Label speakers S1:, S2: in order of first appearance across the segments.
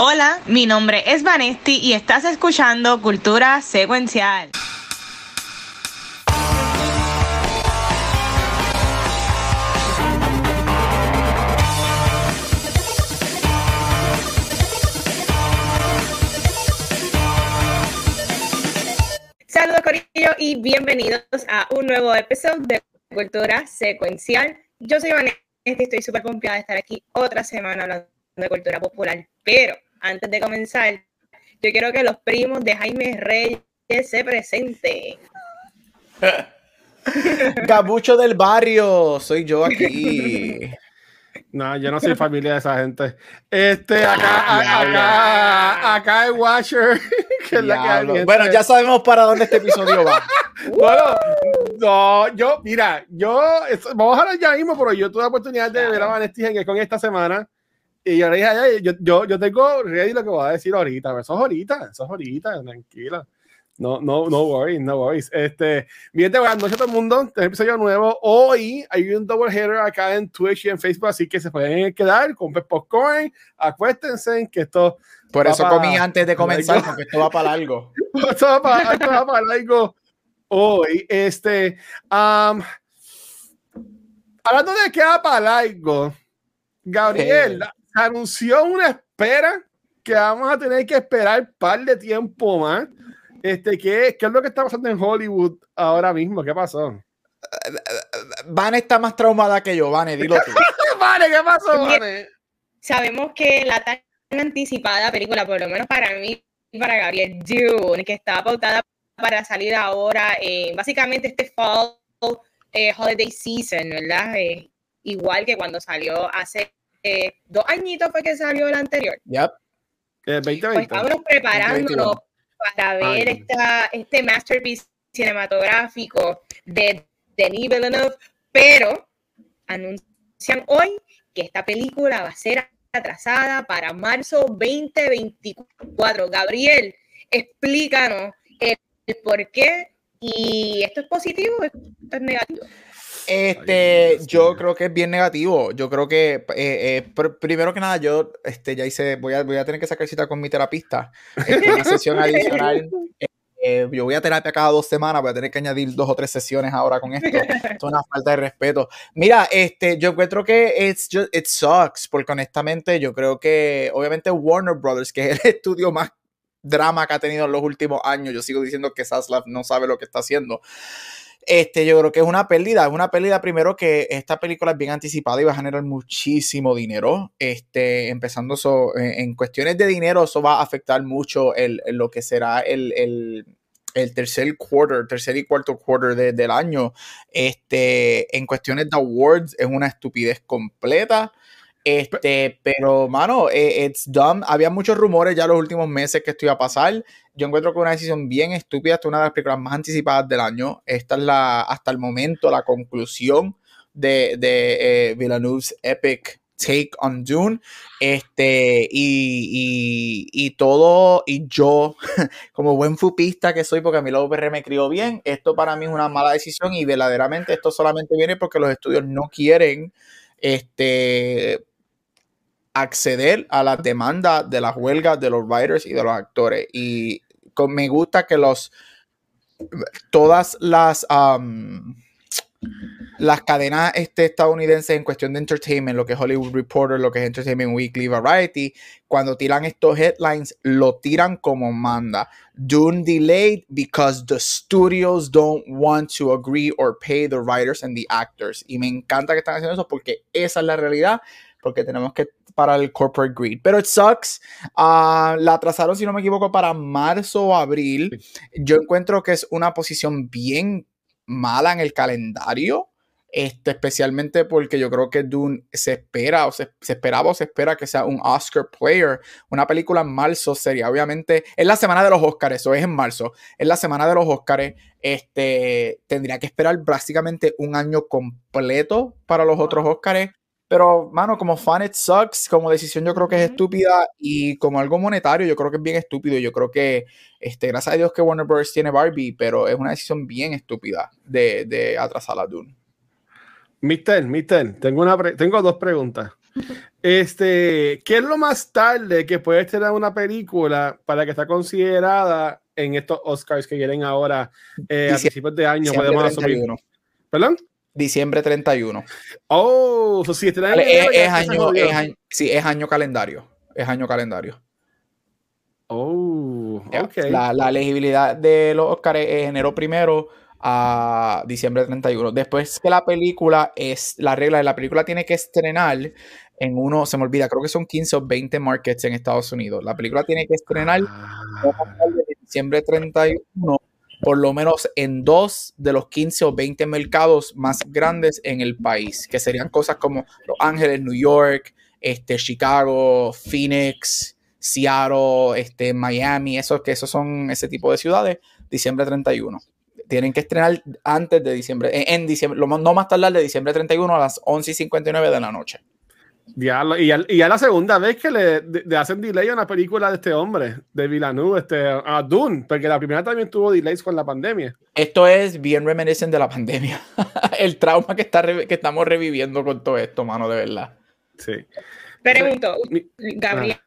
S1: Hola, mi nombre es Vanesti y estás escuchando Cultura Secuencial. Saludos Corillo y bienvenidos a un nuevo episodio de Cultura Secuencial. Yo soy Vanesti y estoy súper confiada de estar aquí otra semana hablando de cultura popular. Pero antes de comenzar, yo quiero que los primos de Jaime Reyes se presenten.
S2: Gabucho del barrio, soy yo aquí.
S3: No, yo no soy familia de esa gente. Este, acá, acá, acá, es Washer.
S2: Que es la que bueno, ya sabemos para dónde este episodio va.
S3: bueno, no, yo, mira, yo, vamos a hablar ya mismo, pero yo tuve la oportunidad de ver a Vanessa con esta semana. Y yo le dije, yo, yo, yo tengo ready lo que voy a decir ahorita, pero eso es ahorita, eso es ahorita, tranquila. No, no, no worries, no worries. Este, bien, buenas noches a todo el mundo. Este episodio nuevo. Hoy hay un double header acá en Twitch y en Facebook, así que se pueden quedar, con popcorn, acuéstense, que esto.
S2: Por eso comí antes de comenzar, porque esto va para algo.
S3: esto, va para, esto va para algo hoy. Este, um, hablando de que va para algo, Gabriel, anunció una espera que vamos a tener que esperar un par de tiempo más. Este, ¿qué, ¿Qué es lo que está pasando en Hollywood ahora mismo? ¿Qué pasó?
S2: Vane está más traumada que yo, Vane, dilo tú.
S3: Vane, ¿qué pasó, Vane?
S1: Sabemos que la tan anticipada película, por lo menos para mí y para Gabriel Dune, que estaba pautada para salir ahora, eh, básicamente este fall eh, holiday season, ¿verdad? Eh, igual que cuando salió hace eh, dos añitos fue que salió el anterior.
S2: Yep.
S3: Eh, 2020. Pues
S1: estábamos preparándonos para ver esta, este masterpiece cinematográfico de Denis Villeneuve, pero anuncian hoy que esta película va a ser atrasada para marzo 2024. Gabriel, explícanos el, el por qué y esto es positivo o esto es negativo.
S2: Este, yo creo que es bien negativo. Yo creo que, eh, eh, primero que nada, yo este, ya hice, voy a, voy a tener que sacar cita con mi terapista. Este, una sesión adicional. Eh, yo voy a terapia cada dos semanas, voy a tener que añadir dos o tres sesiones ahora con esto. es una falta de respeto. Mira, este, yo encuentro que it's just, it sucks, porque honestamente yo creo que, obviamente, Warner Brothers, que es el estudio más drama que ha tenido en los últimos años, yo sigo diciendo que Saslav no sabe lo que está haciendo. Este, yo creo que es una pérdida, es una pérdida primero que esta película es bien anticipada y va a generar muchísimo dinero. Este, empezando so, en, cuestiones de dinero, eso va a afectar mucho el, lo que será el, el, el, tercer quarter, tercer y cuarto quarter de, del año. Este, en cuestiones de awards es una estupidez completa. Este, pero, mano, eh, it's dumb. Había muchos rumores ya los últimos meses que esto iba a pasar. Yo encuentro que una decisión bien estúpida. Esta es una de las películas más anticipadas del año. Esta es la, hasta el momento, la conclusión de, de eh, Villeneuve's epic take on Dune. Este, y, y, todo, y yo, como buen fupista que soy, porque a mí la UPR me crió bien, esto para mí es una mala decisión y verdaderamente esto solamente viene porque los estudios no quieren este acceder a la demanda de las huelgas de los writers y de los actores. Y me gusta que los todas las las cadenas este, estadounidenses en cuestión de entertainment, lo que es Hollywood Reporter, lo que es Entertainment Weekly, Variety, cuando tiran estos headlines, lo tiran como manda. Dune delayed because the studios don't want to agree or pay the writers and the actors. Y me encanta que están haciendo eso porque esa es la realidad porque tenemos que para el corporate greed. Pero it sucks. Uh, la atrasaron, si no me equivoco, para marzo o abril. Yo encuentro que es una posición bien mala en el calendario. Este, especialmente porque yo creo que Dune se espera o se, esperaba o se espera que sea un Oscar player. Una película en marzo sería obviamente, es la semana de los Oscars, eso es en marzo, es la semana de los Oscars. Este, tendría que esperar prácticamente un año completo para los otros Oscars. Pero, mano, como fan, it sucks. Como decisión, yo creo que es estúpida. Y como algo monetario, yo creo que es bien estúpido. Yo creo que, este, gracias a Dios que Warner Bros. tiene Barbie, pero es una decisión bien estúpida de, de atrasar a Dune.
S3: Mister, Mister, tengo, una tengo dos preguntas. Este, ¿qué es lo más tarde que puede tener una película para que esté considerada en estos Oscars que vienen ahora eh, a principios de año? Podemos asumir. ¿Perdón?
S2: Diciembre 31.
S3: Oh, si
S2: es, es, año, es año, sí, es año calendario. Es año calendario.
S3: Oh, ok.
S2: La, la elegibilidad de los Oscars es enero primero a diciembre 31. Después que la película es, la regla de la película tiene que estrenar en uno, se me olvida, creo que son 15 o 20 markets en Estados Unidos. La película tiene que estrenar ah. de diciembre 31, por lo menos en dos de los 15 o 20 mercados más grandes en el país, que serían cosas como Los Ángeles, New York, este, Chicago, Phoenix, Seattle, este, Miami, esos, que esos son ese tipo de ciudades, diciembre 31 tienen que estrenar antes de diciembre, en, diciembre, no más tardar de diciembre 31 a las 11 y 59 de la noche.
S3: Ya, y, ya, la segunda vez que le, hacen delay a una película de este hombre, de Villeneuve, este, a Dune, porque la primera también tuvo delays con la pandemia.
S2: Esto es bien reminiscent de la pandemia. El trauma que, está que estamos reviviendo con todo esto, mano, de verdad.
S3: Sí.
S1: Pregunto, Gabriel,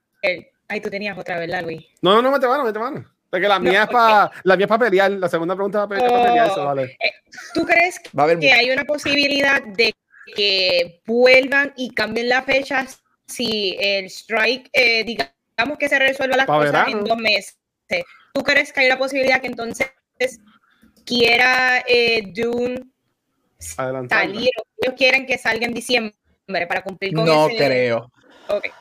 S1: ay, tú tenías otra, ¿verdad, Luis?
S3: No, no, no, mete mano, mete mano. Porque la mía, es para, la mía es para pelear. La segunda pregunta es para, pelear. Eso, vale.
S1: Eh, ¿Tú crees que hay una posibilidad de que vuelvan y cambien la fecha si el strike, eh, digamos que se resuelva las cosas en dos meses? ¿Tú crees que hay una posibilidad que entonces quiera eh, Dune salir o ellos quieren que salga en diciembre para cumplir con
S2: no ese? No creo.
S1: Okay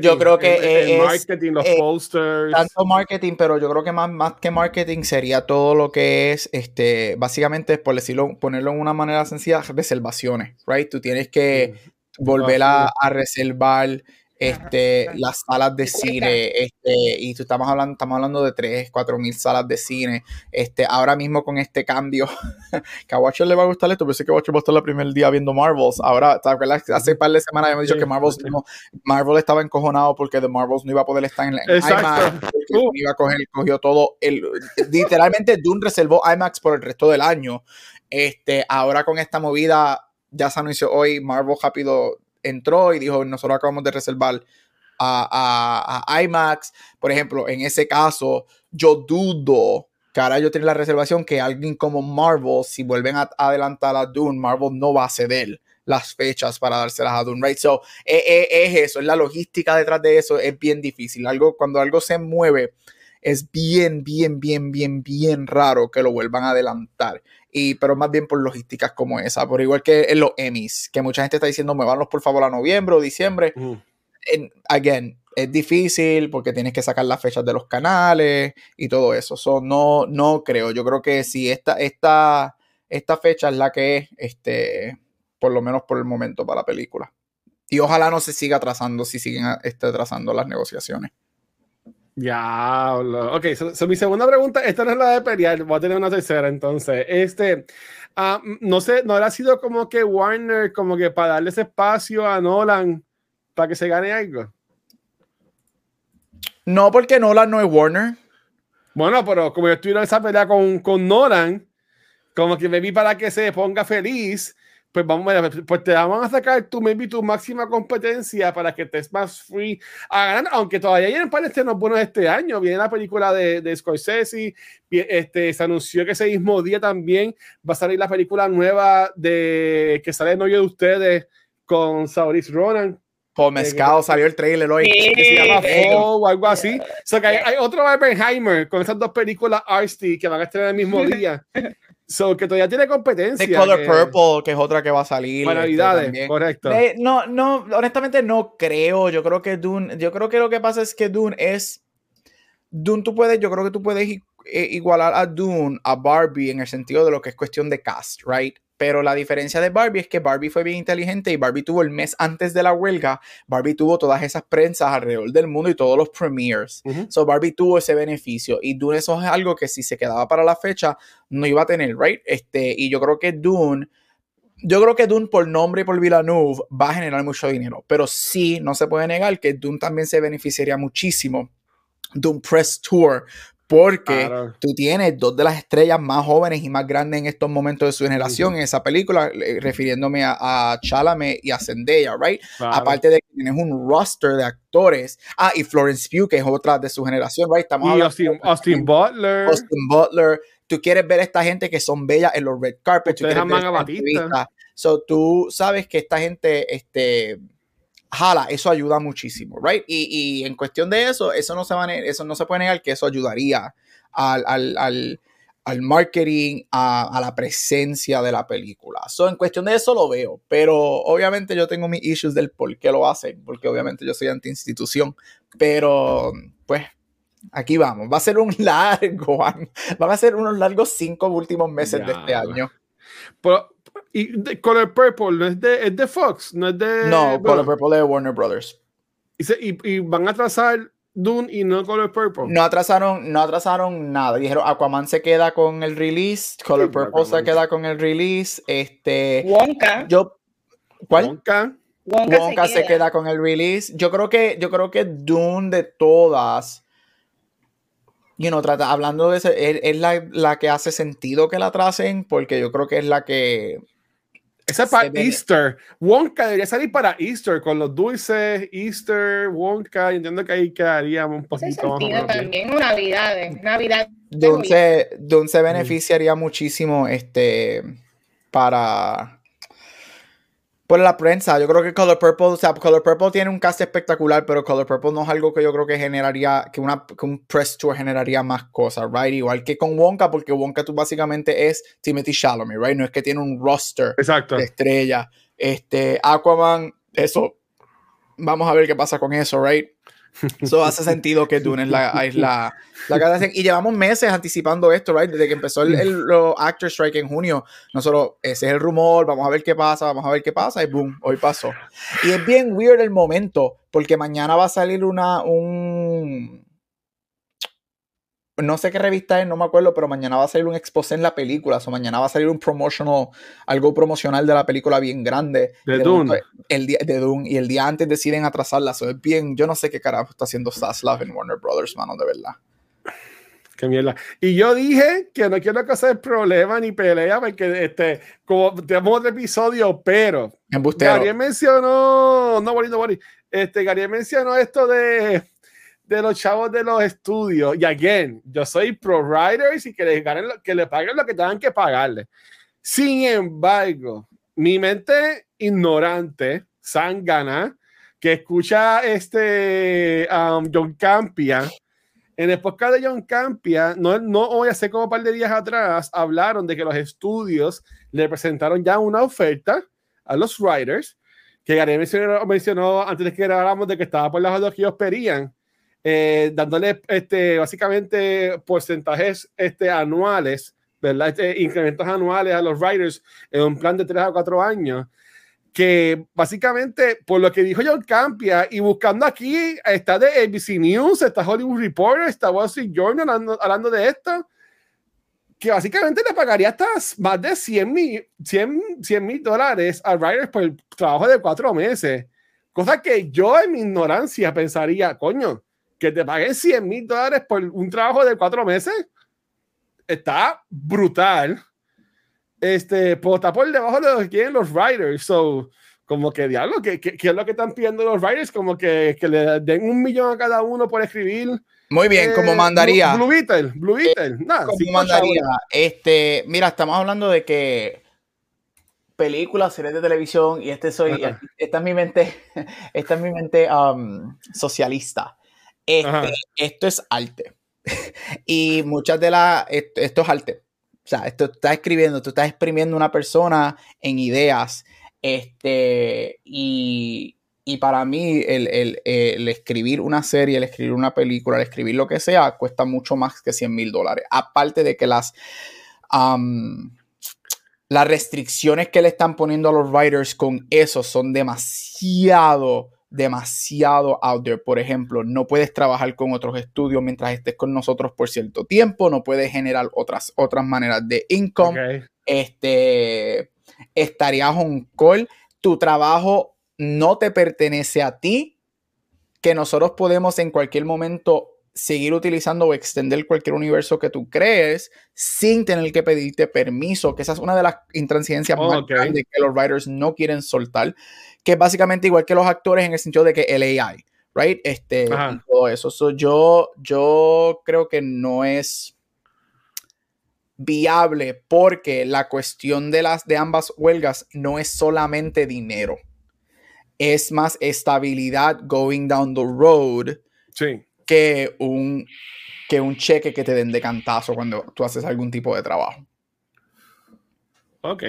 S2: yo creo que
S3: es, marketing, los
S2: eh,
S3: posters.
S2: Tanto marketing, pero yo creo que más, más que marketing sería todo lo que es, este, básicamente, por decirlo, ponerlo en una manera sencilla, reservaciones, right? Tú tienes que mm. volver a, a reservar este, las salas de cine, este, y tú estamos hablando, estamos hablando de 3, 4 mil salas de cine, este, ahora mismo con este cambio, que a Watcher le va a gustar esto, pensé que Watcher va a estar el primer día viendo Marvels, ahora, hace un par de semanas habíamos dicho que Marvels Marvel estaba encojonado porque The Marvels no iba a poder estar en, en IMAX, uh. iba a coger, cogió todo, el, literalmente Dune reservó IMAX por el resto del año, este, ahora con esta movida, ya se anunció hoy, Marvel rápido entró y dijo, nosotros acabamos de reservar a, a, IMAX. Por ejemplo, en ese caso, yo dudo que ahora yo tengo la reservación que alguien como Marvel, si vuelven a adelantar a Dune, Marvel no va a ceder las fechas para dárselas a Dune, right? So, es, e, es, eso, es la logística detrás de eso, es bien difícil. Algo, cuando algo se mueve, es bien, bien, bien, bien, bien raro que lo vuelvan a adelantar y, pero más bien por logísticas como esa, por igual que en los Emmys, que mucha gente está diciendo, muévanlos por favor a noviembre o diciembre. again, es difícil porque tienes que sacar las fechas de los canales y todo eso. So, no, no creo. Yo creo que si esta, esta, esta fecha es la que es, este, por lo menos por el momento para la película. Y ojalá no se siga atrasando si siguen este, atrasando las negociaciones.
S3: Ya, ok, so, mi segunda pregunta, esta no es la de pelear, voy a tener una tercera entonces. Este, uh, no sé, ¿no ha sido como que Warner, como que para darle ese espacio a Nolan para que se gane algo?
S2: No, porque Nolan no es Warner.
S3: Bueno, pero como yo estuve en esa pelea con, con Nolan, como que me vi para que se ponga feliz, pues vamos, pues te vamos a sacar tu, maybe tu máxima competencia para que estés más free a ganar, aunque todavía hay par de estrenos buenos este año. Viene la película de, de Scorsese, este, se anunció que ese mismo día también va a salir la película nueva de que sale el novio de ustedes con Saoirse Ronan.
S2: Por Mezcado salió el trailer hoy.
S3: Que se llama o algo así. O sea que hay, hay, otro Oppenheimer con esas dos películas Arsty que van a estrenar el mismo día. So, que todavía tiene competencia.
S2: The Color Purple, que es otra que va a salir.
S3: Este, correcto.
S2: Eh, no, no, honestamente no creo. Yo creo que Dune, yo creo que lo que pasa es que Dune es. Dune, tú puedes, yo creo que tú puedes eh, igualar a Dune a Barbie en el sentido de lo que es cuestión de cast, right? Pero la diferencia de Barbie es que Barbie fue bien inteligente y Barbie tuvo el mes antes de la huelga, Barbie tuvo todas esas prensas alrededor del mundo y todos los premiers. So Barbie tuvo ese beneficio y Dune eso es algo que si se quedaba para la fecha no iba a tener, right? Este, y yo creo que Dune yo creo que Dune por nombre y por Villeneuve va a generar mucho dinero, pero sí, no se puede negar que Dune también se beneficiaría muchísimo de un press tour porque tú tienes dos de las estrellas más jóvenes y más grandes en estos momentos de su generación en esa película, refiriéndome a, a Chalamet y a Zendaya, right? Aparte de que tienes un roster de actores. Ah, y Florence Pugh, que es otra de su generación, right?
S3: Estamos y Austin, Austin, Butler.
S2: Austin Butler. Tú quieres ver a esta gente que son bellas en los red carpets. Tú quieres ver So, tú sabes que esta gente, este, jala, eso ayuda muchísimo, right? Y, y, en cuestión de eso, eso no se va eso no se puede negar que eso ayudaría al, al, al, al marketing, a, a, la presencia de la película. So, en cuestión de eso lo veo, pero obviamente yo tengo mis issues del por qué lo hacen, porque obviamente yo soy anti-institución, pero pues aquí vamos, va a ser un largo, van a ser unos largos cinco últimos meses de este año.
S3: Pero, y Color Purple no es de, es de Fox, no es de.
S2: No, Color Purple es de Warner Brothers.
S3: Y, y, van a atrasar Dune y no Color Purple.
S2: No atrasaron, no atrasaron nada. Dijeron Aquaman se queda con el release, Color Purple se queda con el release. Este.
S1: Wonka.
S2: Yo. ¿Cuál?
S3: Wonka.
S2: Wonka, se, queda. con el release. Yo creo que, yo creo que Dune de todas. You know, trata, hablando de ese, es, es la, la, que hace sentido que la tracen, porque yo creo que es la que
S3: esa es para Easter. Wonka debería salir para Easter con los dulces, Easter, Wonka. Entiendo que ahí quedaríamos un poquito
S1: más. también Navidad. Navidad.
S2: Dulce, Dulce beneficiaría muchísimo este para por la prensa. Yo creo que Color Purple, o sea, Color Purple tiene un cast espectacular, pero Color Purple no es algo que yo creo que generaría, que, una, que un press tour generaría más cosas, right? Igual que con Wonka, porque Wonka tú básicamente es Timothy Chalamet, right? No es que tiene un roster
S3: Exacto.
S2: de estrella. Este, Aquaman, eso, vamos a ver qué pasa con eso, right? Eso hace sentido que Dune es la, es la, la Y llevamos meses anticipando esto, right? Desde que empezó el, el Actor Strike en junio. Nosotros, ese es el rumor, vamos a ver qué pasa, vamos a ver qué pasa, y boom, hoy pasó. Y es bien weird el momento, porque mañana va a salir una, un, no sé qué revista es, no me acuerdo, pero mañana va a salir un exposé en la película, o mañana va a salir un promotional, algo promocional de la película bien grande.
S3: De, Dune.
S2: El día, de Dune, y el día antes deciden atrasarla, eso es bien, yo no sé qué carajo está haciendo Zaslav en Warner Brothers, mano, de verdad.
S3: Qué mierda. Y yo dije que no quiero causar problema ni pelea, porque este, como tenemos otro episodio, pero
S2: Gary
S3: mencionó, no, Boris, no, este, Gary mencionó esto de de los chavos de los estudios. Y again, yo soy pro riders y que le, que le paguen lo que tengan que pagarle. Sin embargo, mi mente ignorante, sangana, que escucha este um, John Campia, en el podcast de John Campia, no, no hoy, hace como un par de días atrás, hablaron de que los estudios le presentaron ya una oferta a los writers, que Gary mencionó, mencionó antes de que grabáramos de que estaba por las dos que ellos pedían, eh, dándole este, básicamente porcentajes este, anuales, ¿verdad? Este, incrementos anuales a los writers en un plan de 3 a 4 años. Que básicamente, por lo que dijo John Campia, y buscando aquí, está de ABC News, está Hollywood Reporter, está Wall Street Journal hablando, de esto, que básicamente le pagaría hasta más de 100 mil 100, dólares a writers por el trabajo de cuatro meses. Cosa que yo en mi ignorancia pensaría, coño, que te paguen 100 mil dólares por un trabajo de cuatro meses, está brutal. Este, pues está por debajo de lo que quieren los writers. So, como que diablo, ¿qué, qué, es lo que están pidiendo los writers? Como que, que, le den un millón a cada uno por escribir.
S2: Muy bien, como eh, mandaría.
S3: Blue, Beetle, Blue Beetle, nada.
S2: Como mandaría. Este, mira, estamos hablando de que películas, series de televisión, y este soy, esta es mi mente, esta es mi mente um, socialista. Este, esto es arte. y muchas de las, esto, es arte. O sea, esto está escribiendo, tú estás exprimiendo una persona en ideas. Este, y, para mí el, escribir una serie, el escribir una película, el escribir lo que sea, cuesta mucho más que 100 mil dólares. Aparte de que las, las restricciones que le están poniendo a los writers con eso son demasiado demasiado out there. Por ejemplo, no puedes trabajar con otros estudios mientras estés con nosotros por cierto tiempo, no puedes generar otras, otras maneras de income. Este, estarías un call, tu trabajo no te pertenece a ti, que nosotros podemos en cualquier momento seguir utilizando o extender cualquier universo que tú crees sin tener que pedirte permiso, que esa es una de las intransigencias
S3: Oh,
S2: más grandes que los writers no quieren soltar, que es básicamente igual que los actores en el sentido de que el AI, right? Este, y todo eso. So, yo, yo creo que no es viable porque la cuestión de las de ambas huelgas no es solamente dinero. Es más estabilidad going down the road
S3: Sí.
S2: que un, que un cheque que te den de cantazo cuando tú haces algún tipo de trabajo.
S3: Ok.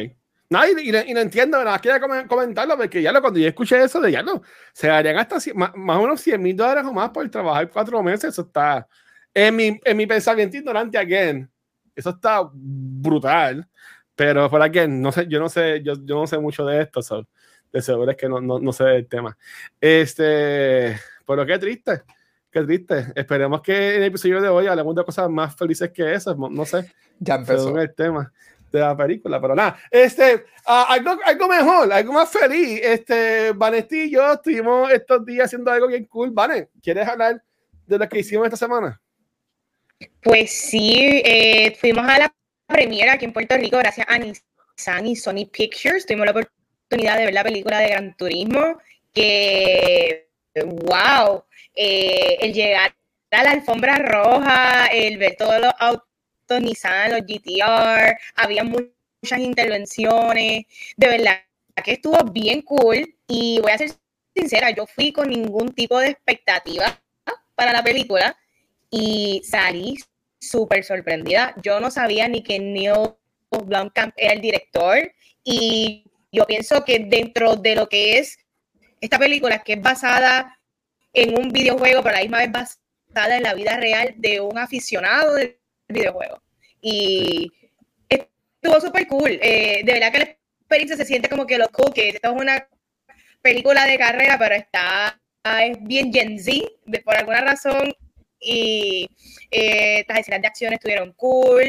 S3: No, y, y, lo- y lo entiendo, nada más quería comen- comentarlo porque ya lo, cuando yo escuché eso de ya no, se darían hasta más, más o menos 100 mil dólares o más por trabajar cuatro meses. Eso está en mi, en mi pensamiento ignorante, again. Eso está brutal. Pero por again, no sé, yo no sé, yo, yo no sé mucho de esto, so, de seguro es que no, no, no sé del tema. Este, pero qué triste. Qué triste. Esperemos que en el episodio de hoy hablemos de cosas más felices que esas. No, no sé
S2: Ya empezó.
S3: el tema de la película, pero nada, este, algo, algo mejor, algo más feliz, este, Vanesti y yo estuvimos estos días haciendo algo bien cool, Vane, ¿quieres hablar de lo que hicimos esta semana?
S1: Pues sí, eh, fuimos a la premiera aquí en Puerto Rico gracias a Nissan y Sony Pictures. Tuvimos la oportunidad de ver la película de Gran Turismo, que, wow, eh, el llegar a la alfombra roja, el ver todos los autos Nissan, los GTR, había mu- muchas intervenciones, de verdad que estuvo bien cool y voy a ser sincera, yo fui con ningún tipo de expectativa para la película y salí súper sorprendida. Yo no sabía ni que Neil Blomkamp era el director y yo pienso que dentro de lo que es esta película, que es basada en un videojuego, pero a la misma vez basada en la vida real de un aficionado del videojuego. Y estuvo súper cool. Eh, de verdad que la experiencia se siente como que lo cool, que esto es una película de carrera, pero está es bien Gen Z, de- por alguna razón, y eh, estas escenas de acción estuvieron cool.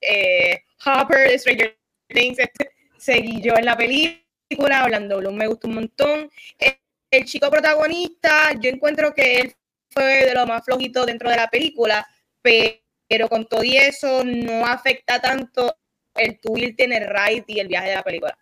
S1: Eh, Hopper de Stranger Things este, seguí yo en la película, Orlando Bloom me gustó un montón. Eh, el chico protagonista, yo encuentro que él fue de lo más flojito dentro de la película, pe- pero con todo y eso no afecta tanto el tú irte en el ride y el viaje de la película.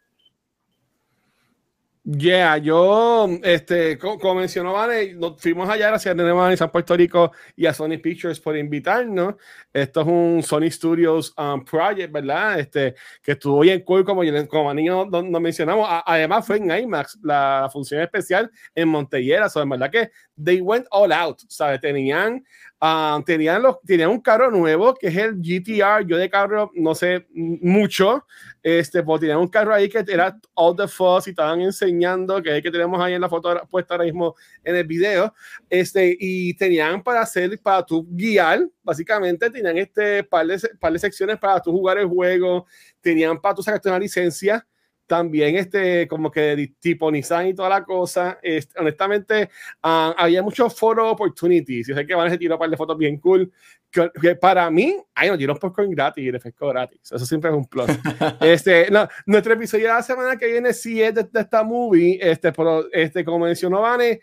S3: Yeah, yo, este, co- como, mencionó Vane, nos fuimos allá gracias a Nene San Puerto Rico y a Sony Pictures por invitarnos. Esto es un Sony Studios um, project, ¿verdad? Este, que estuvo bien cool, como, como niño nos, nos mencionamos. Además, fue en IMAX, la, función especial en Montellera. So, en verdad que they went all out, ¿sabes? Tenían, um, tenían, los, tenían un carro nuevo que es el GTR. Yo de carro no sé mucho, este, pues tenían un carro ahí que era all the fuzz y estaban enseñando, que es que tenemos ahí en la foto puesta ahora mismo en el video, este, y tenían para hacer, para tu guiar, básicamente tenían este par de secciones para tu jugar el juego, tenían para tu sacarte una licencia, también este, como que de tipo Nissan y toda la cosa, este, honestamente, ah, había muchos photo opportunities, yo sé que van a tiró un par de fotos bien cool, que, que para mí, ay, nos dieron popcorn gratis y refresco gratis, eso siempre es un plus. Este, no, nuestro episodio de la semana que viene sí es de, de esta movie, este, pero este, como mencionó Vane,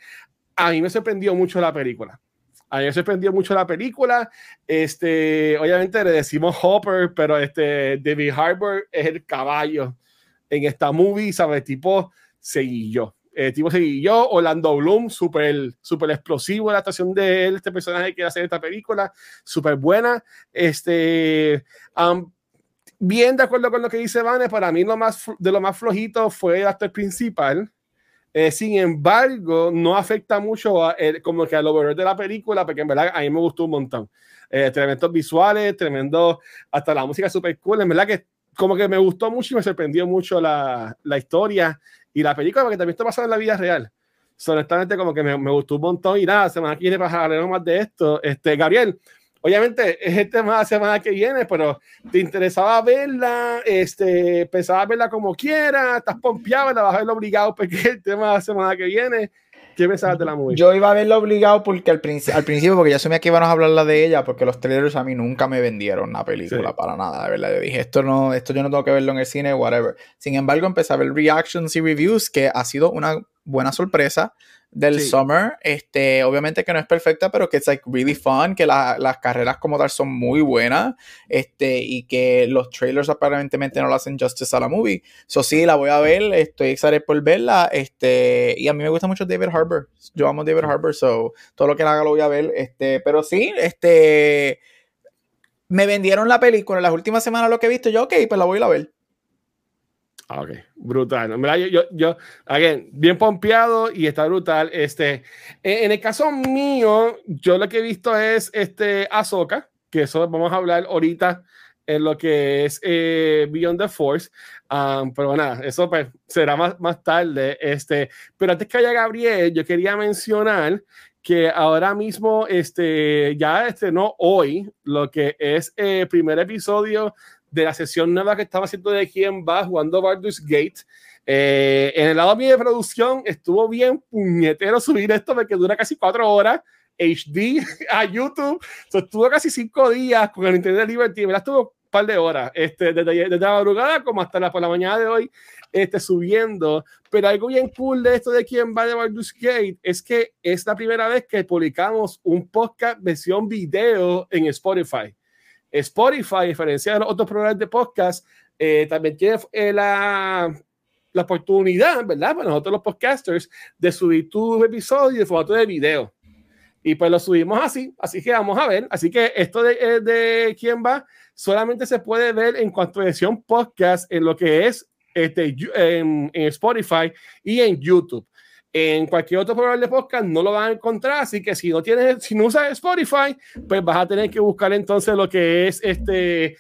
S3: a mí me sorprendió mucho la película. A mí me sorprendió mucho la película. Este, obviamente le decimos Hopper, pero este, David Harbour es el caballo en esta movie, ¿sabes? Tipo seguillo. El tipo seguillo. Orlando Bloom, súper super explosivo la actuación de él, este personaje que hace esta película, súper buena. Este, um, bien de acuerdo con lo que dice Vane, para mí lo más, de lo más flojito fue el actor principal. Eh, sin embargo, no afecta mucho a el- como que al overall de la película, porque en verdad a mí me gustó un montón. Eh, tremendos visuales, tremendo, hasta la música super cool. En verdad que como que me gustó mucho y me sorprendió mucho la, la historia y la película, porque también está basada en la vida real. So, honestamente, como que me, me gustó un montón y nada, semana que viene para hablar más de esto. Este, Gabriel, obviamente es el tema de la semana que viene, pero te interesaba verla, este, pensabas verla como quiera, estás pompeado, la vas a ver obligado porque es el tema de la semana que viene. ¿Qué pensabas de la movie?
S2: Yo iba a verlo obligado porque al, princi- al principio, porque ya asumía que íbamos a hablarla de ella, porque los trailers a mí nunca me vendieron la película
S3: Sí.
S2: para nada, de verdad. Yo dije, esto no, esto yo no tengo que verlo en el cine, whatever. Sin embargo, empecé a ver reactions y reviews, que ha sido una buena sorpresa. Del summer. Este, obviamente que no es perfecta, pero que es like really fun, que las carreras como tal son muy buenas, este, y que los trailers aparentemente no le hacen justice a la movie. So sí, la voy a ver, estoy excited por verla, este, y a mí me gusta mucho David Harbour. Yo amo David Harbour, so todo lo que haga lo voy a ver, este, pero sí, este, me vendieron la película en las últimas semanas lo que he visto, yo ok, pues la voy a ver.
S3: Ah, ok, brutal. Yo, yo, yo again, bien pompeado y está brutal. Este, en, el caso mío, yo lo que he visto es este Ahsoka, que eso vamos a hablar ahorita en lo que es eh, Beyond the Force. Um, pero nada, eso pues, será más, más tarde. Este, pero antes que haya Gabriel, yo quería mencionar que ahora mismo este, ya estrenó hoy lo que es el primer episodio de la sesión nueva que estaba haciendo de quién va jugando Baldur's Gate. Eh, en el lado mío de producción estuvo bien puñetero subir esto porque dura casi cuatro horas. HD a YouTube. estuvo casi cinco días con el Internet Liberty. ¿verdad? Estuvo un par de horas, este, desde, la madrugada como hasta la, por la mañana de hoy, este, subiendo. Pero algo bien cool de esto de quién va de Baldur's Gate es que es la primera vez que publicamos un podcast versión video en Spotify. Spotify, a diferencia de los otros programas de podcast, eh, también tiene eh, la, la, oportunidad, ¿verdad? Para nosotros los podcasters, de subir tu episodio de formato de video. Y pues lo subimos así, así que vamos a ver. Así que esto de, eh, de quién va solamente se puede ver en cuanto a edición podcast en lo que es este, en, en Spotify y en YouTube en cualquier otro programa de podcast no lo van a encontrar, así que si no tienes, si no usas Spotify, pues vas a tener que buscar entonces lo que es este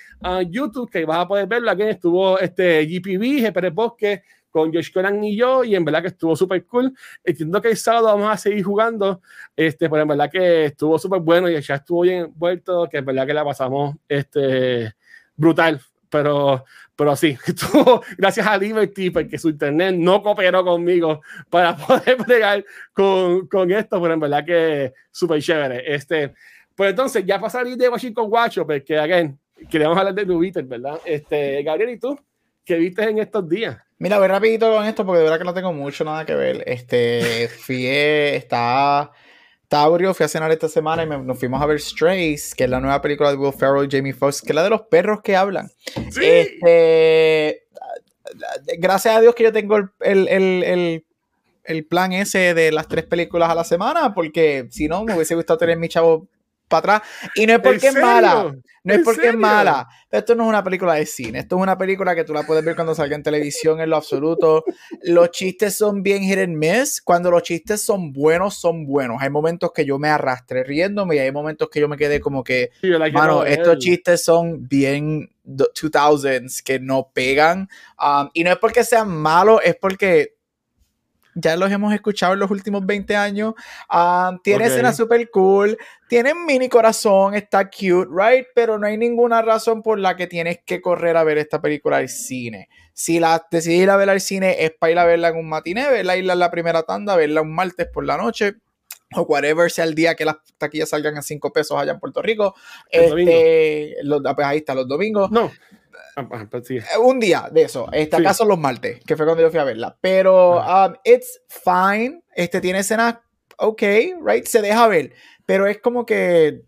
S3: YouTube, que vas a poder verlo. Aquí estuvo este GPB, GPR Bosque, con Josh Conan y yo, y en verdad que estuvo súper cool. Entiendo que el sábado vamos a seguir jugando, este, pero en verdad que estuvo súper bueno y ya estuvo bien vuelto, que en verdad que la pasamos este, brutal pero, pero sí, gracias a Liberty, porque su internet no cooperó conmigo para poder bregar con, con esto, pero en verdad que súper chévere. Este, pues entonces, ya para salir de Washington Guacho, porque, again, queríamos hablar de Twitter, ¿verdad? Este, Gabriel, ¿y tú? ¿Qué viste en estos días?
S2: Mira, voy rapidito con esto porque de verdad que no tengo mucho nada que ver. Este, fui, está aburrido, fui a cenar esta semana y nos fuimos a ver Strays, que es la nueva película de Will Ferrell y Jamie Foxx, que es la de los perros que hablan. Este, gracias a Dios que yo tengo el, el, el, plan ese de las tres películas a la semana, porque si no, me hubiese gustado tener mi chavo para atrás. Y no es porque es mala. No es porque es mala. Esto no es una película de cine. Esto es una película que tú la puedes ver cuando salga en televisión en lo absoluto. Los chistes son bien hit and miss. Cuando los chistes son buenos, son buenos. Hay momentos que yo me arrastré riéndome y hay momentos que yo me quedé como que, mano, estos chistes son bien 2000s que no pegan. Um, y no es porque sean malos, es porque ya los hemos escuchado en los últimos 20 años. Um, tiene escenas super cool, tiene mini corazón, está cute, right? Pero no hay ninguna razón por la que tienes que correr a ver esta película al cine. Si la decidís ir a ver al cine es para ir a verla en un matiné, verla en la primera tanda, verla un martes por la noche o whatever sea el día que las taquillas salgan a 5 pesos allá en Puerto Rico. Este, los, ah, pues ahí está, los domingos.
S3: No.
S2: Ah, pues eh, un día de eso. Este, acá son los martes, que fue cuando yo fui a verla. Pero um, it's fine. Este tiene escenas ok, right? Se deja ver. Pero es como que.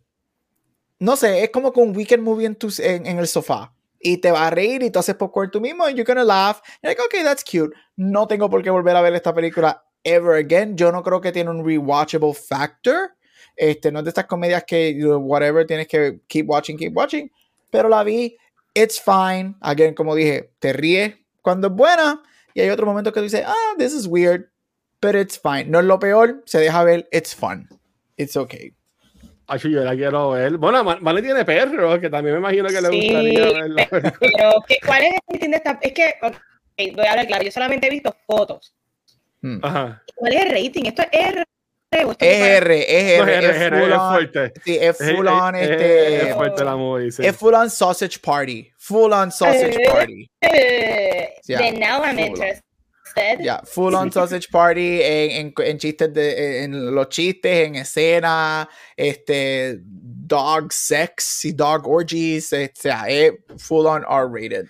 S2: No sé, es como que un weekend movie en, en, el sofá. Y te va a reír y tú haces popcorn tú mismo y you're gonna laugh. You're like, okay, that's cute. No tengo por qué volver a ver esta película ever again. Yo no creo que tiene un rewatchable factor. Este, no es de estas comedias que, whatever, tienes que keep watching, keep watching. Pero la vi it's fine. Again, como dije, te ríes cuando es buena y hay otro momento que tú dices, ah, this is weird, but it's fine. No es lo peor, se deja ver, it's fun. It's okay.
S3: Ay, yo la quiero ver. Bueno, Vale tiene perro, que también me imagino que le gustaría verlo.
S1: Pero, ¿cuál es el rating de esta? Es que, okay, voy a hablar claro, yo solamente he visto fotos. Hmm. Ajá. ¿Cuál es el rating? Esto es R
S2: es R, es R, es full on, fuerte. Sí, es full on, este.
S3: Es fuerte la movie,
S2: Es full on sausage party. Full on sausage eh, party.
S1: Yeah, Then now I'm interested.
S2: Yeah, full on sausage party en, en, en, chistes de en los chistes, en escena, este dog sex y dog orgies, o sea, es full on R rated.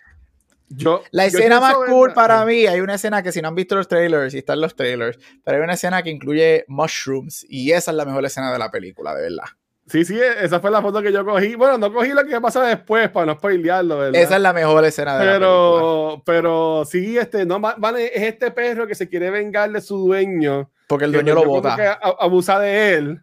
S3: Yo,
S2: la escena más cool para mí, hay una escena que si no han visto los trailers, y están los trailers, pero hay una escena que incluye mushrooms y esa es la mejor escena de la película, de verdad.
S3: Sí, sí, esa fue la foto que yo cogí. Bueno, no cogí lo que pasa después para no spoilearlo, ¿verdad?
S2: Esa es la mejor escena de la película.
S3: pero, pero sí, este, no, va- vale, es este perro que se quiere vengar de su dueño.
S2: Porque el dueño lo bota.
S3: abusa de él.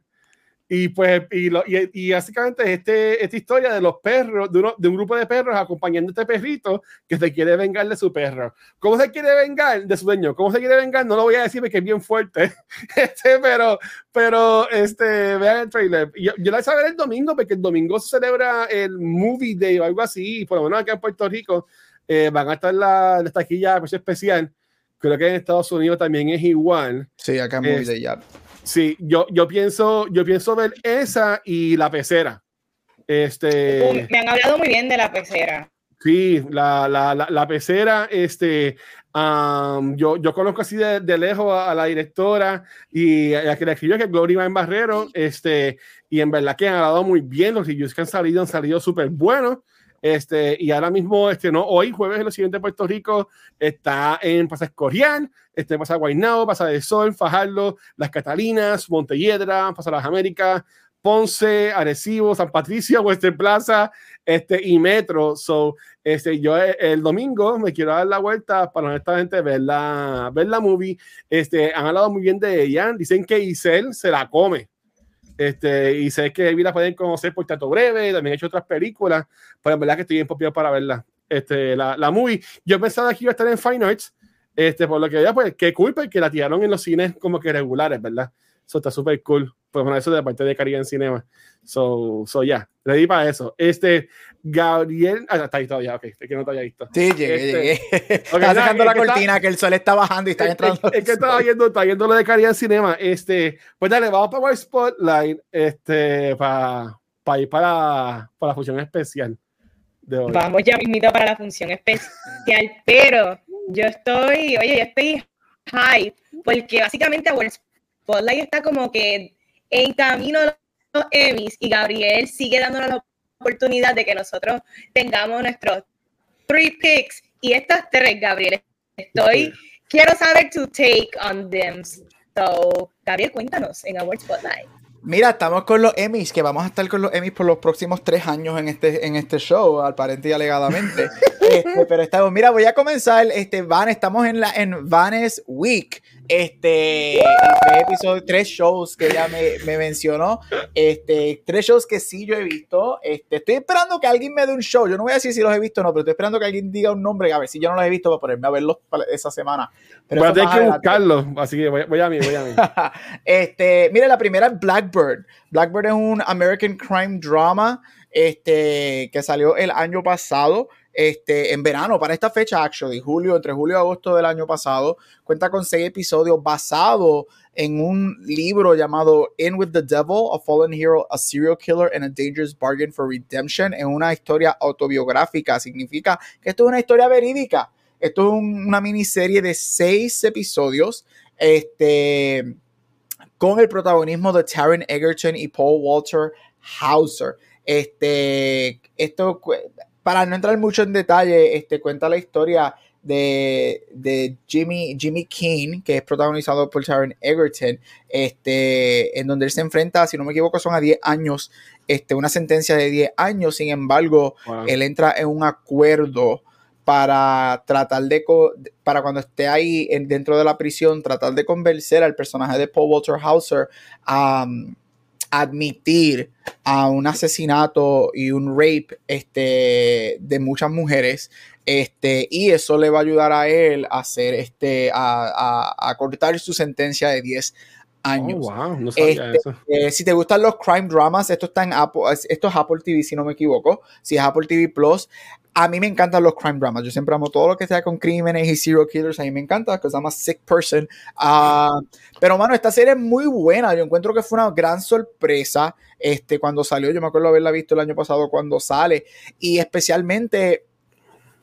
S3: Y pues, y, lo- y, y básicamente es este, esta historia de los perros, de, uno- de un grupo de perros acompañando a este perrito que se quiere vengar de su perro. ¿Cómo se quiere vengar de su dueño? ¿Cómo se quiere vengar? No lo voy a decir porque es bien fuerte. Este, pero, pero, este, vean el trailer. Yo, yo la hice ver el domingo porque el domingo se celebra el Movie Day o algo así. Por lo menos acá en Puerto Rico eh, van a estar la, la taquilla pues, especial. Creo que en Estados Unidos también es igual.
S2: Sí, acá en Movie Day ya.
S3: Sí, yo, yo pienso, yo pienso ver esa y la pecera. Este,
S1: Me han hablado muy bien de la pecera.
S3: sí, la, la, la, la pecera, este, yo, yo conozco así de, de lejos a, a la directora y a la que le escribió que es Gloria en Barrero, este, y en verdad que han dado muy bien, los reviews que han salido han salido súper buenos. Este, y ahora mismo, este, no, hoy, jueves, en los siguientes Puerto Rico, está en Pasa Escorial, este, pasa Guaynabo, pasa de Sol, Fajardo, Las Catalinas, Montelledra, pasa Las Américas, Ponce, Arecibo, San Patricio, Western Plaza, este, y Metro. So, este, yo eh, el domingo me quiero dar la vuelta para honestamente ver la, ver la movie. Este, han hablado muy bien de ella. Dicen que Isel se la come. Este, y sé que Evie la pueden conocer por Tato Breve, también ha hecho otras películas, pero en verdad que estoy bien pompeado para verla. Este, la, la movie. Yo pensaba que iba a estar en Fine Arts, este, por lo que ya, pues, qué cool, porque la tiraron en los cines como que regulares, ¿verdad? Eso está súper cool. Pues bueno, eso de parte de Caribe en Cinema. So, so ya, ready para eso. Este, Gabriel, ah, está ahí todavía, ok, es que no te había visto.
S2: Sí, llegué,
S3: Este,
S2: llegué.
S3: ok,
S2: Estaba sacando
S3: es
S2: la
S3: que está-
S2: cortina, que el sol está bajando y está
S3: Es-
S2: entrando.
S3: Es, es que estaba viendo, estaba viendo lo de Caribe en Cinema. Este, pues dale, vamos para el Spotlight, este, para, para ir para, para la función especial de hoy.
S1: Vamos ya mismito para la función especial, pero yo estoy, oye, yo estoy hype, porque básicamente Our Spotlight está como que en camino a los Emmys y Gabriel sigue dándonos la oportunidad de que nosotros tengamos nuestros three picks y estas tres, Gabriel, estoy, quiero saber tu take on them. So, Gabriel, cuéntanos en Our Spotlight.
S2: Mira, estamos con los Emmys, que vamos a estar con los Emmys por los próximos tres años en este, en este show, aparente y alegadamente. Este, pero estamos, mira, voy a comenzar, este, Van, estamos en la en Vanes Week. Este, tres episodios, tres shows que ella me, me mencionó. Este, tres shows que sí yo he visto. Este, estoy esperando que alguien me dé un show. Yo no voy a decir si los he visto o no, pero estoy esperando que alguien diga un nombre. A ver si yo no los he visto para ponerme a verlos esa semana. Pero
S3: Voy a tener que
S2: adelante.
S3: buscarlo, así que voy, voy a mí, voy a mí.
S2: este, mire, la primera es Blackbird. Blackbird es un American crime drama este, que salió el año pasado, este, en verano, para esta fecha, actually, julio, entre julio y agosto del año pasado. Cuenta con seis episodios basado en un libro llamado In with the Devil, A Fallen Hero, A Serial Killer and a Dangerous Bargain for Redemption. Es una historia autobiográfica, significa que esto es una historia verídica. Esto es un- una miniserie de seis episodios. Este con el protagonismo de Taron Egerton y Paul Walter Hauser. Este, esto, para no entrar mucho en detalle, este, cuenta la historia de, de Jimmy, Jimmy King, que es protagonizado por Taron Egerton, este, en donde él se enfrenta, si no me equivoco, son a 10 años, este, una sentencia de 10 años, sin embargo,
S3: Wow.
S2: él entra en un acuerdo para tratar de, para cuando esté ahí en- dentro de la prisión, tratar de convencer al personaje de Paul Walter Hauser a um, admitir a un asesinato y un rape este, de muchas mujeres. Este, y eso le va a ayudar a él a hacer este, a, a- a cortar su sentencia de 10 años.
S3: Oh, wow, no
S2: Este. Eh, si te gustan los crime dramas, esto está en Apple, es- esto es Apple TV, si no me equivoco. Si es Apple TV Plus, a mí me encantan los crime dramas. Yo siempre amo todo lo que sea con crímenes y serial killers. A mí me encanta, porque I'm a sick person. Ah, pero, mano, esta serie es muy buena. Yo encuentro que fue una gran sorpresa este, cuando salió. Yo me acuerdo haberla visto el año pasado cuando sale. Y especialmente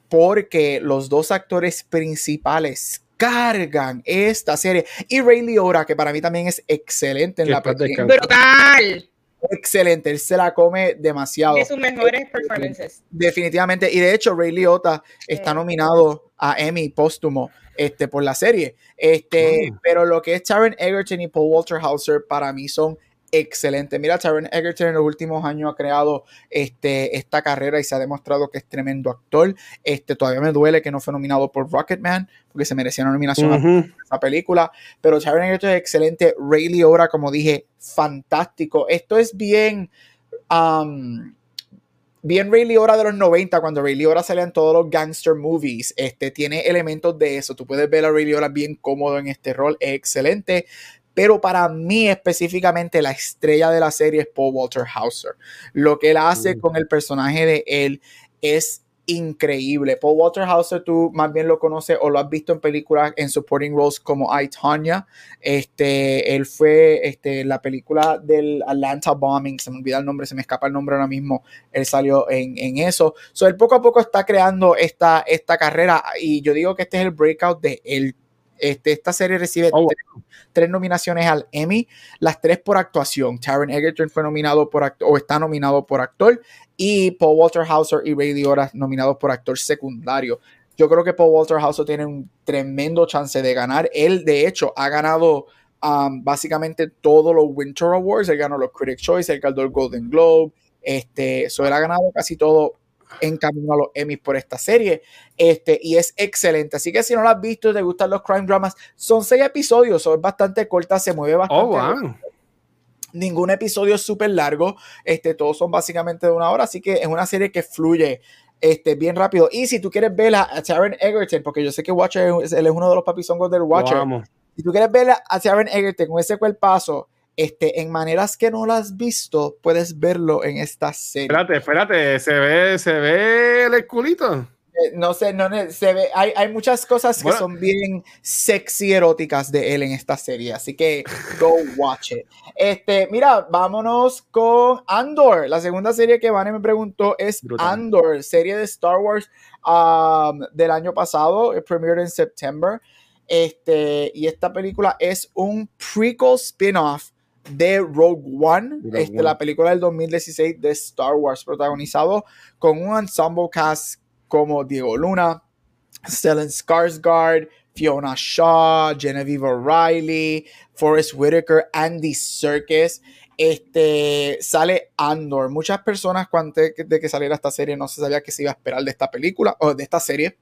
S2: porque los dos actores principales cargan esta serie. Y Ray Liotta, que para mí también es excelente en
S3: Que
S2: la película.
S1: Brutal.
S2: Excelente. Él se la come demasiado.
S1: De sus mejores performances.
S2: Definitivamente. Y de hecho, Ray Liotta está nominado a Emmy póstumo este, por la serie. Este, Pero lo que es Taron Egerton y Paul Walter Hauser para mí son excelente. Mira, Taron Egerton en los últimos años ha creado este, esta carrera y se ha demostrado que es tremendo actor. Este, todavía me duele que no fue nominado por Rocketman, porque se merecía una nominación a esa película. Pero Taron Egerton es excelente. Ray Liotta, como dije, fantástico. Esto es bien... Um, bien Ray Liotta de los 90, cuando Ray Liotta salía en todos los gangster movies, este, tiene elementos de eso. Tú puedes ver a Ray Liotta bien cómodo en este rol, es excelente pero para mí específicamente la estrella de la serie es Paul Walter Hauser. Lo que él hace mm. con el personaje de él es increíble. Paul Walter Hauser, tú más bien lo conoces o lo has visto en películas en supporting roles como I, Tonya. Este, él fue este, la película del Atlanta Bombing, se me olvida el nombre, se me escapa el nombre ahora mismo. Él salió en, en eso. So, él poco a poco está creando esta, esta carrera y yo digo que este es el breakout de él este, esta serie recibe oh, tres, nominaciones al Emmy, las tres por actuación. Taron Egerton fue nominado por actor, o está nominado por actor, y Paul Walter Hauser y Ray Liotta nominados por actor secundario. Yo creo que Paul Walter Hauser tiene un tremendo chance de ganar. Él, de hecho, ha ganado um, básicamente todos los Winter Awards. Él ganó los Critics' Choice, él ganó el Golden Globe. Este, él ha ganado casi todo en camino a los Emmys por esta serie. Este, y es excelente. Así que si no lo has visto y te gustan los crime dramas, son seis episodios, son bastante corta, se mueve bastante. Oh, Ningún episodio es súper largo. Este, todos son básicamente de una hora. Así que es una serie que fluye este, bien rápido. Y si tú quieres ver a Taron Egerton, porque yo sé que Watcher él es uno de los papizongos del Watcher. Si tú quieres ver a Taron Egerton con ese cuerpazo este, en maneras que no lo has visto, puedes verlo en esta serie.
S3: Espérate, espérate, se ve, se ve el culito.
S2: Eh, no sé, no se ve, hay, hay muchas cosas que son bien sexy eróticas de él en esta serie, así que go watch it. Este, mira, vámonos con Andor. La segunda serie que Vane me preguntó es Andor, serie de Star Wars um, del año pasado, premiered en septiembre. Este, y esta película es un prequel spin-off de Rogue One, este, la película del 2016 de Star Wars, protagonizado con un ensemble cast como Diego Luna, Stellan Skarsgård, Fiona Shaw, Genevieve Riley, Forrest Whitaker, Andy Serkis. Este sale Andor. Muchas personas, cuando de que saliera esta serie, no se sabía que se iba a esperar de esta película o de esta serie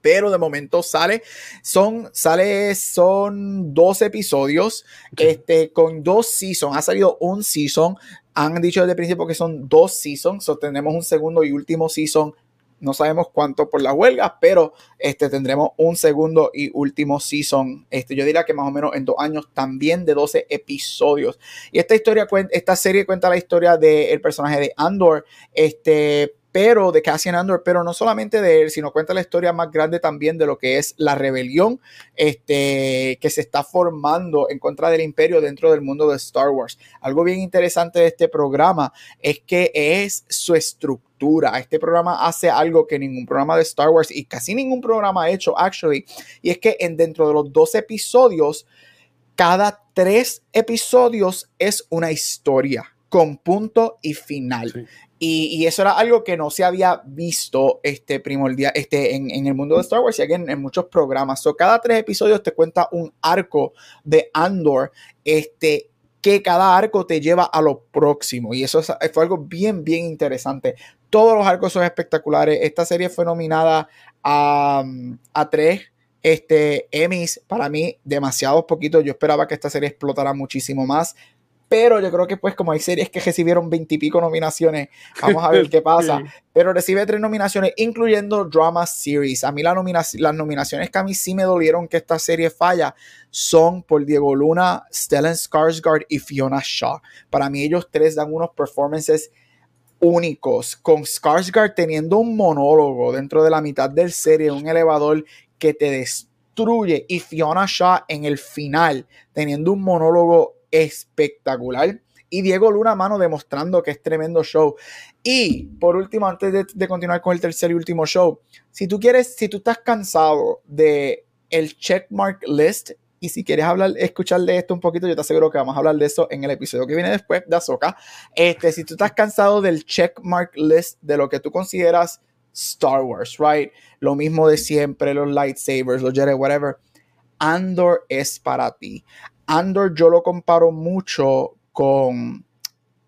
S2: pero de momento sale, son, sale, son dos episodios, este, con dos seasons, ha salido un season, han dicho desde el principio que son dos seasons, o tenemos un segundo y último season, no sabemos cuánto por las huelgas, pero este, tendremos un segundo y último season, este, yo diría que más o menos en dos años, también de 12 episodios. Y esta historia, esta serie cuenta la historia del personaje de Andor, este, pero de Cassian Andor, pero no solamente de él, sino cuenta la historia más grande también de lo que es la rebelión este, que se está formando en contra del imperio dentro del mundo de Star Wars. Algo bien interesante de este programa es que es su estructura. Este programa hace algo que ningún programa de Star Wars y casi ningún programa ha hecho, actually, y es que en, dentro de los dos episodios, cada tres episodios es una historia con punto y final. Y, eso era algo que no se había visto este primordial, este, en, en el mundo de Star Wars y en, en muchos programas. So, cada tres episodios te cuenta un arco de Andor, este, que cada arco te lleva a lo próximo. Y eso fue algo bien, bien interesante. Todos los arcos son espectaculares. Esta serie fue nominada a, a tres este, Emmys. Para mí, demasiados poquitos. Yo esperaba que esta serie explotara muchísimo más pero yo creo que pues como hay series que recibieron veintipico nominaciones, vamos a ver qué pasa, pero recibe tres nominaciones, incluyendo Drama Series. A mí la las nominaciones que a mí sí me dolieron que esta serie falla son por Diego Luna, Stellan Skarsgård y Fiona Shaw. Para mí ellos tres dan unos performances únicos, con Skarsgård teniendo un monólogo dentro de la mitad del serie, un elevador que te destruye, y Fiona Shaw en el final teniendo un monólogo espectacular. Y Diego Luna, mano, demostrando que es tremendo show. Y por último, antes de, continuar con el tercer y último show, si tú quieres, si tú estás cansado de el checkmark list Y si quieres hablar, escuchar de esto un poquito, yo te aseguro que vamos a hablar de eso en el episodio que viene después de Azoka. Este, si tú estás cansado del checkmark list de lo que tú consideras Star Wars, right? Lo mismo de siempre, los lightsabers, los Jedi, whatever. Andor es para ti. Andor yo lo comparo mucho con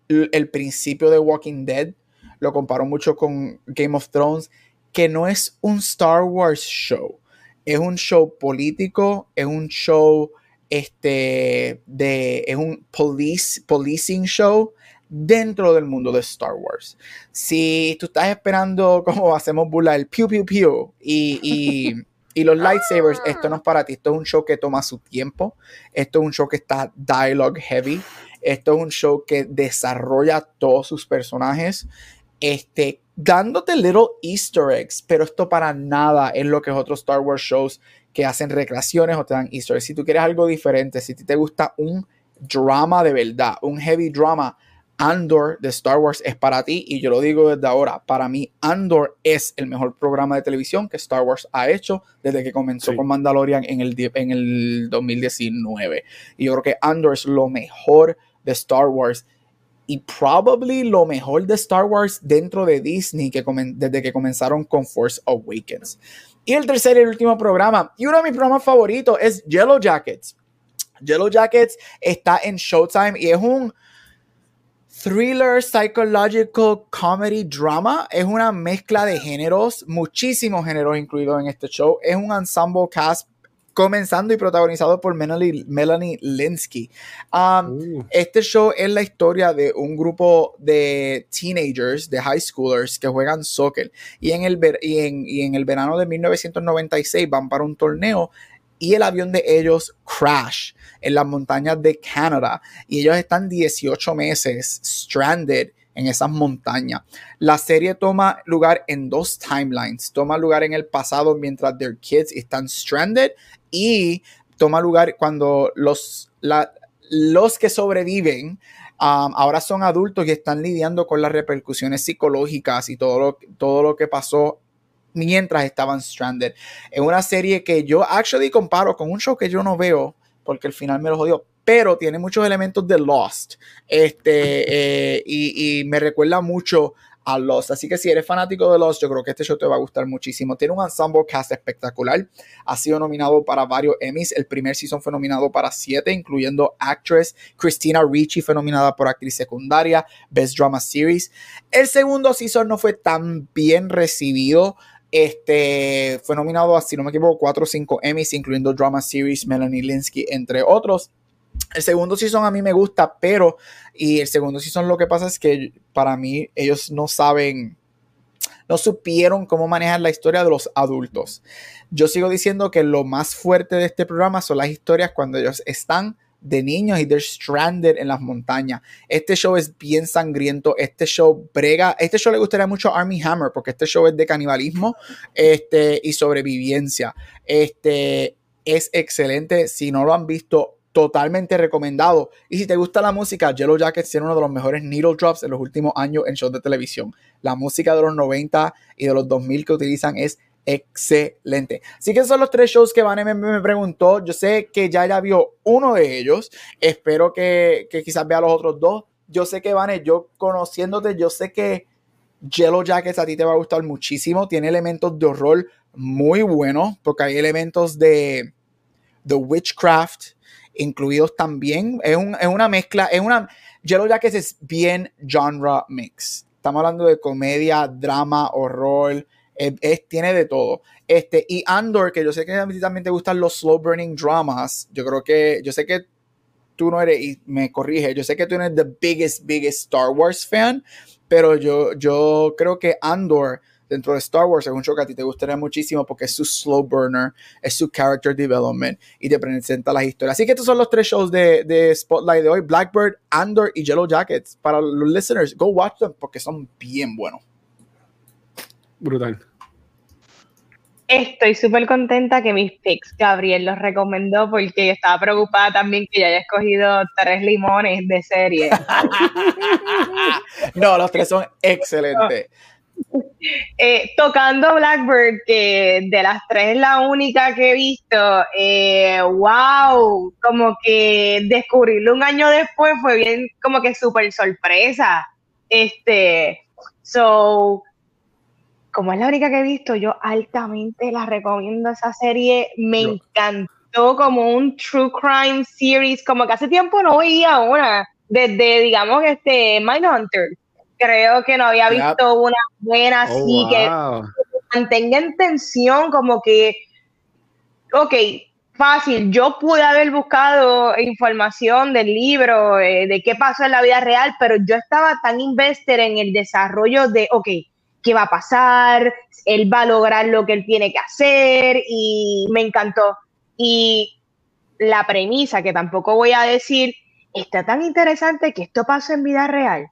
S2: el principio de Walking Dead, lo comparo mucho con Game of Thrones, que no es un Star Wars show, es un show político, es un show este, de, es un police, policing show dentro del mundo de Star Wars. Si tú estás esperando como hacemos burla el piu piu piu y, y, y los lightsabers, esto no es para ti, esto es un show que toma su tiempo, esto es un show que está dialogue heavy, esto es un show que desarrolla todos sus personajes, este, dándote little easter eggs, pero esto para nada es lo que es otros Star Wars shows que hacen recreaciones o te dan easter eggs. Si tú quieres algo diferente, si te gusta un drama de verdad, un heavy drama, Andor de Star Wars es para ti y yo lo digo desde ahora, para mí Andor es el mejor programa de televisión que Star Wars ha hecho desde que comenzó con Mandalorian en el, en el 2019. Y yo creo que Andor es lo mejor de Star Wars y probably lo mejor de Star Wars dentro de Disney que desde que comenzaron con Force Awakens. Y el tercer y el último programa, y uno de mis programas favoritos es Yellow Jackets. Yellow Jackets está en Showtime y es un thriller, psychological, comedy, drama. Es una mezcla de géneros, muchísimos géneros incluidos en este show. Es un ensemble cast comenzando y protagonizado por Melanie, Melanie Linsky. Um, uh. Este show es la historia de un grupo de teenagers, de high schoolers que juegan soccer y en el, y en, y en el verano de 1996 van para un torneo y el avión de ellos crash en las montañas de Canadá y ellos están 18 meses stranded en esas montañas. La serie toma lugar en dos timelines. Toma lugar en el pasado mientras their kids están stranded y toma lugar cuando los, los que sobreviven um, ahora son adultos y están lidiando con las repercusiones psicológicas y todo lo, todo lo que pasó mientras estaban stranded. Es una serie que yo actually comparo con un show que yo no veo porque al final me lo jodió, pero tiene muchos elementos de Lost. Este, eh, y, me recuerda mucho a Lost. Así que si eres fanático de Lost, yo creo que este show te va a gustar muchísimo. Tiene un ensemble cast espectacular. Ha sido nominado para varios Emmys. El primer season fue nominado para siete, incluyendo Actress. Christina Ricci fue nominada por actriz secundaria, Best Drama Series. El segundo season no fue tan bien recibido. Este fue nominado a, si no me equivoco, cuatro o cinco Emmys, incluyendo Drama Series, Melanie Linsky, entre otros. El segundo season a mí me gusta, pero y el segundo season lo que pasa es que para mí ellos no saben, no supieron cómo manejar la historia de los adultos. Yo sigo diciendo que lo más fuerte de este programa son las historias cuando ellos están de niños y they're stranded en las montañas. Este show es bien sangriento, este show brega, este show le gustaría mucho a Army Hammer porque este show es de canibalismo este, y sobrevivencia. Este es excelente, si no lo han visto, totalmente recomendado. Y si te gusta la música, Yellow Jackets tiene uno de los mejores needle drops en los últimos años en shows de televisión. La música de los 90 y de los 2000 que utilizan es excelente. Así que esos son los tres shows que Van me, preguntó. Yo sé que ya ya vio uno de ellos. Espero que, que quizás vea los otros dos. Yo sé que Van, yo conociéndote, yo sé que Yellow Jackets a ti te va a gustar muchísimo. Tiene elementos de horror muy buenos porque hay elementos de, de witchcraft incluidos también. Es, una mezcla, es una... Yellow Jackets es bien genre mix. Estamos hablando de comedia, drama, horror, es, tiene de todo. Este, y Andor, que yo sé que a ti también te gustan los slow burning dramas, yo creo que, yo sé que tú no eres, y me corrige, yo sé que tú eres the biggest, biggest Star Wars fan, pero yo, yo creo que Andor dentro de Star Wars es un show que a ti te gustaría muchísimo porque es su slow burner, es su character development y te presenta las historias. Así que estos son los tres shows de, de Spotlight de hoy: Blackbird, Andor y Yellow Jackets. Para los listeners, go watch them porque son bien buenos.
S3: Brutal.
S1: Estoy súper contenta que mis picks Gabriel los recomendó porque estaba preocupada también que ya haya escogido tres limones de serie.
S2: no, los tres son excelentes.
S1: Eh, tocando Blackbird, que de las tres es la única que he visto, eh, wow, como que descubrirlo un año después fue bien, como que súper sorpresa. Este, so, como es la única que he visto, yo altamente la recomiendo esa serie, me encantó como un true crime series, como que hace tiempo no veía una, desde, digamos, este Mindhunter creo que no había visto una buena oh, así que mantenga en tensión, como que, ok, fácil, yo pude haber buscado información del libro, eh, de qué pasó en la vida real, pero yo estaba tan invested en el desarrollo de, ok, ¿qué va a pasar? Él va a lograr lo que él tiene que hacer y me encantó. Y la premisa, que tampoco voy a decir, está tan interesante que esto pasó en vida real.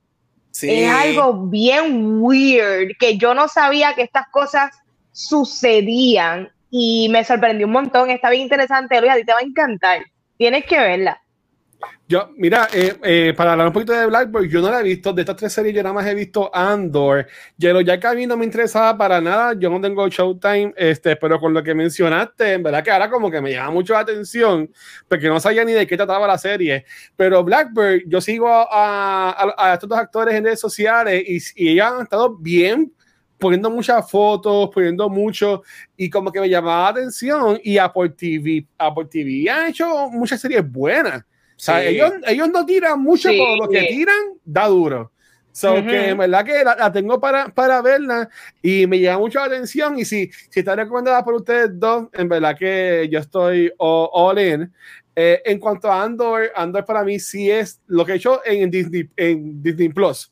S1: Es algo bien weird, que yo no sabía que estas cosas sucedían y me sorprendió un montón. Está bien interesante, Luis, a ti te va a encantar. Tienes que verla.
S3: Yo, mira, eh, eh, para hablar un poquito de Blackbird, yo no la he visto. De estas tres series, yo nada más he visto Andor. Yellow que a mí no me interesaba para nada. Yo no tengo Showtime, este, pero con lo que mencionaste, en verdad que ahora como que me llama mucho la atención, porque no sabía ni de qué trataba la serie. Pero Blackbird, yo sigo a, a, estos dos actores en redes sociales y, y ellos han estado bien poniendo muchas fotos, poniendo mucho, y como que me llamaba la atención. Y Apple TV, Apple TV ha hecho muchas series buenas ellos, ellos no tiran mucho, pero lo que tiran da duro. So que en verdad que la, tengo para, para verla y me llama mucho la atención. Y si, si está recomendada por ustedes dos, en verdad que yo estoy all, in. Eh, en cuanto a Andor, Andor para mí sí es lo que he hecho en Disney, en Disney Plus.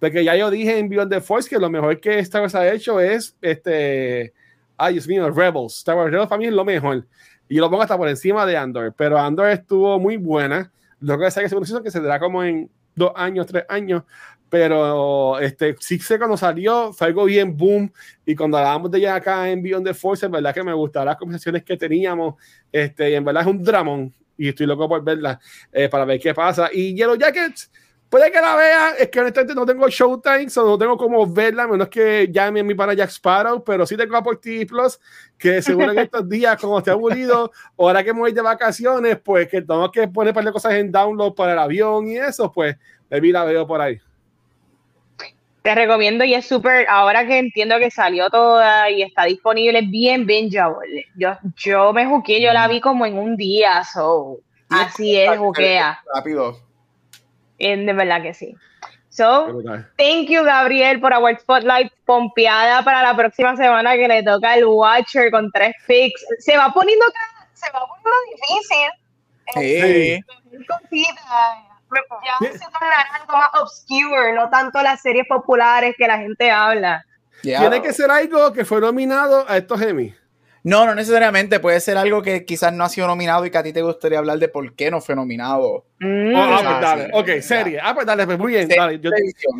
S3: Porque ya yo dije en Beyond the Force que lo mejor que Star Wars ha hecho es este. Ay, Dios mío, Rebels. Star Wars Rebels para mí es lo mejor y lo pongo hasta por encima de Andor. Pero Andor estuvo muy buena. Lo que es que que se dará como en dos años, tres años. Pero este, sé cuando salió, fue algo bien boom. Y cuando hablábamos de ella acá en Beyond the Force, en verdad que me gustaron las conversaciones que teníamos. Este, y en verdad es un dramón. Y estoy loco por verla eh, para ver qué pasa. Y Yellow Jackets Puede que la vea, es que honestamente no tengo Showtime, o no tengo como verla, menos que llame a mi para Jack Sparrow, pero sí tengo Apple Plus, que seguro en estos días, como esté aburrido, o ahora que me voy de vacaciones, pues que tengo que poner un par de cosas en download para el avión y eso, pues vi la veo por ahí.
S1: Te recomiendo y es súper, ahora que entiendo que salió toda y está disponible, bien bingeable. Yo, yo me juqué, yo la vi como en un día, so, así es, juquea.
S2: Rápido
S1: de verdad que sí. So, thank you, Gabriel, por Award Spotlight pompeada para la próxima semana que le toca el Watcher con tres picks. Se va poniendo, se va poniendo difícil. Sí. Ya se tornará algo más obscure, no tanto las series populares que la gente habla.
S3: Tiene que ser algo que fue nominado a estos Emmy.
S2: No, no necesariamente. Puede ser algo que quizás no ha sido nominado y que a ti te gustaría hablar de por qué no fue nominado.
S3: Mm. Oh, ah, pues dale. Ok, serie. Ah, pues dale, pues muy bien. Dale. Yo,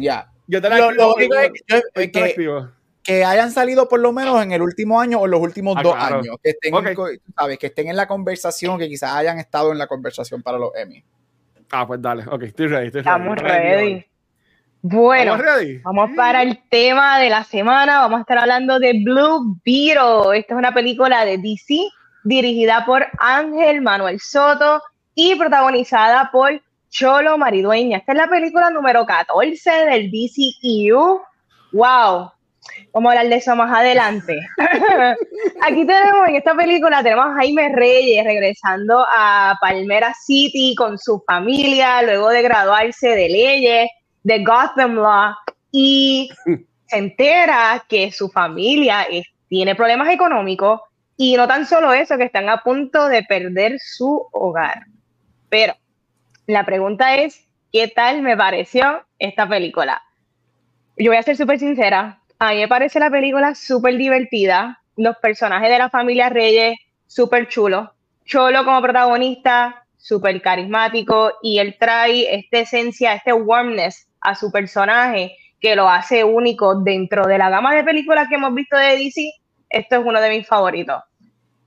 S2: ya. Yo te la lo, único es que, que, hayan salido por lo menos en el último año o en los últimos ah, dos años. Que estén, ¿sabes? que estén en la conversación, que quizás hayan estado en la conversación para los Emmy.
S3: Ah, pues dale. Ok, estoy ready. Estoy
S1: Estamos ready. Bueno, vamos para el tema de la semana. Vamos a estar hablando de Blue Beetle. Esta es una película de DC dirigida por Ángel Manuel Soto y protagonizada por Cholo Maridueña. Esta es la película número 14 del DCEU. ¡Wow! Vamos a hablar de eso más adelante. Aquí tenemos, en esta película, tenemos a Jaime Reyes regresando a Palmera City con su familia, luego de graduarse de leyes de Gotham Law y se entera que su familia tiene problemas económicos y no tan solo eso, que están a punto de perder su hogar. Pero la pregunta es, ¿qué tal me pareció esta película? Yo voy a ser súper sincera, a mí me parece la película súper divertida, los personajes de la familia Reyes súper chulos, Cholo como protagonista, súper carismático y él trae esta esencia, este warmness a su personaje que lo hace único dentro de la gama de películas que hemos visto de DC. Esto es uno de mis favoritos.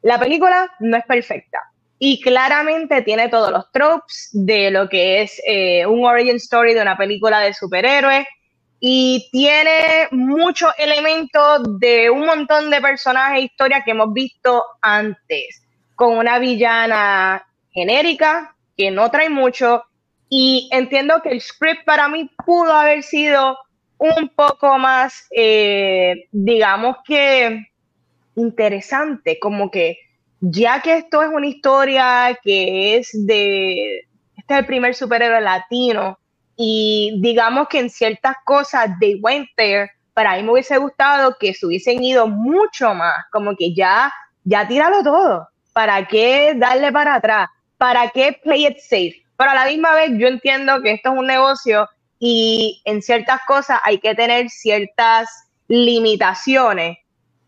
S1: La película no es perfecta y claramente tiene todos los tropes de lo que es eh, un origin story de una película de superhéroes. y tiene muchos elementos de un montón de personajes e historias que hemos visto antes, con una villana genérica que no trae mucho y entiendo que el script para mí pudo haber sido un poco más, eh, digamos que interesante, como que ya que esto es una historia que es de, este es el primer superhéroe latino y digamos que en ciertas cosas de went there, para mí me hubiese gustado que se hubiesen ido mucho más, como que ya, ya tíralo todo, ¿para qué darle para atrás? ¿Para qué play it safe? Pero a la misma vez yo entiendo que esto es un negocio y en ciertas cosas hay que tener ciertas limitaciones.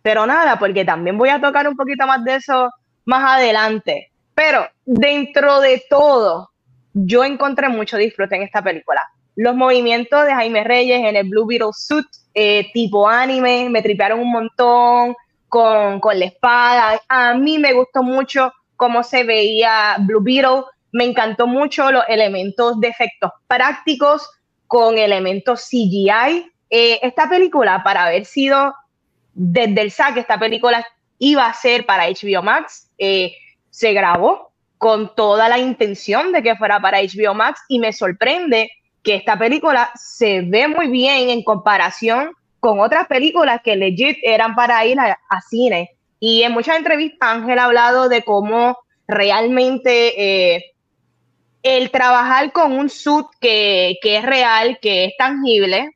S1: Pero nada, porque también voy a tocar un poquito más de eso más adelante. Pero dentro de todo, yo encontré mucho disfrute en esta película. Los movimientos de Jaime Reyes en el Blue Beetle suit, eh, tipo anime, me tripearon un montón con, con la espada. A mí me gustó mucho cómo se veía Blue Beetle. Me encantó mucho los elementos de efectos prácticos con elementos CGI. Eh, esta película, para haber sido desde el saque, esta película iba a ser para HBO Max, eh, se grabó con toda la intención de que fuera para HBO Max y me sorprende que esta película se ve muy bien en comparación con otras películas que legit eran para ir a, cine. Y en muchas entrevistas Ángel ha hablado de cómo realmente eh, el trabajar con un suit que, es real, que es tangible,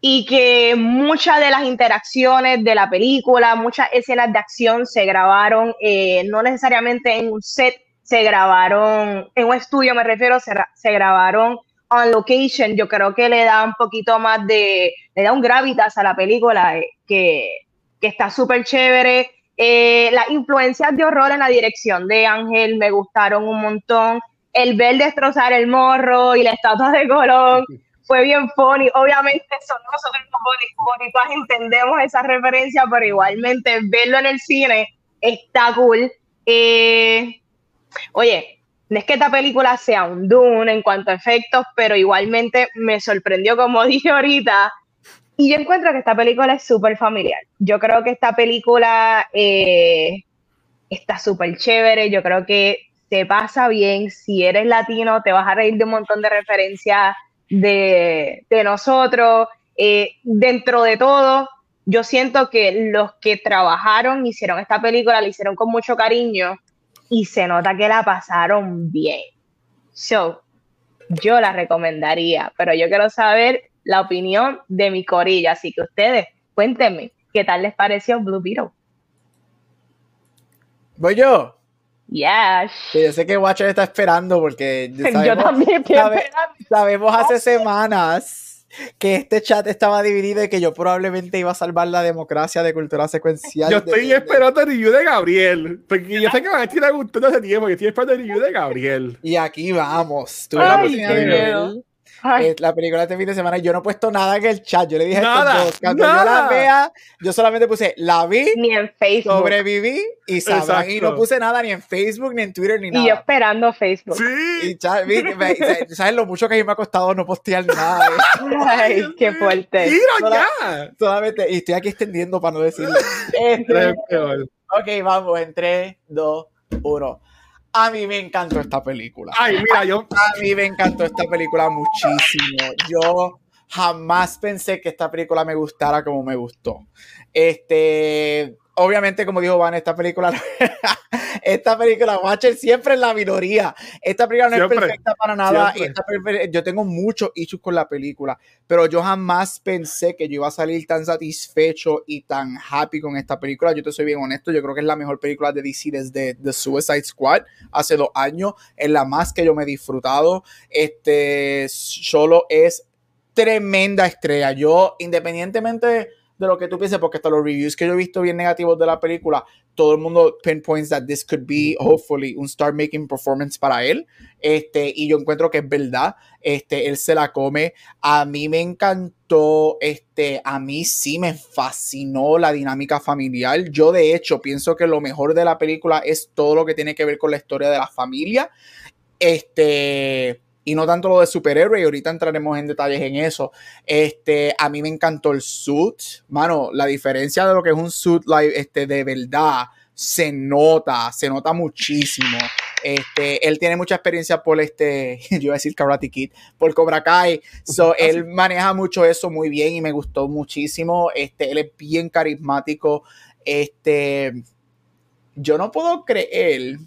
S1: y que muchas de las interacciones de la película, muchas escenas de acción se grabaron eh, no necesariamente en un set, se grabaron en un estudio, me refiero, se, se, grabaron on location. Yo creo que le da un poquito más de, le da un gravitas a la película eh, que, que está súper chévere. Eh, las influencias de horror en la dirección de Ángel me gustaron un montón. El ver destrozar el morro y la estatua de Colón fue bien funny. Obviamente, son nosotros los entendemos esa referencia, pero igualmente verlo en el cine está cool. Eh, oye, no es que esta película sea un Dune en cuanto a efectos, pero igualmente me sorprendió, como dije ahorita, y yo encuentro que esta película es súper familiar. Yo creo que esta película eh, está súper chévere. Yo creo que te pasa bien. Si eres latino, te vas a reír de un montón de referencias de, nosotros. Eh, dentro de todo, yo siento que los que trabajaron, hicieron esta película, la hicieron con mucho cariño y se nota que la pasaron bien. So, yo la recomendaría, pero yo quiero saber la opinión de mi corilla. Así que ustedes, cuéntenme, ¿qué tal les pareció Blue Beetle?
S2: ¿Voy yo?
S1: Yes.
S2: yo sé que Watcher está esperando porque
S1: yo también estoy
S2: sabemos hace semanas que este chat estaba dividido y que yo probablemente iba a salvar la democracia de cultura secuencial.
S3: Yo estoy esperando el review de Gabriel, porque yo sé que a ti le gustó hace tiempo, yo estoy esperando el review de Gabriel.
S2: Y aquí vamos. Tuve la oportunidad de eh, la película este fin de semana. Yo no he puesto nada en el chat. Yo le dije
S3: nada, a
S2: estos Cuando yo la vea, yo solamente puse la vi,
S1: ni en Facebook.
S2: sobreviví y sabrán. Y no puse nada ni en Facebook, ni en Twitter, ni nada.
S1: Y yo esperando Facebook.
S3: Sí.
S2: Y sabes lo mucho que a mí me ha costado no postear nada.
S1: Ay, qué fuerte.
S3: Tiro ya.
S2: Solamente, y estoy aquí extendiendo para no decirlo. Este, ok, vamos, en 3, 2, 1. A mí me encantó esta película.
S3: Ay, mira, yo.
S2: A mí me encantó esta película muchísimo. Yo jamás pensé que esta película me gustara como me gustó. Este, obviamente, como dijo Van, esta película, esta película, Watcher siempre es la minoría. Esta película no es perfecta para nada. yo tengo muchos issues con la película, pero yo jamás pensé que yo iba a salir tan satisfecho y tan happy con esta película. Yo te soy bien honesto, yo creo que es la mejor película de DC desde The Suicide Squad hace dos años. Es la más que yo me he disfrutado. Este solo es tremenda estrella. Yo, independientemente de lo que tú pienses, porque hasta los reviews que yo he visto bien negativos de la película, todo el mundo pinpoints that this could be, hopefully, un star making performance para él. Este, y yo encuentro que es verdad. Este, él se la come. A mí me encantó. Este, a mí sí me fascinó la dinámica familiar. Yo, de hecho, pienso que lo mejor de la película es todo lo que tiene que ver con la historia de la familia. Este y no tanto lo de superhéroe, y ahorita entraremos en detalles en eso. Este, a mí me encantó el suit, mano, la diferencia de lo que es un suit live, este, de verdad, se nota, se nota muchísimo. Este, él tiene mucha experiencia por este, yo iba a decir Karate Kid, por Cobra Kai. So, ah, él maneja mucho eso muy bien y me gustó muchísimo. Este, él es bien carismático. Este, yo no puedo creer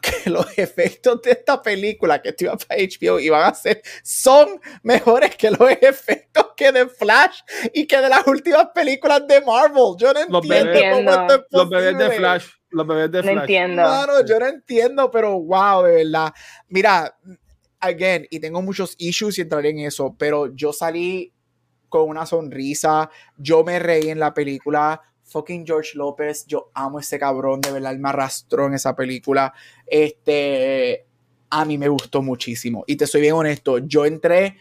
S2: que los efectos de esta película que estuvo para HBO iban a ser son mejores que los efectos que de Flash y que de las últimas películas de Marvel. Yo no
S3: los
S2: entiendo
S3: bebés, cómo esto Los bebés de Flash. Los bebés de Flash.
S1: No entiendo.
S2: Claro, yo no entiendo, pero wow, de verdad. Mira, again, y tengo muchos issues y entraré en eso, pero yo salí con una sonrisa, yo me reí en la película, fucking George López, yo amo ese cabrón, de verdad, él me arrastró en esa película. Este, a mí me gustó muchísimo. Y te soy bien honesto, yo entré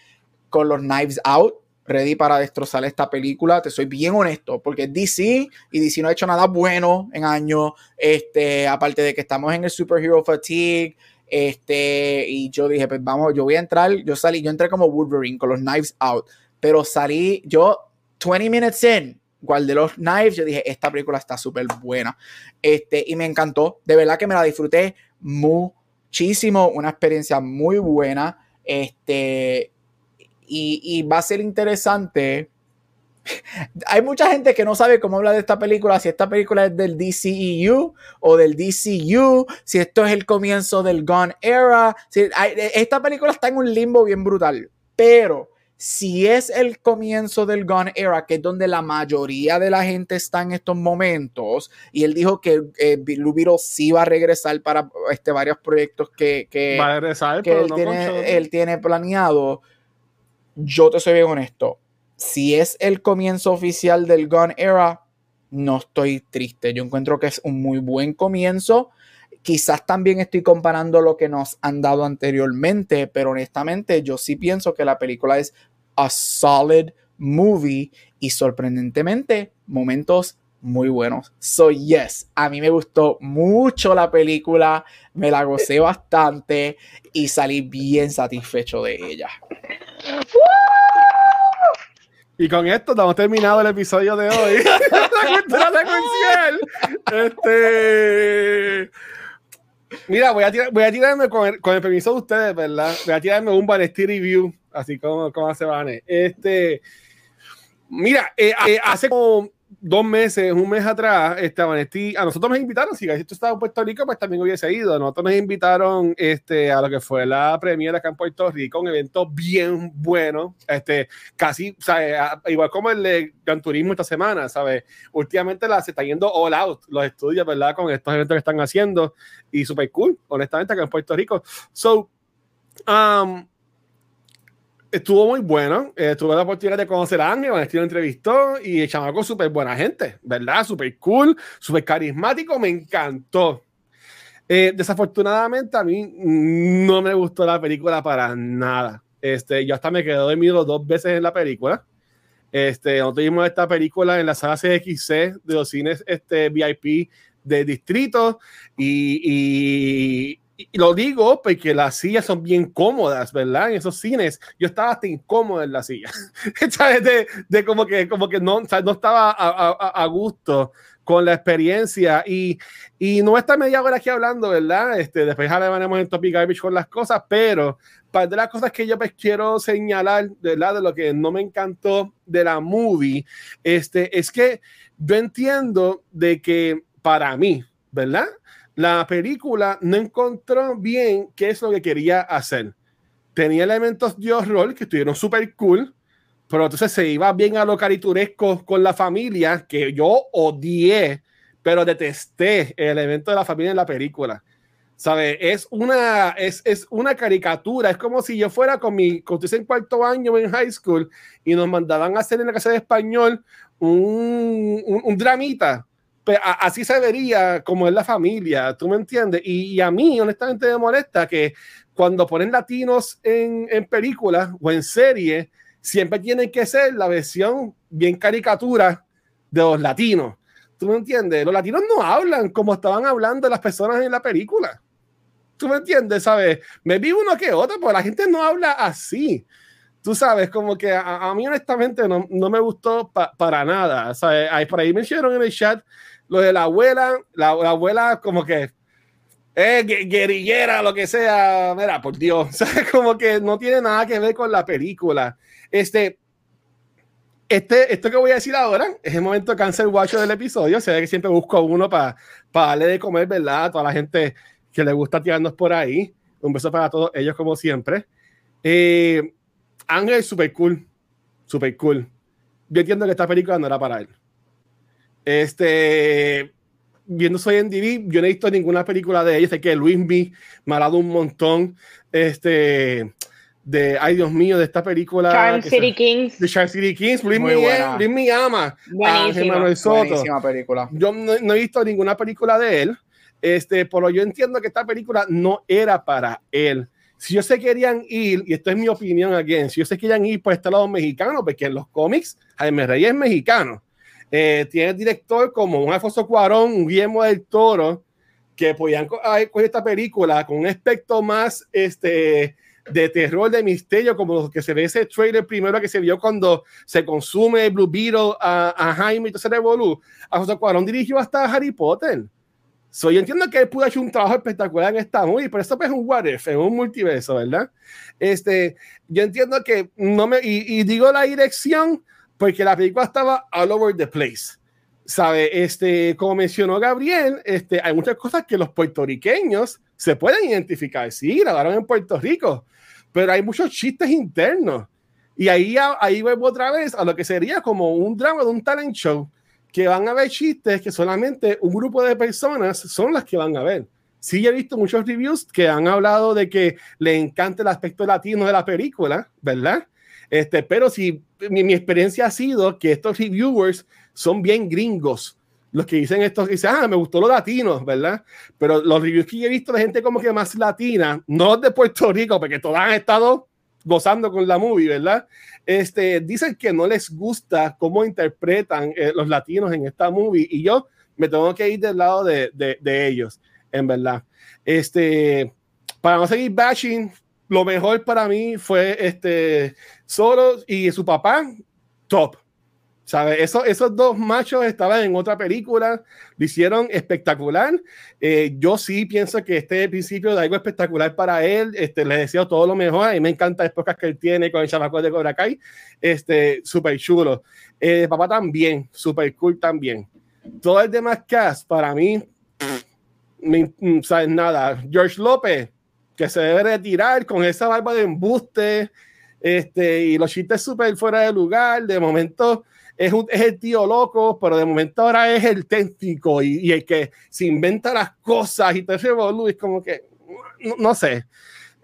S2: con los Knives Out, ready para destrozar esta película, te soy bien honesto, porque DC y DC no ha hecho nada bueno en años, este, aparte de que estamos en el superhero fatigue, este, y yo dije, pues vamos, yo voy a entrar, yo salí, yo entré como Wolverine con los Knives Out, pero salí, yo 20 minutes in, de los Knives, yo dije, esta película está súper buena. Este, y me encantó, de verdad que me la disfruté muchísimo, una experiencia muy buena. Este, y, y va a ser interesante. Hay mucha gente que no sabe cómo hablar de esta película, si esta película es del DCEU o del DCU, si esto es el comienzo del Gone Era. Si, esta película está en un limbo bien brutal, pero si es el comienzo del Gun Era, que es donde la mayoría de la gente está en estos momentos, y él dijo que eh, sí va a regresar para este, varios proyectos que, que,
S3: va a regresar,
S2: que él, tiene, él tiene planeado, yo te soy bien honesto, si es el comienzo oficial del Gun Era, no estoy triste. Yo encuentro que es un muy buen comienzo. Quizás también estoy comparando lo que nos han dado anteriormente, pero honestamente yo sí pienso que la película es a solid movie y sorprendentemente momentos muy buenos. So yes, a mí me gustó mucho la película, me la gocé bastante y salí bien satisfecho de ella.
S3: Y con esto estamos terminado el episodio de hoy. Este. Mira, voy a, tirarme con el, permiso de ustedes, ¿verdad? Voy a tirarme un Vanity Review, así como, como hace Vane. Este, mira, eh, eh, hace como dos meses, un mes atrás, este, a nosotros nos invitaron, si esto estaba en Puerto Rico, pues también hubiese ido. Nosotros nos invitaron este, a lo que fue la premiera acá en Puerto Rico, un evento bien bueno, este, casi, o sea, igual como el de Gran Turismo esta semana, ¿sabes? Últimamente la, se está yendo all out los estudios, ¿verdad? Con estos eventos que están haciendo y súper cool, honestamente, acá en Puerto Rico. So, um, estuvo muy bueno. Eh, tuve la oportunidad de conocer a Ángel, Vanesti lo entrevistó y el chamaco súper buena gente, ¿verdad? Súper cool, súper carismático, me encantó. Eh, desafortunadamente a mí no me gustó la película para nada. Este, yo hasta me quedé dormido dos veces en la película. Este, nosotros vimos esta película en la sala CXC de los cines este, VIP de distrito y, y lo digo porque las sillas son bien cómodas, ¿verdad? En esos cines yo estaba hasta incómodo en la silla. de, de, como que, como que no, no estaba a, a, gusto con la experiencia y, y no está media hora aquí hablando, ¿verdad? Este, después le vanemos en Topic Garbage con las cosas, pero para de las cosas que yo pues quiero señalar, ¿verdad? De lo que no me encantó de la movie, este, es que yo entiendo de que para mí, ¿verdad? La película no encontró bien qué es lo que quería hacer. Tenía elementos de horror que estuvieron súper cool, pero entonces se iba bien a lo carituresco con la familia, que yo odié, pero detesté el elemento de la familia en la película. ¿Sabe? Es una, es, es una caricatura. Es como si yo fuera con mi, con en cuarto año en high school y nos mandaban a hacer en la casa de español un, un dramita pues, así se vería como es la familia, ¿tú me entiendes? Y, a mí, honestamente, me molesta que cuando ponen latinos en, en películas o en series, siempre tienen que ser la versión bien caricatura de los latinos. ¿Tú me entiendes? Los latinos no hablan como estaban hablando las personas en la película. tú me entiendes, ¿sabes? Me vi uno que otro, pero la gente no habla así. Tú sabes, como que a, mí honestamente no, no me gustó para nada. ¿sabes? Ahí, por ahí mencionaron en el chat lo de la abuela, la, abuela como que eh, guerrillera, lo que sea, mira, por Dios, como que no tiene nada que ver con la película. Este, este, esto que voy a decir ahora es el momento cancel watch del episodio. Se ve que siempre busco uno para darle de comer, ¿verdad? A toda la gente que le gusta tirarnos por ahí. Un beso para todos ellos, como siempre. Eh, Ángel, super cool. Super cool. Yo entiendo que esta película no era para él. Este, viendo Soy en DV, yo no he visto ninguna película de ella. Sé que Luis me ha dado un montón. Este, de, ay Dios mío, de esta película.
S1: Charm City Kings.
S3: De Charm City Kings. Luis, me, Luis me ama.
S1: Buenísima.
S2: Buenísima película.
S3: Yo no, he visto ninguna película de él. Este, pero yo entiendo que esta película no era para él. Si ellos se querían ir, y esto es mi opinión again, si ellos se querían ir por este lado mexicano, porque en los cómics Jaime Reyes es mexicano. Eh, tiene director como un Alfonso Cuarón, un Guillermo del Toro, que podían coger esta película con un aspecto más este, de terror, de misterio, como lo que se ve ese trailer primero que se vio cuando se consume Blue Beetle a, a Jaime y todo ese revolú. Alfonso Cuarón dirigió hasta Harry Potter. So, yo entiendo que él pudo hacer un trabajo espectacular en esta movie, pero esto es un what if, en un multiverso, ¿verdad? Este, yo entiendo que no me, y, y digo la dirección porque la película estaba all over the place. ¿Sabe? Este, como mencionó Gabriel, este, hay muchas cosas que los puertorriqueños se pueden identificar. Sí, grabaron en Puerto Rico, pero hay muchos chistes internos. Y ahí, ahí vuelvo otra vez a lo que sería como un drama de un talent show, que van a ver chistes que solamente un grupo de personas son las que van a ver. Sí, he visto muchos reviews que han hablado de que le encanta el aspecto latino de la película, ¿verdad? Este, pero si mi, mi experiencia ha sido que estos reviewers son bien gringos, los que dicen esto, que dicen, ah, me gustó los latinos, ¿verdad? Pero los reviews que he visto de gente como que más latina, no de Puerto Rico, porque todos han estado gozando con la movie, ¿verdad? Este, dicen que no les gusta cómo interpretan eh, los latinos en esta movie y yo me tengo que ir del lado de, de, de, ellos, en verdad. Este, para no seguir bashing, lo mejor para mí fue este, Solo y su papá, top. ¿Sabe? Eso, esos dos machos estaban en otra película, lo hicieron espectacular. Eh, yo sí pienso que este principio de algo espectacular para él. Este, le deseo todo lo mejor. Y me encanta las pocas que él tiene con el chamaco de Cobra Kai. Este, súper chulo. Eh, papá también, súper cool también. Todo el demás cast, para mí, me, mm, ¿sabes? Nada. George López, que se debe retirar con esa barba de embuste. Este, y los chistes súper fuera de lugar. De momento es, un, es el tío loco, pero de momento ahora es el técnico y, y el que se inventa las cosas y todo ese es como que, no, no sé.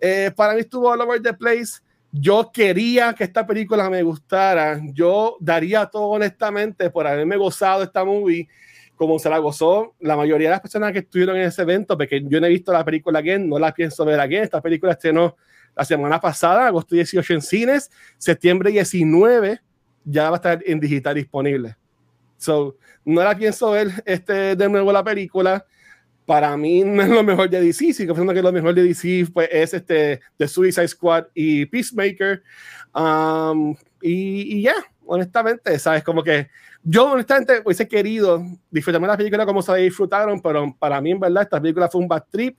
S3: Eh, para mí estuvo all over the place. Yo quería que esta película me gustara. Yo daría todo honestamente por haberme gozado esta movie como se la gozó la mayoría de las personas que estuvieron en ese evento, porque yo no he visto la película again, no la pienso ver again. Esta película estrenó la semana pasada, agosto 18 en cines, septiembre 19 ya va a estar en digital disponible. So, no la pienso ver este, de nuevo la película. Para mí no es lo mejor de DC, sí que lo mejor de DC pues, es este, The Suicide Squad y Peacemaker. Um, y, ya, honestamente, ¿sabes? Como que yo honestamente hubiese querido disfrutarme la película como se disfrutaron, pero para mí en verdad esta película fue un bad trip,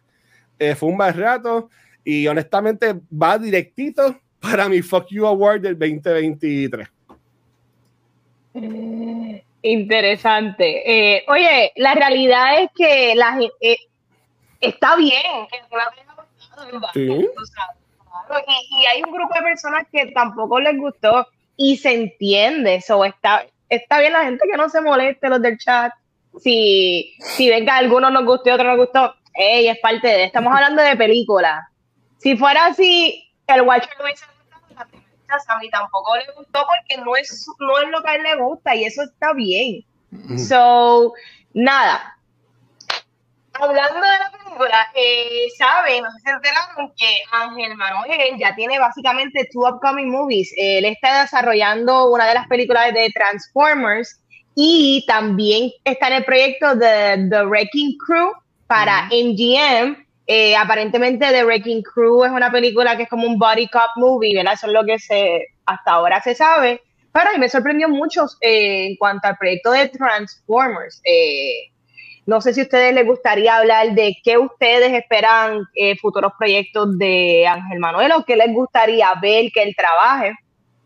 S3: eh, fue un bad rato y honestamente va directito para mi Fuck You Award del 2023.
S1: Interesante. Eh, oye, la realidad es que la eh, está bien que y, y, hay un grupo de personas que tampoco les gustó y se entiende. eso está, está bien la gente que no se moleste, los del chat. Si, si ven que a algunos nos gustó y otros nos gustó, ey, es parte de. Estamos hablando de películas. Si fuera así, el Watcher lo hubiese a mí tampoco le gustó porque no es, no es lo que a él le gusta y eso está bien. So, nada. Hablando de la película, eh, saben, no sé si se enteraron que Ángel Manuel ya tiene básicamente two upcoming movies. Él está desarrollando una de las películas de Transformers y también está en el proyecto de The Wrecking Crew para MGM Eh, aparentemente The Wrecking Crew es una película que es como un body cop movie, ¿verdad? Eso es lo que se, hasta ahora se sabe. Pero a mí me sorprendió mucho eh, en cuanto al proyecto de Transformers. Eh, no sé si a ustedes les gustaría hablar de qué ustedes esperan futuros proyectos de Ángel Manuel o qué les gustaría ver que él trabaje.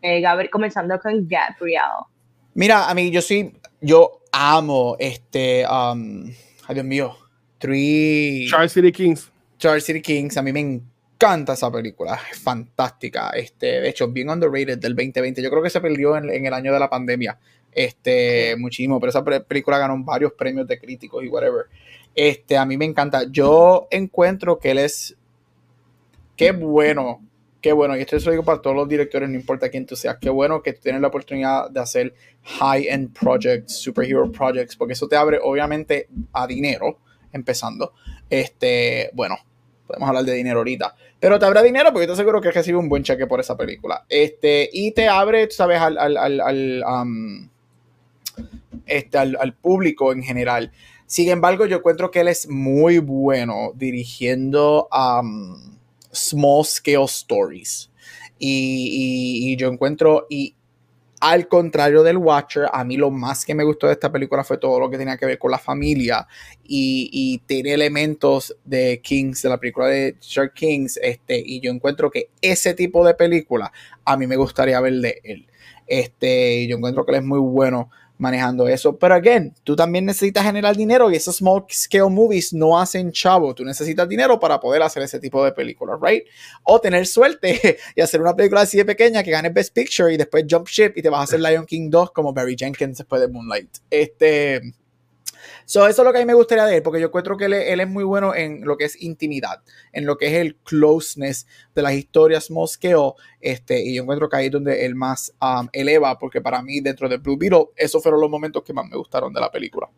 S1: ver, comenzando con Gabriel.
S2: Mira, a mí yo sí, yo amo este, um, ay Dios mío, Three...
S3: Charles City Kings.
S2: Charles City Kings, a mí me encanta esa película, es fantástica. Este, de hecho, bien underrated del 2020. Yo creo que se perdió en, el año de la pandemia. Este, muchísimo, pero esa película ganó varios premios de críticos y whatever. Este, a mí me encanta. Yo encuentro que él es. Qué bueno, qué bueno. Y esto lo digo para todos los directores, no importa quién tú seas. Qué bueno que tienes la oportunidad de hacer high-end projects, superhero projects, porque eso te abre, obviamente, a dinero empezando. Este, bueno, podemos hablar de dinero ahorita. Pero te abre dinero porque te aseguro que recibe un buen cheque por esa película. Este, y te abre, sabes, al, al, al, um, este, al, público en general. Sin embargo, yo encuentro que él es muy bueno dirigiendo um, small scale stories. Y, y, yo encuentro, y al contrario del Watcher, a mí lo más que me gustó de esta película fue todo lo que tenía que ver con la familia y, y tiene elementos de Kings, de la película de Shark Kings, este, y yo encuentro que ese tipo de película a mí me gustaría ver de él. Este, yo encuentro que él es muy bueno manejando eso. Pero again, tú también necesitas generar dinero y esos small scale movies no hacen chavo. Tú necesitas dinero para poder hacer ese tipo de películas, right? O tener suerte y hacer una película así de pequeña que gane Best Picture y después Jump Ship y te vas a hacer Lion King 2 como Barry Jenkins después de Moonlight. Este, So, eso es lo que a mí me gustaría de él, porque yo encuentro que él, es muy bueno en lo que es intimidad, en lo que es el closeness de las historias mosqueo, este, y yo encuentro que ahí es donde él más um, eleva, porque para mí dentro de Blue Beetle, esos fueron los momentos que más me gustaron de la película.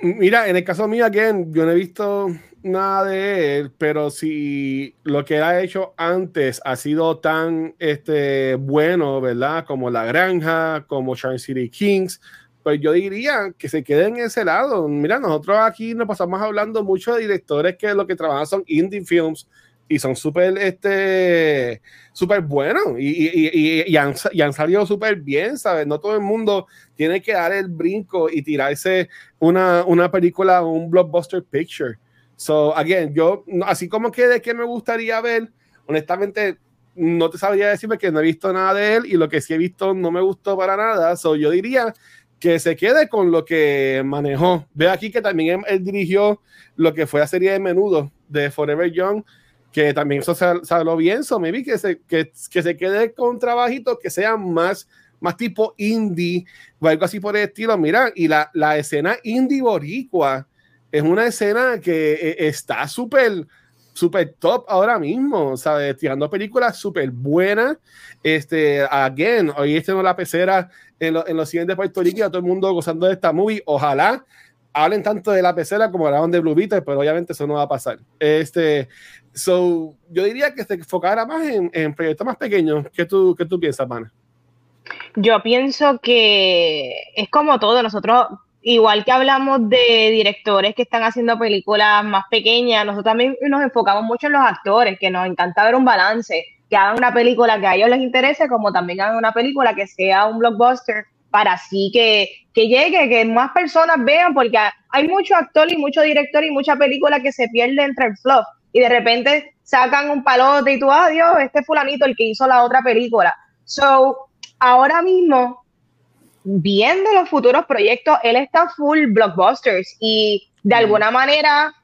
S3: Mira, en el caso mío, again, yo no he visto nada de él, pero si lo que ha hecho antes ha sido tan este, bueno, ¿verdad? Como La Granja, como Charm City Kings, pues yo diría que se quede en ese lado. Mira, nosotros aquí nos pasamos hablando mucho de directores que lo que trabajan son indie films y son súper este, super buenos y, y, han, han, salido súper bien, ¿sabes? No todo el mundo tiene que dar el brinco y tirarse una, una película, un blockbuster picture. So, again, yo, así como que de qué me gustaría ver, honestamente, no te sabría decirme que no he visto nada de él y lo que sí he visto no me gustó para nada. So, yo diría que se quede con lo que manejó. Ve aquí que también él, dirigió lo que fue la serie de menudo de Forever Young, que también eso salió bien. So, maybe que se, que, que se quede con trabajitos que sean más, más tipo indie o algo así por el estilo. Mira, y la, la escena indie boricua es una escena que eh, está súper súper top ahora mismo, ¿sabes? Tirando películas súper buenas. Este, again, hoy estrenó la pecera en, en los siguientes Puerto Rico y a todo el mundo gozando de esta movie. Ojalá hablen tanto de la pecera como hablaban de Blue Beetle, pero obviamente eso no va a pasar. Este, so, yo diría que se enfocara más en, en proyectos más pequeños. ¿Qué tú, qué tú piensas, Mana?
S1: Yo pienso que es como todo, nosotros igual que hablamos de directores que están haciendo películas más pequeñas, nosotros también nos enfocamos mucho en los actores, que nos encanta ver un balance, que hagan una película que a ellos les interese, como también hagan una película que sea un blockbuster para así que, que llegue, que más personas vean, porque hay mucho actor y mucho director y mucha película que se pierde entre el fluff y de repente sacan un palote y tú, adiós, ah, este fulanito el que hizo la otra película. So, ahora mismo viendo los futuros proyectos, él está full blockbusters y de alguna manera,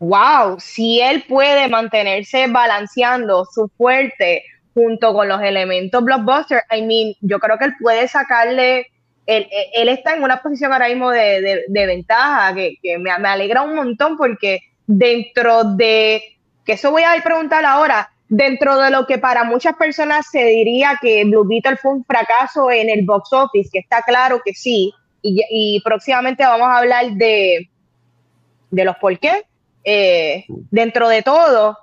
S1: wow, si él puede mantenerse balanceando su fuerte junto con los elementos blockbuster, I mean, yo creo que él puede sacarle, él, está en una posición ahora mismo de, ventaja que, me, me, alegra un montón porque dentro de, que eso voy a preguntar ahora, dentro de lo que para muchas personas se diría que Blue Beetle fue un fracaso en el box office, que está claro que sí, y, próximamente vamos a hablar de, de los por qué. Eh, dentro de todo,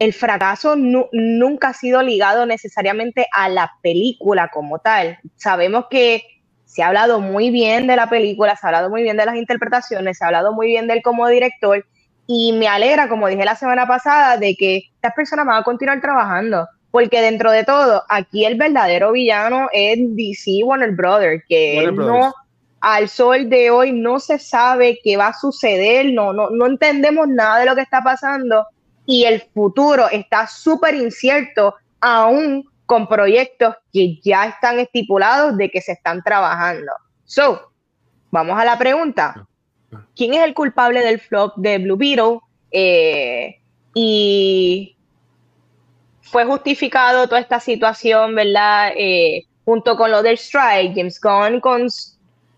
S1: el fracaso nunca ha sido ligado necesariamente a la película como tal. Sabemos que se ha hablado muy bien de la película, se ha hablado muy bien de las interpretaciones, se ha hablado muy bien de él como director, y me alegra, como dije la semana pasada, de que estas personas van a continuar trabajando. Porque dentro de todo, aquí el verdadero villano es DC Warner Brothers, que no, al sol de hoy no se sabe qué va a suceder, no, no, no entendemos nada de lo que está pasando y el futuro está súper incierto, aún con proyectos que ya están estipulados de que se están trabajando. So, vamos a la pregunta. ¿Quién es el culpable del flop de Blue Beetle? Eh, y fue justificado toda esta situación, ¿verdad? Eh, junto con lo del strike, James Gunn con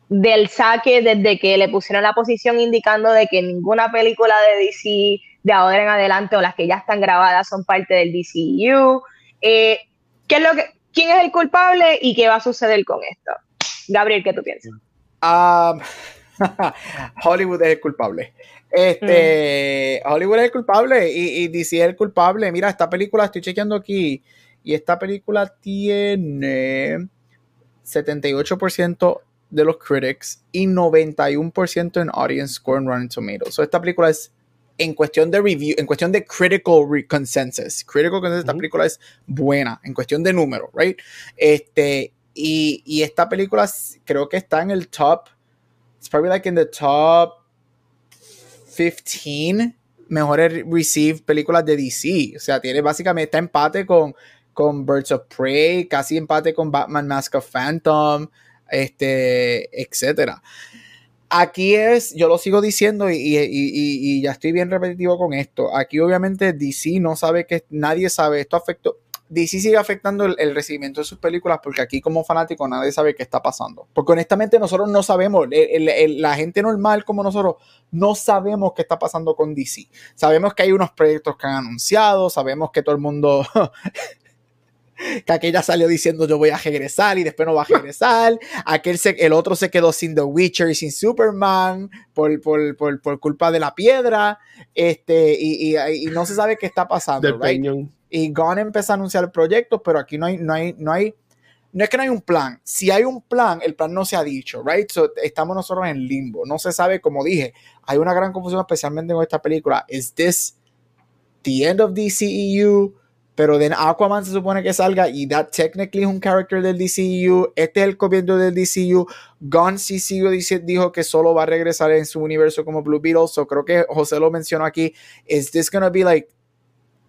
S1: del saque desde que le pusieron la posición indicando de que ninguna película de DC de ahora en adelante o las que ya están grabadas son parte del DCU. Eh, ¿qué es lo que, ¿Quién es el culpable y qué va a suceder con esto? Gabriel, ¿qué tú piensas?
S2: Um, Hollywood es el culpable. Este, Hollywood es el culpable y, y, DC es el culpable. Mira, esta película, estoy chequeando aquí, y esta película tiene 78% de los critics y 91% en audience score en Rotten Tomatoes. So, esta película es en cuestión de review, en cuestión de critical consensus. Critical consensus, esta película es buena en cuestión de número, right? Este, y, y esta película creo que está en el top it's probably like in the top 15 mejores received películas de DC. O sea, tiene básicamente empate con, con Birds of Prey, casi empate con Batman Mask of Phantom, este, etcétera. Aquí es, yo lo sigo diciendo y, y, y, y, ya estoy bien repetitivo con esto. Aquí obviamente DC no sabe que nadie sabe, esto afectó, DC sigue afectando el, recibimiento de sus películas porque aquí como fanático nadie sabe qué está pasando. Porque honestamente nosotros no sabemos, la gente normal como nosotros no sabemos qué está pasando con DC. Sabemos que hay unos proyectos que han anunciado, sabemos que todo el mundo... que aquella salió diciendo yo voy a regresar y después no va a regresar. Aquel el otro se quedó sin The Witcher y sin Superman por, por, por, culpa de la piedra. Este, y, y, no se sabe qué está pasando. Right? Y Gon empieza a anunciar proyectos, pero aquí no hay, no hay, no hay, no es que no hay un plan. Si hay un plan, el plan no se ha dicho, right? estamos nosotros en limbo. No se sabe, como dije, hay una gran confusión, especialmente con esta película. ¿Es this the end of DCEU? Pero de Aquaman se supone que salga y that technically es un character del DCEU. Este es el comienzo del DCU. Gunn sí dice, dijo que solo va a regresar en su universo como Blue Beetle. So creo que José lo mencionó aquí. ¿Es this gonna be like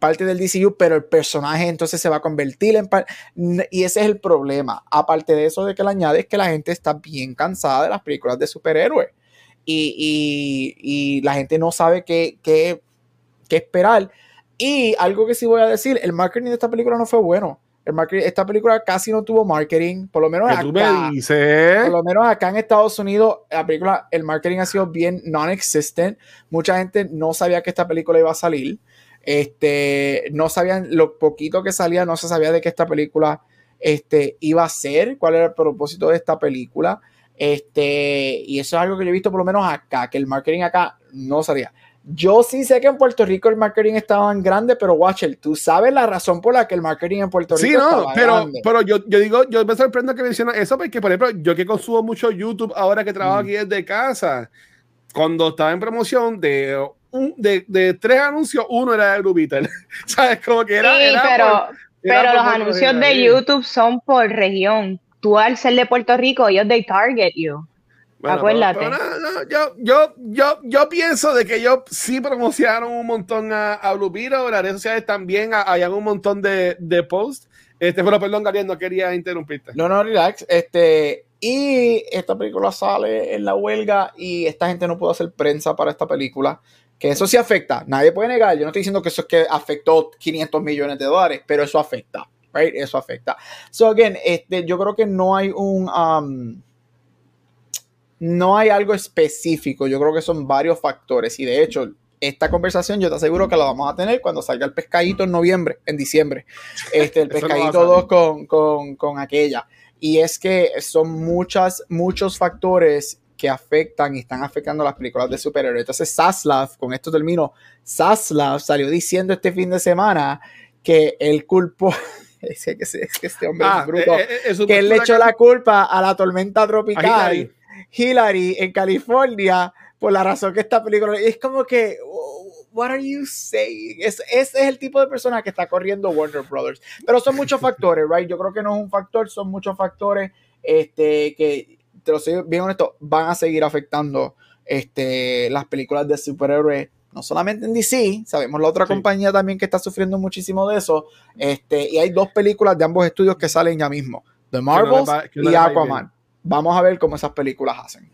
S2: parte del DCU, pero el personaje entonces se va a convertir en parte. Y ese es el problema. Aparte de eso de que le añade es que la gente está bien cansada de las películas de superhéroes. Y, y, la gente no sabe qué, qué, qué, esperar. Y algo que sí voy a decir, el marketing de esta película no fue bueno. El marketing, esta película casi no tuvo marketing, por lo menos acá. Por lo menos acá en Estados Unidos, la película, el marketing ha sido bien non-existent. Mucha gente no sabía que esta película iba a salir. Este, no sabían, lo poquito que salía, no se sabía de qué esta película este, iba a ser, cuál era el propósito de esta película. Este, y eso es algo que yo he visto por lo menos acá, que el marketing acá no sabía. Yo sí sé que en Puerto Rico el marketing estaba en grande, pero Watcher, tú sabes la razón por la que el marketing en Puerto Rico
S3: sí, no, pero, pero yo, yo, digo, yo me sorprendo que mencionas eso, porque por ejemplo, yo que consumo mucho YouTube ahora que trabajo mm. aquí desde casa, cuando estaba en promoción de de, de, tres anuncios, uno era de Grubitel. ¿Sabes? Como que era.
S1: Sí, pero, pero los anuncios de YouTube son por región. Tú al ser de Puerto Rico, ellos de target you. Acuérdate.
S3: yo, yo, yo, yo pienso de que ellos sí promocionaron un montón a, a Blue Beetle, las redes sociales también hayan un montón de, de posts. Este, pero perdón, Gabriel, no quería interrumpirte.
S2: No, no, relax. Este, y esta película sale en la huelga y esta gente no pudo hacer prensa para esta película que eso sí afecta, nadie puede negar, yo no estoy diciendo que eso es que afectó 500 millones de dólares, pero eso afecta, right? Eso afecta. So again, este, yo creo que no hay un, um, no hay algo específico, yo creo que son varios factores y de hecho, esta conversación yo te aseguro que la vamos a tener cuando salga el pescadito en noviembre, en diciembre, este, el pescadito 2 con, con, con aquella. Y es que son muchas, muchos factores que afectan y están afectando las películas de superhéroes. Entonces, Saslav, con esto termino, Saslav salió diciendo este fin de semana que él culpó. es que, este hombre es ah, bruto. Eh, eh, que él le echó la culpa a la tormenta tropical Hillary. en California por la razón que esta película. Es como que. what are you saying? ese es el tipo de persona que está corriendo Warner Brothers. Pero son muchos factores, right? Yo creo que no es un factor, son muchos factores este, que, te lo soy bien honesto, van a seguir afectando este, las películas de superhéroes no solamente en DC, sabemos la otra compañía también que está sufriendo muchísimo de eso, este, y hay dos películas de ambos estudios que salen ya mismo, The Marvels y Aquaman. Vamos a ver cómo esas películas hacen.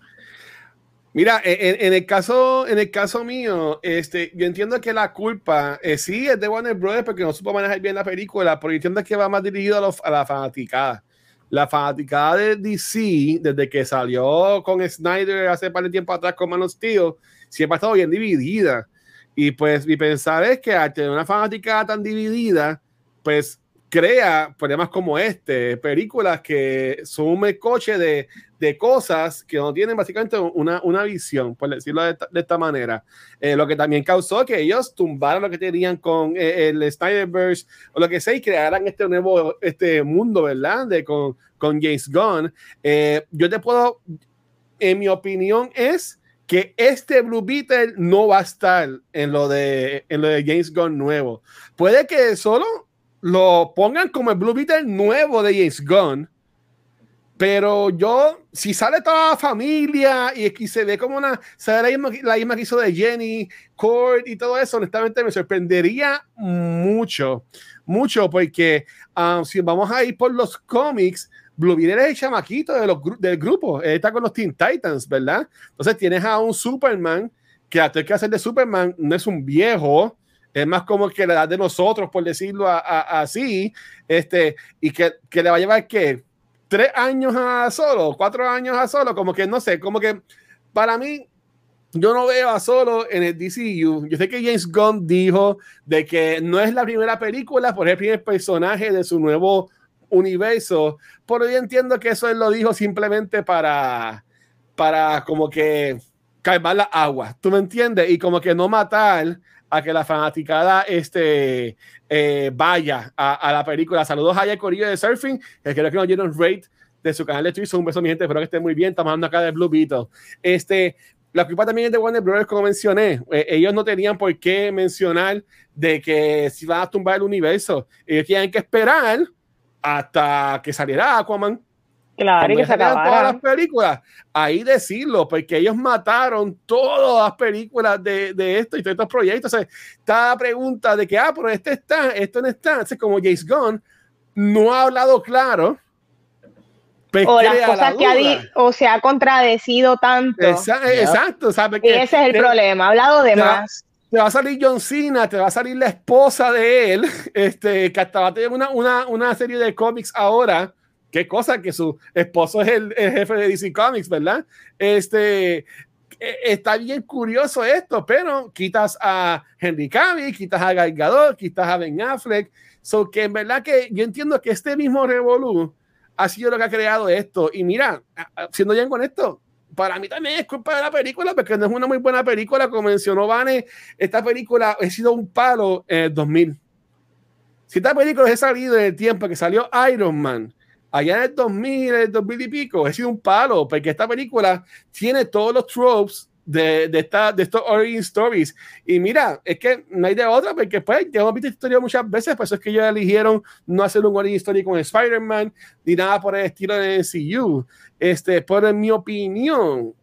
S3: Mira, en, el caso, en el caso mío, este, yo entiendo que la culpa eh, sí es de Warner Brothers porque no supo manejar bien la película, pero yo entiendo que va más dirigido a, la fanaticada. La fanaticada de DC, desde que salió con Snyder hace par de tiempo atrás con Man of Steel, siempre ha estado bien dividida. Y pues mi pensar es que al tener una fanaticada tan dividida, pues crea problemas como este, películas que son un coche de, de, cosas que no tienen básicamente una, una visión, por decirlo de esta, manera. Eh, lo que también causó que ellos tumbaran lo que tenían con eh, el Snyderverse o lo que sea y crearan este nuevo este mundo, ¿verdad? De, con, con James Gunn. Eh, yo te puedo, en mi opinión, es que este Blue Beetle no va a estar en lo de, en lo de James Gunn nuevo. Puede que solo lo pongan como el Blue Beetle nuevo de James Gunn. Pero yo, si sale toda la familia y, se ve como una, sale la misma, la misma que hizo de Jenny, Cord y todo eso, honestamente me sorprendería mucho, mucho, porque um, si vamos a ir por los cómics, Blue Beetle es el chamaquito de los, del grupo, Él está con los Teen Titans, ¿verdad? Entonces tienes a un Superman que a que hacer de Superman no es un viejo, es más como que la edad de nosotros, por decirlo así, este, y que, que, le va a llevar que tres años a solo, cuatro años a solo, como que no sé, como que para mí, yo no veo a solo en el DCU. Yo sé que James Gunn dijo de que no es la primera película, por el primer personaje de su nuevo universo, pero yo entiendo que eso él lo dijo simplemente para, para como que calmar la agua, ¿tú me entiendes? Y como que no matar a que la fanaticada este, eh, vaya a, la película. Saludos a Corillo de Surfing, que creo que nos dieron rate de su canal de Twitch. Un beso, mi gente. Espero que estén muy bien. Estamos hablando acá de Blue Beetle. Este, la culpa también es de Warner Brothers, como mencioné. Eh, ellos no tenían por qué mencionar de que si van a tumbar el universo. Ellos tienen que esperar hasta que saliera Aquaman
S1: Claro, y que se
S3: todas las películas, ahí decirlo, porque ellos mataron todas las películas de, de esto y todos estos proyectos. O sea, esta pregunta de que, ah, pero este está, esto no está, es como James Gunn no ha hablado claro.
S1: Pues o las cosas que ha o se ha contradecido tanto.
S3: Exacto, ¿sabes?
S1: Que ese es el problema, ha hablado de más.
S3: te va a salir John Cena, te va a salir la esposa de él, este, que hasta va a tener una, una, una serie de cómics ahora qué cosa que su esposo es el, jefe de DC Comics, ¿verdad? Este, e, está bien curioso esto, pero quitas a Henry Cavill, quitas a Gal Gadot, quitas a Ben Affleck, so que en verdad que yo entiendo que este mismo Revolu ha sido lo que ha creado esto. Y mira, siendo bien con esto, para mí también es culpa de la película, porque no es una muy buena película, como mencionó Vane, esta película ha sido un palo en el 2000. Si esta película ha salido en el tiempo que salió Iron Man, allá en el 2000, el 2000 y pico, ha sido un palo, porque esta película tiene todos los tropes de, de, esta, de estos origin stories. Y mira, es que no hay de otra, porque pues ya hemos visto historia muchas veces, por eso es que ellos eligieron no hacer un origin story con Spider-Man, ni nada por el estilo de MCU. Este, pero en mi opinión,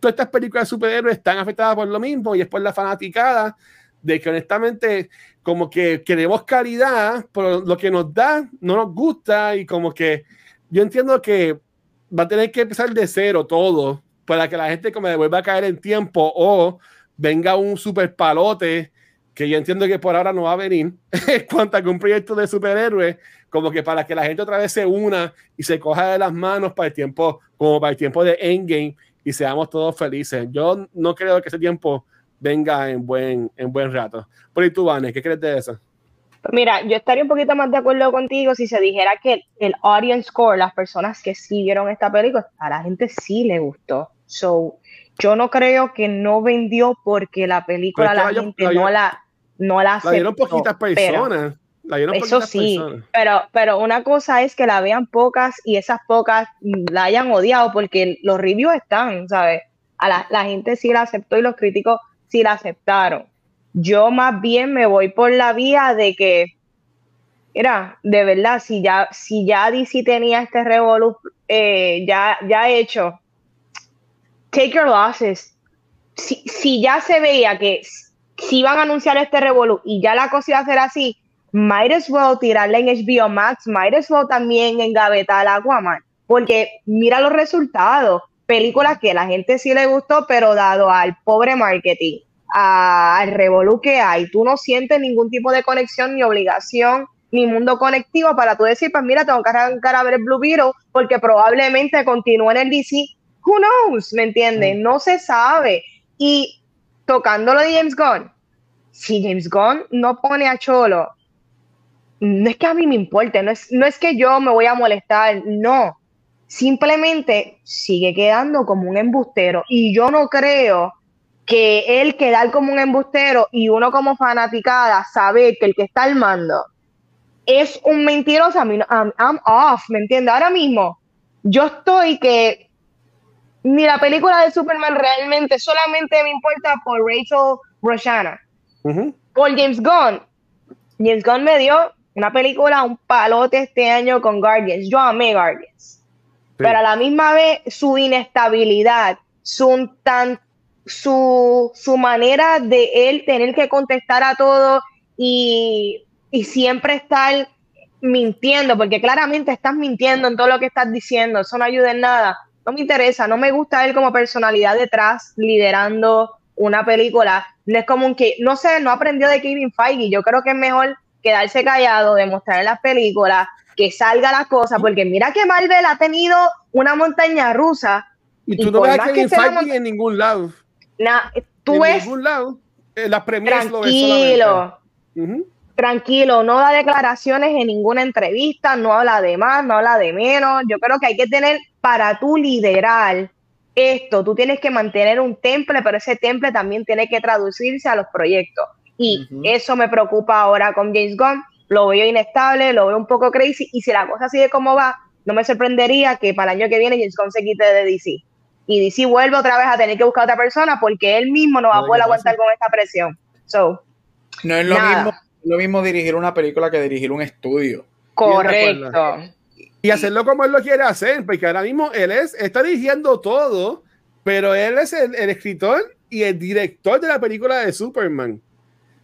S3: todas estas películas de superhéroes están afectadas por lo mismo, y es por la fanaticada de que honestamente como que queremos calidad, pero lo que nos da no nos gusta y como que yo entiendo que va a tener que empezar de cero todo para que la gente como vuelva a caer en tiempo o venga un super palote que yo entiendo que por ahora no va a venir en cuanto a que un proyecto de superhéroe como que para que la gente otra vez se una y se coja de las manos para el tiempo como para el tiempo de Endgame y seamos todos felices. Yo no creo que ese tiempo venga en buen, en buen rato. Por ahí tú, Vane, ¿qué crees de eso?
S1: Mira, yo estaría un poquito más de acuerdo contigo si se dijera que el audience score, las personas que sí vieron esta película, a la gente sí le gustó. So, yo no creo que no vendió porque la película la, gente no la no la aceptó. La
S3: dieron poquitas personas. la
S1: eso sí, pero pero una cosa es que la vean pocas y esas pocas la hayan odiado porque los reviews están, ¿sabes? A la, la gente sí la aceptó y los críticos sí la aceptaron. Yo más bien me voy por la vía de que, mira, de verdad, si ya, si ya DC tenía este revolu eh, ya, ya hecho, take your losses. Si, si ya se veía que si iban a anunciar este revolu y ya la cosa iba a ser así, might as well tirarle en HBO Max, might as well también engavetar a Aquaman, porque mira los resultados, películas que a la gente sí le gustó, pero dado al pobre marketing, al revolu que hay, tú no sientes ningún tipo de conexión ni obligación ni mundo conectivo para tú decir, pues mira, tengo que arrancar a ver Blue Beetle porque probablemente continúe en el DC. Who knows? ¿Me entiendes? No se sabe. Y tocando lo de James Gunn, si James Gunn no pone a Cholo no es que a mí me importe, no es, no es que yo me voy a molestar, no. Simplemente sigue quedando como un embustero. Y yo no creo que él quedar como un embustero y uno como fanaticada saber que el que está al mando es un mentiroso, I mean, I'm, off, ¿me entiendes? Ahora mismo yo estoy que ni la película de Superman realmente solamente me importa por Rachel Roshana. Por James Gunn. James Gunn me dio una película, un palote este año con Guardians. Yo amé Guardians. Pero a la misma vez su inestabilidad, su, tan, su, su manera de él tener que contestar a todo y, y siempre estar mintiendo, porque claramente estás mintiendo en todo lo que estás diciendo, eso no ayuda en nada. No me interesa, no me gusta él como personalidad detrás, liderando una película. No es como que, no sé, no aprendió de Kevin Feige. Yo creo que es mejor quedarse callado, demostrar en las películas, que salga las cosas, porque mira que Marvel ha tenido una montaña rusa.
S3: Y tú no ves a Kevin Feige en ningún lado.
S1: tú en ningún
S3: lado. En las premieres
S1: tranquilo, tranquilo, no da declaraciones en ninguna entrevista, no habla de más, no habla de menos. Yo creo que hay que tener, para tú liderar esto, tú tienes que mantener un temple, pero ese temple también tiene que traducirse a los proyectos. Y eso me preocupa ahora con James Gunn. Lo veo inestable, lo veo un poco crazy. Y si la cosa sigue como va, no me sorprendería que para el año que viene James Gunn se quite de DC. Y DC vuelve otra vez a tener que buscar a otra persona porque él mismo no va a poder aguantar con esta presión. So,
S2: no es lo mismo, lo mismo dirigir una película que dirigir un estudio.
S1: Correcto.
S3: Y hacerlo como él lo quiere hacer, porque ahora mismo él es, está dirigiendo todo, pero él es el, el escritor y el director de la película de Superman.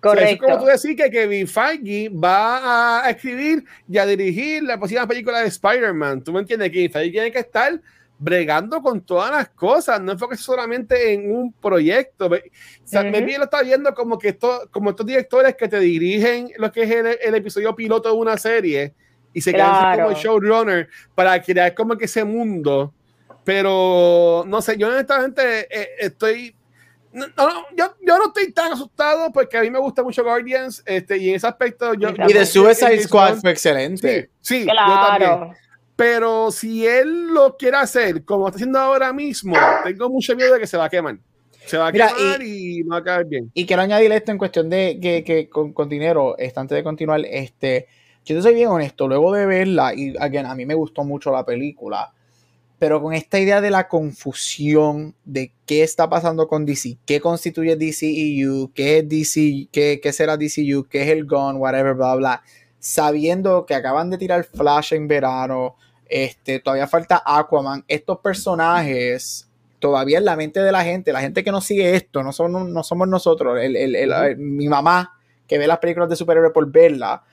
S3: Correcto. es como tú decís que Kevin Feige va a escribir y a dirigir la próxima película de Spider-Man. ¿Tú me entiendes? Kevin Feige tiene que estar bregando con todas las cosas, no enfoque solamente en un proyecto. O sea, me lo está viendo como que esto, como estos directores que te dirigen lo que es el, episodio piloto de una serie y se quedan como showrunner para crear como que ese mundo. Pero no sé, yo honestamente eh, estoy no, yo, yo, no estoy tan asustado porque a mí me gusta mucho Guardians este, y en ese aspecto yo...
S2: Y de Suicide Squad fue excelente.
S3: Sí, yo también. Pero si él lo quiere hacer como está haciendo ahora mismo, tengo mucho miedo de que se va a quemar. Se va a quemar y, no va a caer bien.
S2: Y quiero añadir esto en cuestión de que, que con, dinero, este, antes de continuar, este, yo te soy bien honesto, luego de verla, y again, a mí me gustó mucho la película, pero con esta idea de la confusión de qué está pasando con DC, qué constituye DCEU, qué es DC, qué, qué será DCU, qué es el Gun, whatever, bla, bla, sabiendo que acaban de tirar Flash en verano, este, todavía falta Aquaman, estos personajes todavía en la mente de la gente, la gente que no sigue esto, no somos, no somos nosotros, mi mamá que ve las películas de superhéroes por verla,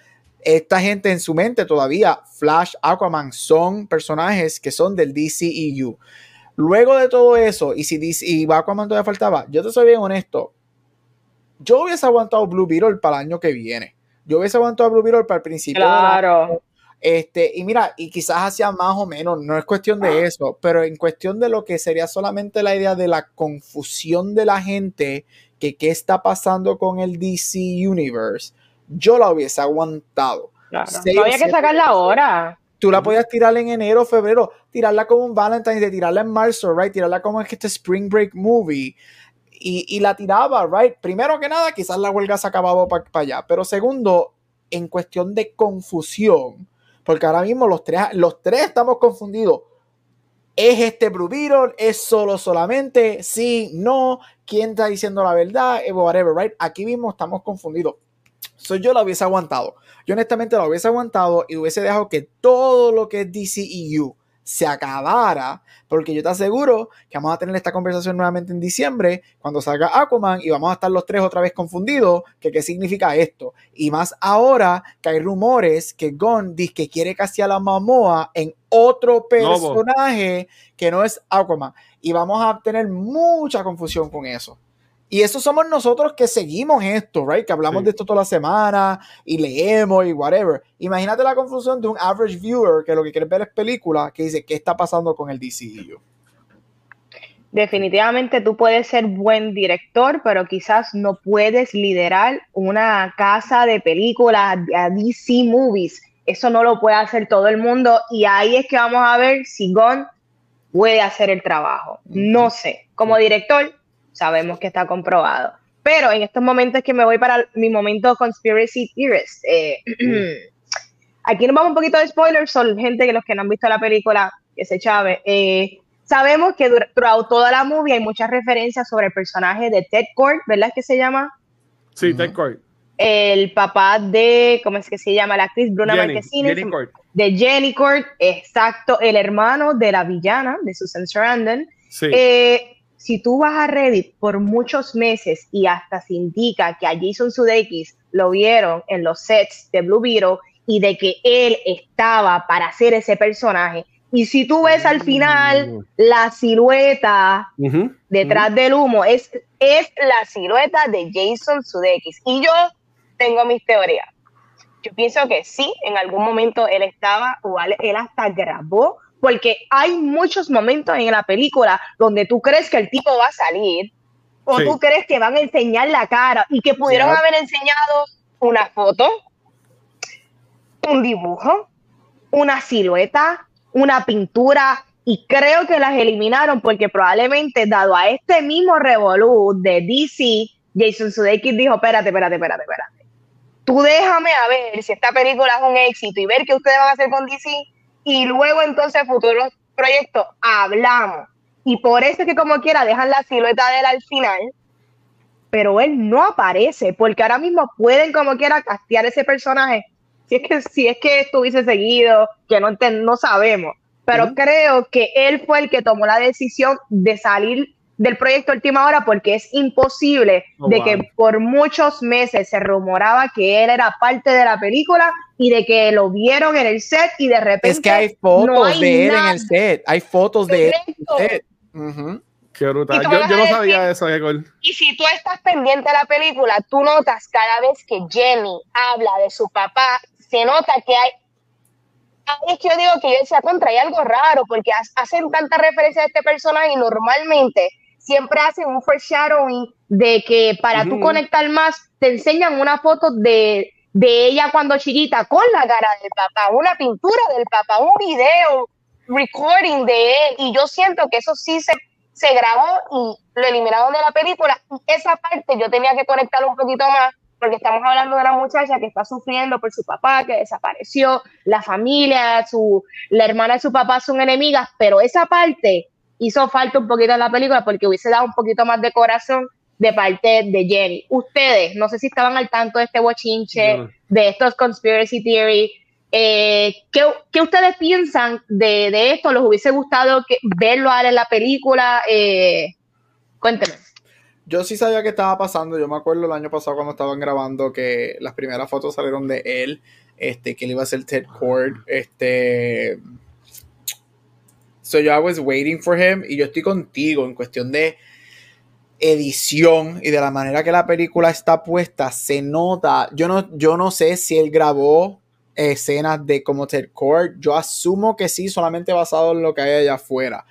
S2: esta gente en su mente todavía, Flash, Aquaman, son personajes que son del DCEU. Luego de todo eso, y si DC, y Aquaman todavía faltaba, yo te soy bien honesto, yo hubiese aguantado Blue Beetle para el año que viene. Yo hubiese aguantado Blue Beetle para el principio.
S1: Claro.
S2: este, y mira, y quizás hacía más o menos, no es cuestión de eso, pero en cuestión de lo que sería solamente la idea de la confusión de la gente, que qué está pasando con el DC Universe yo la hubiese aguantado.
S1: Claro. No había que sacarla ahora.
S2: Tú la podías tirar en enero, febrero, tirarla como un Valentine's de tirarla en marzo, right? Tirarla como este Spring Break movie. Y, la tiraba, right? Primero que nada, quizás la huelga se ha acabado para allá. Pero segundo, en cuestión de confusión, porque ahora mismo los tres, los tres estamos confundidos. ¿Es este Blue Beetle? ¿Es solo solamente? Sí, no. ¿Quién está diciendo la verdad? Eh, whatever, right? Aquí mismo estamos confundidos. So, yo la hubiese aguantado. Yo honestamente la hubiese aguantado y hubiese dejado que todo lo que es DCEU se acabara, porque yo te aseguro que vamos a tener esta conversación nuevamente en diciembre, cuando salga Aquaman, y vamos a estar los tres otra vez confundidos, que qué significa esto. Y más ahora que hay rumores que Gon dice que quiere casi a la Mamoa en otro personaje que no es Aquaman. Y vamos a tener mucha confusión con eso. Y eso somos nosotros que seguimos esto, right? Que hablamos de esto toda la semana y leemos y whatever. Imagínate la confusión de un average viewer que lo que quiere ver es película, que dice, ¿qué está pasando con el DCU?
S1: Definitivamente tú puedes ser buen director, pero quizás no puedes liderar una casa de películas, a DC Movies. Eso no lo puede hacer todo el mundo y ahí es que vamos a ver si Gon puede hacer el trabajo. No sé. Como director, sabemos que está comprobado. Pero en estos momentos que me voy para mi momento conspiracy theorist, eh, aquí nos vamos un poquito de spoilers, son gente que los que no han visto la película, que se chave. Eh, sabemos que durante toda la movie hay muchas referencias sobre el personaje de Ted Kord, ¿verdad que se llama?
S3: Sí, Ted Kord.
S1: El papá de, ¿cómo es que se llama? La actriz Bruna Marquezine. De Jenny Kord, exacto, el hermano de la villana, de Susan Sarandon. Sí. Eh, si tú vas a Reddit por muchos meses y hasta se indica que a Jason Sudeikis lo vieron en los sets de Blue Beetle y de que él estaba para hacer ese personaje. Y si tú ves al final mm. la silueta detrás del humo, es, es la silueta de Jason Sudeikis. Y yo tengo mis teorías. Yo pienso que sí, en algún momento él estaba, o él hasta grabó porque hay muchos momentos en la película donde tú crees que el tipo va a salir o tú crees que van a enseñar la cara y que pudieron haber enseñado una foto, un dibujo, una silueta, una pintura y creo que las eliminaron porque probablemente dado a este mismo revolú de DC, Jason Sudeikis dijo, espérate, espérate, espérate, espérate. Tú déjame a ver si esta película es un éxito y ver qué ustedes van a hacer con DC y luego entonces futuros proyectos hablamos. Y por eso es que como quiera dejan la silueta de él al final, pero él no aparece, porque ahora mismo pueden como quiera castear ese personaje. Si es que, si es que estuviese seguido, que no, no sabemos. Pero creo que él fue el que tomó la decisión de salir del proyecto Última Hora porque es imposible oh, de que por muchos meses se rumoraba que él era parte de la película y de que lo vieron en el set y de repente
S2: es que hay fotos de él en el set hay fotos de él en el set.
S3: Qué brutal. Yo, no sabía eso,
S1: Y si tú estás pendiente de la película, tú notas cada vez que Jenny habla de su papá, se nota que hay Ahí es que yo digo que yo decía, contra, hay algo raro, porque hacen tanta referencia a este personaje y normalmente siempre hacen un foreshadowing de que para tú conectar más, te enseñan una foto de, de ella cuando chiquita con la cara del papá, una pintura del papá, un video, recording de él. Y yo siento que eso sí se, se grabó y lo eliminaron de la película. Y esa parte yo tenía que conectarlo un poquito más porque estamos hablando de una muchacha que está sufriendo por su papá que desapareció, la familia, su, la hermana de su papá son enemigas, pero esa parte hizo falta un poquito en la película porque hubiese dado un poquito más de corazón de parte de Jenny. Ustedes, no sé si estaban al tanto de este bochinche, de estos conspiracy theory. Eh, ¿qué, ustedes piensan de, esto? ¿Les hubiese gustado que, verlo ahora en la película? Eh, cuéntenme.
S2: Yo sí sabía que estaba pasando. Yo me acuerdo el año pasado cuando estaban grabando que las primeras fotos salieron de él, este, que él iba a ser Ted Cord, este, So yo I was waiting for him y yo estoy contigo en cuestión de edición y de la manera que la película está puesta, se nota. Yo no, yo no sé si él grabó escenas de como Ted Cord. Yo asumo que sí, solamente basado en lo que hay allá afuera.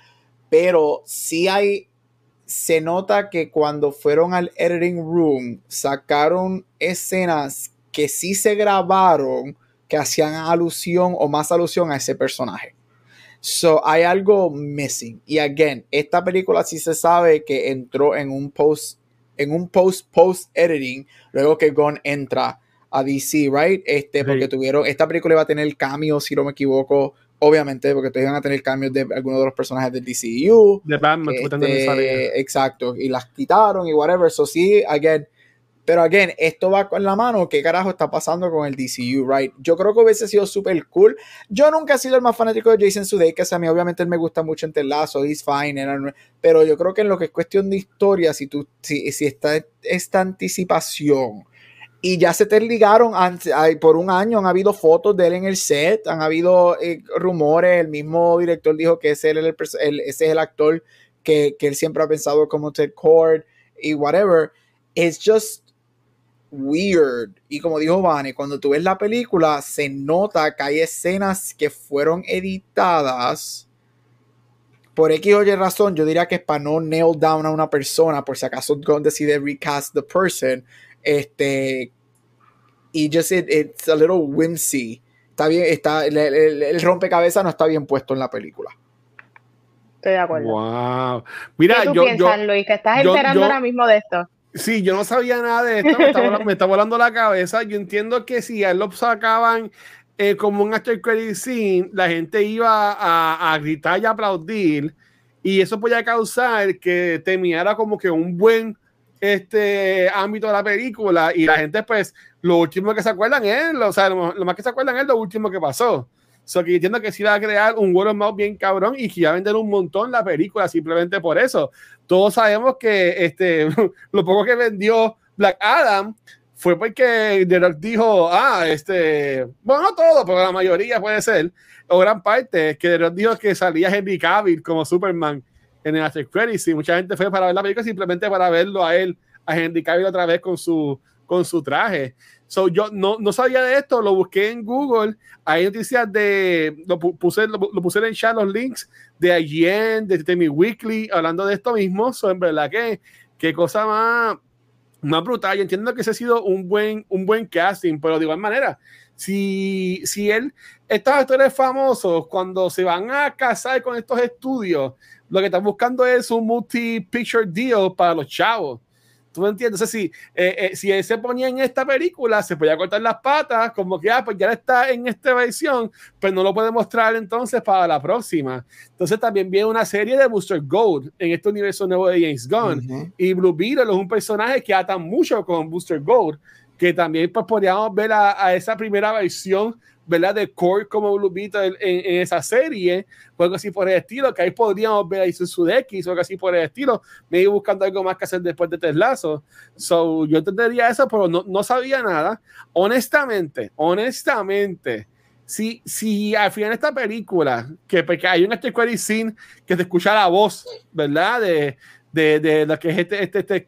S2: Pero sí hay. Se nota que cuando fueron al editing room, sacaron escenas que sí se grabaron que hacían alusión o más alusión a ese personaje. So, hay algo missing. Y again, esta película sí se sabe que entró en un post, en un post post editing, luego que Gon entra a DC, right? Este, porque tuvieron, esta película iba a tener cameo, si no me equivoco, obviamente, porque ustedes iban a tener cambios de algunos de los personajes del DCU.
S3: De Batman,
S2: este, Exacto, y las quitaron y whatever. So sí, again. Pero again, esto va con la mano. ¿Qué carajo está pasando con el DCU, right? Yo creo que hubiese sido súper cool. Yo nunca he sido el más fanático de Jason Sudeikis. A mí, obviamente, él me gusta mucho en Telazo, he's fine. pero yo creo que en lo que es cuestión de historia, si tú, si, si está esta anticipación y ya se te ligaron por un año, han habido fotos de él en el set, han habido eh, rumores, el mismo director dijo que ese, el, ese es el actor que, que, él siempre ha pensado como Ted Cord y whatever. It's just weird. Y como dijo Vane, cuando tú ves la película, se nota que hay escenas que fueron editadas por X o Y razón. Yo diría que es para no nail down a una persona, por si acaso decide recast the person este, y just it, it's a little whimsy. Está bien, está, el, el, rompecabezas no está bien puesto en la película.
S1: Estoy de acuerdo.
S3: Wow. Mira,
S1: ¿Qué tú
S3: yo,
S1: piensas, Luis? Que estás enterando ahora mismo de esto.
S3: Sí, yo no sabía nada de esto, me está, volando, la cabeza. Yo entiendo que si a él lo sacaban eh, como un after credit scene, la gente iba a, a, gritar y aplaudir, y eso podía causar que terminara como que un buen este ámbito de la película y la gente pues lo último que se acuerdan es, o sea, lo, más que se acuerdan es lo último que pasó. So que entiendo que sí va a crear un word of mouth bien cabrón y que va a vender un montón la película simplemente por eso. Todos sabemos que este, lo poco que vendió Black Adam fue porque Gerard dijo, ah, este, bueno, no todo, pero la mayoría puede ser, o gran parte, que Gerard dijo que salía Henry Cavill como Superman en el After Credits y mucha gente fue para ver la película simplemente para verlo a él, a Henry Cavill otra vez con su, con su traje. So, yo no, no sabía de esto, lo busqué en Google, hay noticias de, lo puse, lo, puse en chat los links de IGN, de Temi Weekly, hablando de esto mismo, so, en verdad que qué cosa más, más brutal, yo entiendo que ese ha sido un buen, un buen casting, pero de igual manera, si, si él, estos actores famosos, cuando se van a casar con estos estudios, lo que están buscando es un multi-picture deal para los chavos. ¿Tú me entiendes? Entonces, si, eh, eh, si él se ponía en esta película, se podía cortar las patas, como que, ah, pues ya está en esta versión, pues no lo puede mostrar entonces para la próxima. Entonces, también viene una serie de Booster Gold en este universo nuevo de James Gunn. Y Blue Beetle es un personaje que ata mucho con Booster Gold, que también pues podríamos ver a, a esa primera versión ¿verdad? De Core como Blue Beetle en, esa serie, o algo así por el estilo, que ahí podríamos ver a X o algo así por el estilo, me iba buscando algo más que hacer después de Teslazo. So, yo entendería eso, pero no, no sabía nada. Honestamente, honestamente, si, si al final de esta película, que porque hay un este scene que te escucha la voz, ¿verdad? De, de, de lo que es este, este, este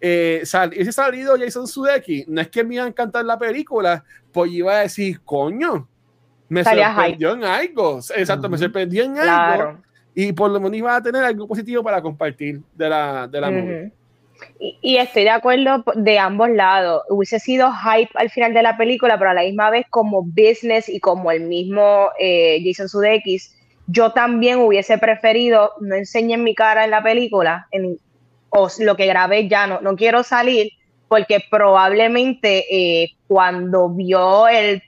S3: eh, sal, ese salido Jason Sudeikis, no es que me iba a encantar la película, pues iba a decir, coño, me sorprendió en algo. Exacto, me sorprendió en algo. Y por lo menos iba a tener algo positivo para compartir de la, de la movie.
S1: Y, estoy de acuerdo de ambos lados. Hubiese sido hype al final de la película, pero a la misma vez como business y como el mismo eh, Jason Sudeikis, yo también hubiese preferido no enseñen mi cara en la película, en, o lo que grabé ya no, no quiero salir porque probablemente eh, cuando vio el,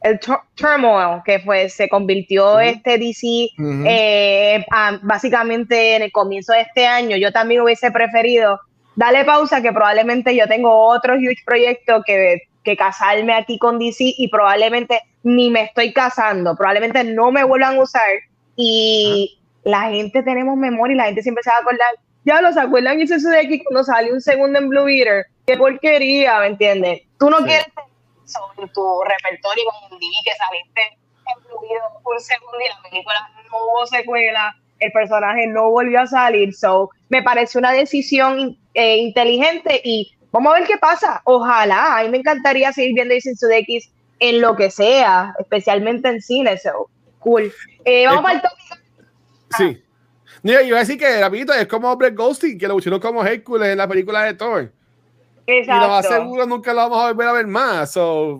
S1: el turmoil que fue, se convirtió este DC eh, básicamente en el comienzo de este año, yo también hubiese preferido darle pausa que probablemente yo tengo otro huge proyecto que, que casarme aquí con DC y probablemente ni me estoy casando, probablemente no me vuelvan a usar. Y la gente tenemos memoria y la gente siempre se va a acordar ya los acuerdan y eso de aquí cuando sale un segundo en Blue Beater. Qué porquería, ¿me entiendes? Tú no quieres sobre tu repertorio como un que saliste en Blue Beater un segundo y la película no hubo secuela, el personaje no volvió a salir. So, me parece una decisión eh, inteligente y vamos a ver qué pasa. Ojalá, a mí me encantaría seguir viendo Jason X en lo que sea, especialmente en cine. So, cool. Eh, vamos el tópico.
S3: Sí. Mira, yo iba a decir que rapidito es como Brett Ghosting, que lo pusieron como Hércules en la película de Thor.
S1: Exacto.
S3: Y lo más seguro nunca lo vamos a volver a ver más. So,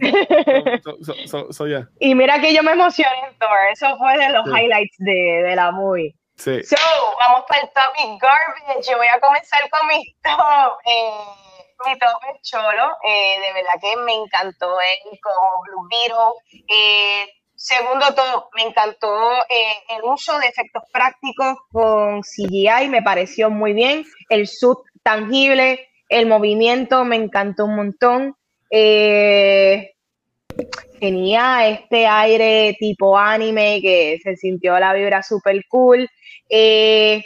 S3: so, so, yeah.
S1: Y mira que yo me emocioné en Thor. Eso fue de los highlights de, de, la movie.
S3: Sí.
S1: So, vamos para el topic garbage. Yo voy a comenzar con mi top. Eh, mi top es cholo. Eh, de verdad que me encantó él como Blue Beetle. Eh, Segundo todo, me encantó eh, el uso de efectos prácticos con CGI, me pareció muy bien. El suit tangible, el movimiento me encantó un montón. Eh, tenía este aire tipo anime que se sintió la vibra super cool. Eh,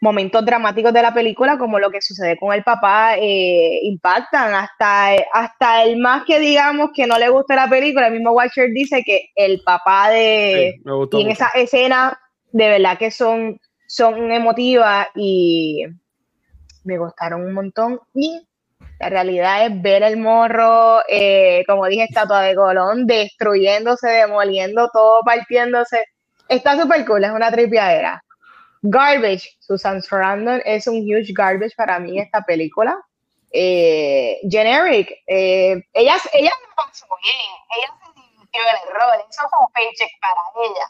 S1: momentos dramáticos de la película, como lo que sucede con el papá, eh, impactan. Hasta, hasta el más que digamos que no le gusta la película, el mismo Watcher dice que el papá de... y en esa escena, de verdad que son, son emotivas y me gustaron un montón. Y la realidad es ver el morro, eh, como dije, estatua de Colón, destruyéndose, demoliendo todo, partiéndose. Está súper cool, es una tripiadera. Garbage, Susan Sarandon es un huge garbage para mí esta película. Eh, generic, eh, ella, ella pasó bien, ella se divirtió el error, eso fue un paycheck para ella.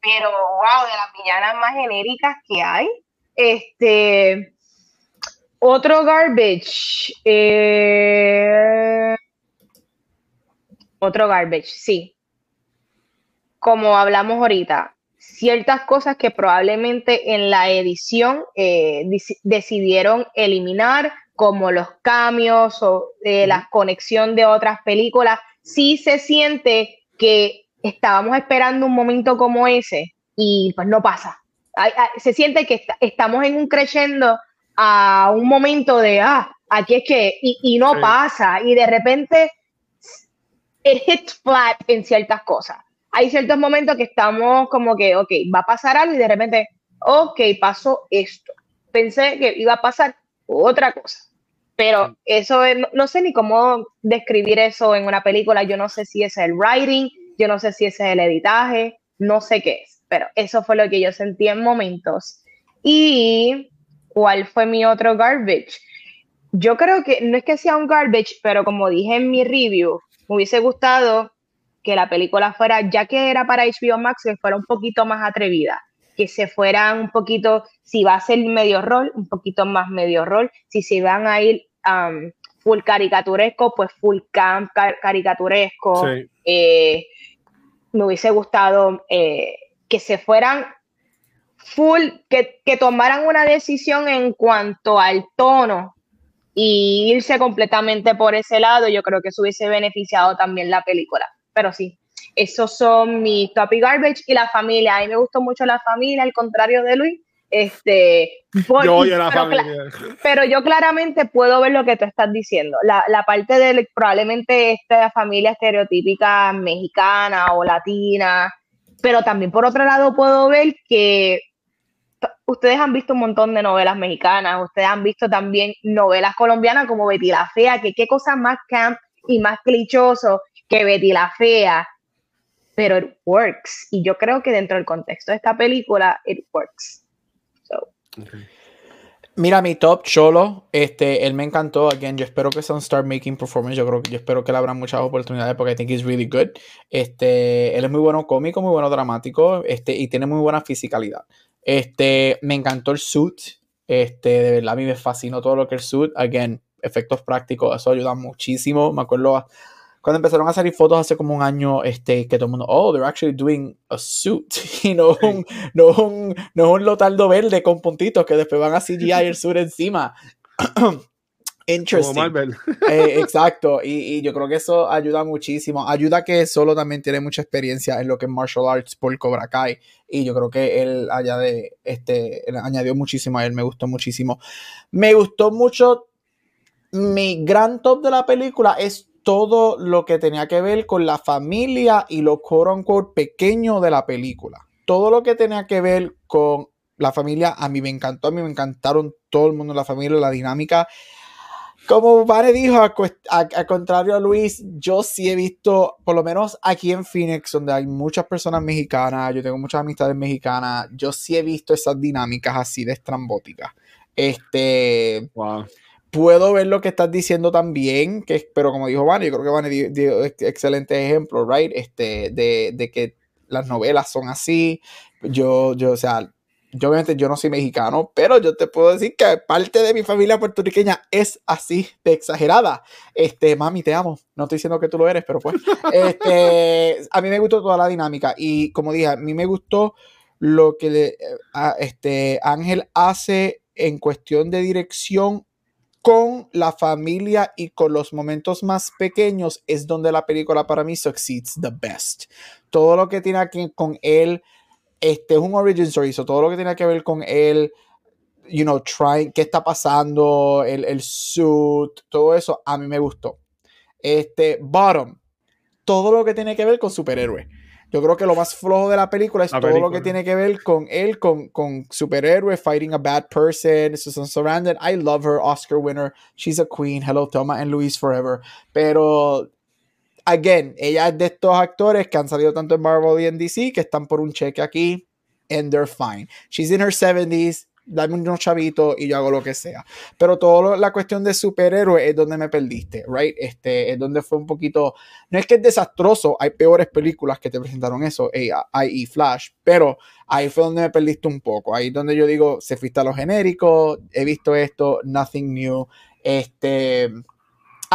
S1: Pero wow, de las villanas más genéricas que hay, este otro garbage, eh, otro garbage, sí. Como hablamos ahorita, ciertas cosas que probablemente en la edición eh, decidieron eliminar, como los cambios o eh, la conexión de otras películas. Sí se siente que estábamos esperando un momento como ese y pues no pasa. se siente que estamos en un creyendo a un momento de, ah, aquí es que, y, no pasa, y de repente it hits flat en ciertas cosas hay ciertos momentos que estamos como que, ok, va a pasar algo y de repente, ok, pasó esto. Pensé que iba a pasar otra cosa. Pero eso no, sé ni cómo describir eso en una película. Yo no sé si es el writing, yo no sé si es el editaje, no sé qué es. Pero eso fue lo que yo sentí en momentos. ¿Y cuál fue mi otro garbage? Yo creo que no es que sea un garbage, pero como dije en mi review, me hubiese gustado que la película fuera, ya que era para HBO Max, que fuera un poquito más atrevida, que se fueran un poquito, si va a ser medio rol, un poquito más medio rol, si se van a ir um, full caricaturesco, pues full camp caricaturesco. Eh, me hubiese gustado eh, que se fueran full, que, que tomaran una decisión en cuanto al tono y irse completamente por ese lado, yo creo que eso hubiese beneficiado también la película pero sí, esos son mi topic garbage y la familia. A mí me gustó mucho la familia, al contrario de Luis. Este,
S3: yo la familia.
S1: pero yo claramente puedo ver lo que tú estás diciendo. La, la parte de probablemente esta familia estereotípica mexicana o latina, pero también por otro lado puedo ver que ustedes han visto un montón de novelas mexicanas, ustedes han visto también novelas colombianas como Betty la Fea, que qué cosa más camp y más clichoso que Betty la Fea, pero it works. Y yo creo que dentro del contexto de esta película, it works.
S2: Mira, mi top Cholo, este, él me encantó. Again, yo espero que sea un start making performance. Yo creo que yo espero que le habrá muchas oportunidades porque I think he's really good. Este, él es muy bueno cómico, muy bueno dramático, este, y tiene muy buena fisicalidad. Este, me encantó el suit. Este, de verdad, a mí me fascinó todo lo que es el suit. Again, efectos prácticos, eso ayuda muchísimo. Me acuerdo cuando empezaron a salir fotos hace como un año, este, que todo el mundo, oh, they're actually doing a suit, y no, un, no, un, no un lotaldo verde con puntitos que después van a CGI el suit encima. Interesting. Eh, exacto, y, y, yo creo que eso ayuda muchísimo. Ayuda que solo también tiene mucha experiencia en lo que es martial arts por Cobra Kai. Y yo creo que él de este, él añadió muchísimo a él, me gustó muchísimo. Me gustó mucho. Mi gran top de la película es todo lo que tenía que ver con la familia y lo quote unquote pequeño de la película. Todo lo que tenía que ver con la familia, a mí me encantó, a mí me encantaron todo el mundo de la familia, la dinámica. Como Vane dijo, al contrario a Luis, yo sí he visto, por lo menos aquí en Phoenix, donde hay muchas personas mexicanas, yo tengo muchas amistades mexicanas, yo sí he visto esas dinámicas así de estrambóticas. Este. Wow puedo ver lo que estás diciendo también, que, pero como dijo Vani, yo creo que Vani dio, excelente ejemplo, right? Este, de, de, que las novelas son así. Yo, yo, o sea, yo obviamente yo no soy mexicano, pero yo te puedo decir que parte de mi familia puertorriqueña es así de exagerada. Este, mami, te amo. No estoy diciendo que tú lo eres, pero pues. Este, a mí me gustó toda la dinámica y como dije, a mí me gustó lo que a, este, Ángel hace en cuestión de dirección con la familia y con los momentos más pequeños es donde la película para mí succeeds the best. Todo lo que tiene que con él este es un origin story, todo lo que tiene que ver con él, you know, trying, qué está pasando, el, el suit, todo eso, a mí me gustó. Este, bottom, todo lo que tiene que ver con superhéroes. Yo creo que lo más flojo de la película es todo lo que tiene que ver con él, con, con superhéroe, fighting a bad person, Susan Sarandon. I love her, Oscar winner. She's a queen. Hello, Toma and Louise forever. Pero again, ella es de estos actores que han salido tanto en Marvel y en DC que están por un cheque aquí and they're fine. She's in her 70s, dame unos chavitos y yo hago lo que sea. Pero toda la cuestión de superhéroe es donde me perdiste, right? Este, es donde fue un poquito, no es que es desastroso, hay peores películas que te presentaron eso, i.e. Flash, pero ahí fue donde me perdiste un poco, ahí donde yo digo, se fuiste a lo genérico, he visto esto, nothing new, este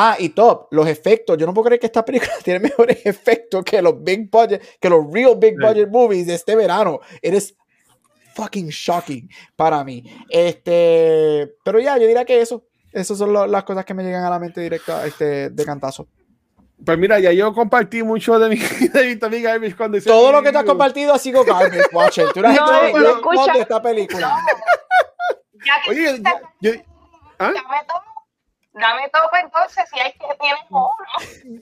S2: Ah, y top, los efectos. Yo no puedo creer que esta película tiene mejores efectos que los big budget, que los real big budget movies de este verano. It fucking shocking para mí. Este, pero ya, yo diría que eso. Esas son las cosas que me llegan a la mente directa este, de cantazo.
S3: Pues mira, ya yo compartí mucho de mi, de mi Garbage cuando
S2: Todo lo que tú has compartido ha sido Garbage, watch Tú eres no, gente no, de esta película.
S4: Oye, yo, ¿ah? Dame top entonces, si hay que tienes uno.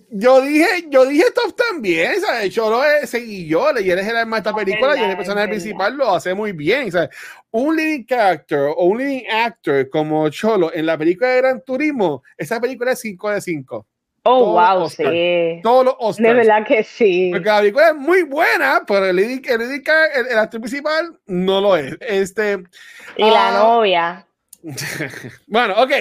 S3: Yo dije, yo dije top también, ¿sabes? Yo lo seguí yo, y él es el alma de esta película y el personaje principal lo hace muy bien, ¿sabes? Un leading character o un leading actor como Cholo en la película de Gran Turismo, esa película es 5 de 5.
S4: Oh, wow, sí.
S3: Todos los Oscars.
S4: De verdad que sí.
S3: Porque la película es muy buena, pero el, leading, el, el, el actor principal no lo es. Este,
S4: y la ah, novia.
S3: bueno, ok.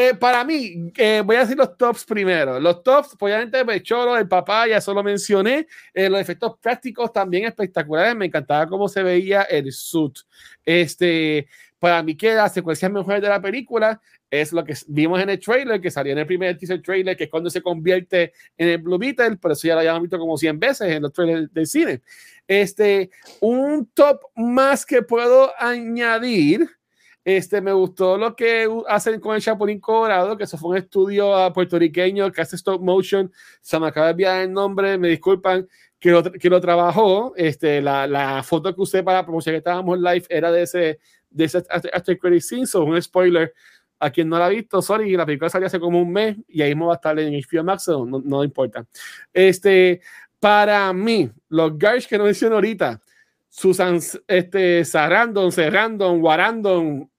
S3: Eh, para mí, eh, voy a decir los tops primero. Los tops, obviamente, Pechoro, el papá, ya solo mencioné. Eh, los efectos prácticos también espectaculares. Me encantaba cómo se veía el suit. Este, para mí, que la secuencia mejor de la película es lo que vimos en el trailer, que salió en el primer teaser trailer, que es cuando se convierte en el Blue Beetle, pero eso ya lo habíamos visto como 100 veces en los trailers del cine. Este, un top más que puedo añadir este, me gustó lo que hacen con el Chapulín Colorado, que eso fue un estudio ah, puertorriqueño que hace stop motion. Se me acaba de enviar el nombre, me disculpan, que lo, que lo trabajó. Este, la, la foto que usé para promocionar que estábamos live era de ese, de ese After Credit Scene, so un spoiler. A quien no la ha visto, sorry, la película salió hace como un mes y ahí va a estar en HBO Max, no, no importa. Este, para mí, los guys que no menciono ahorita, Susan este, Sarandon, Serrandon, Warandon,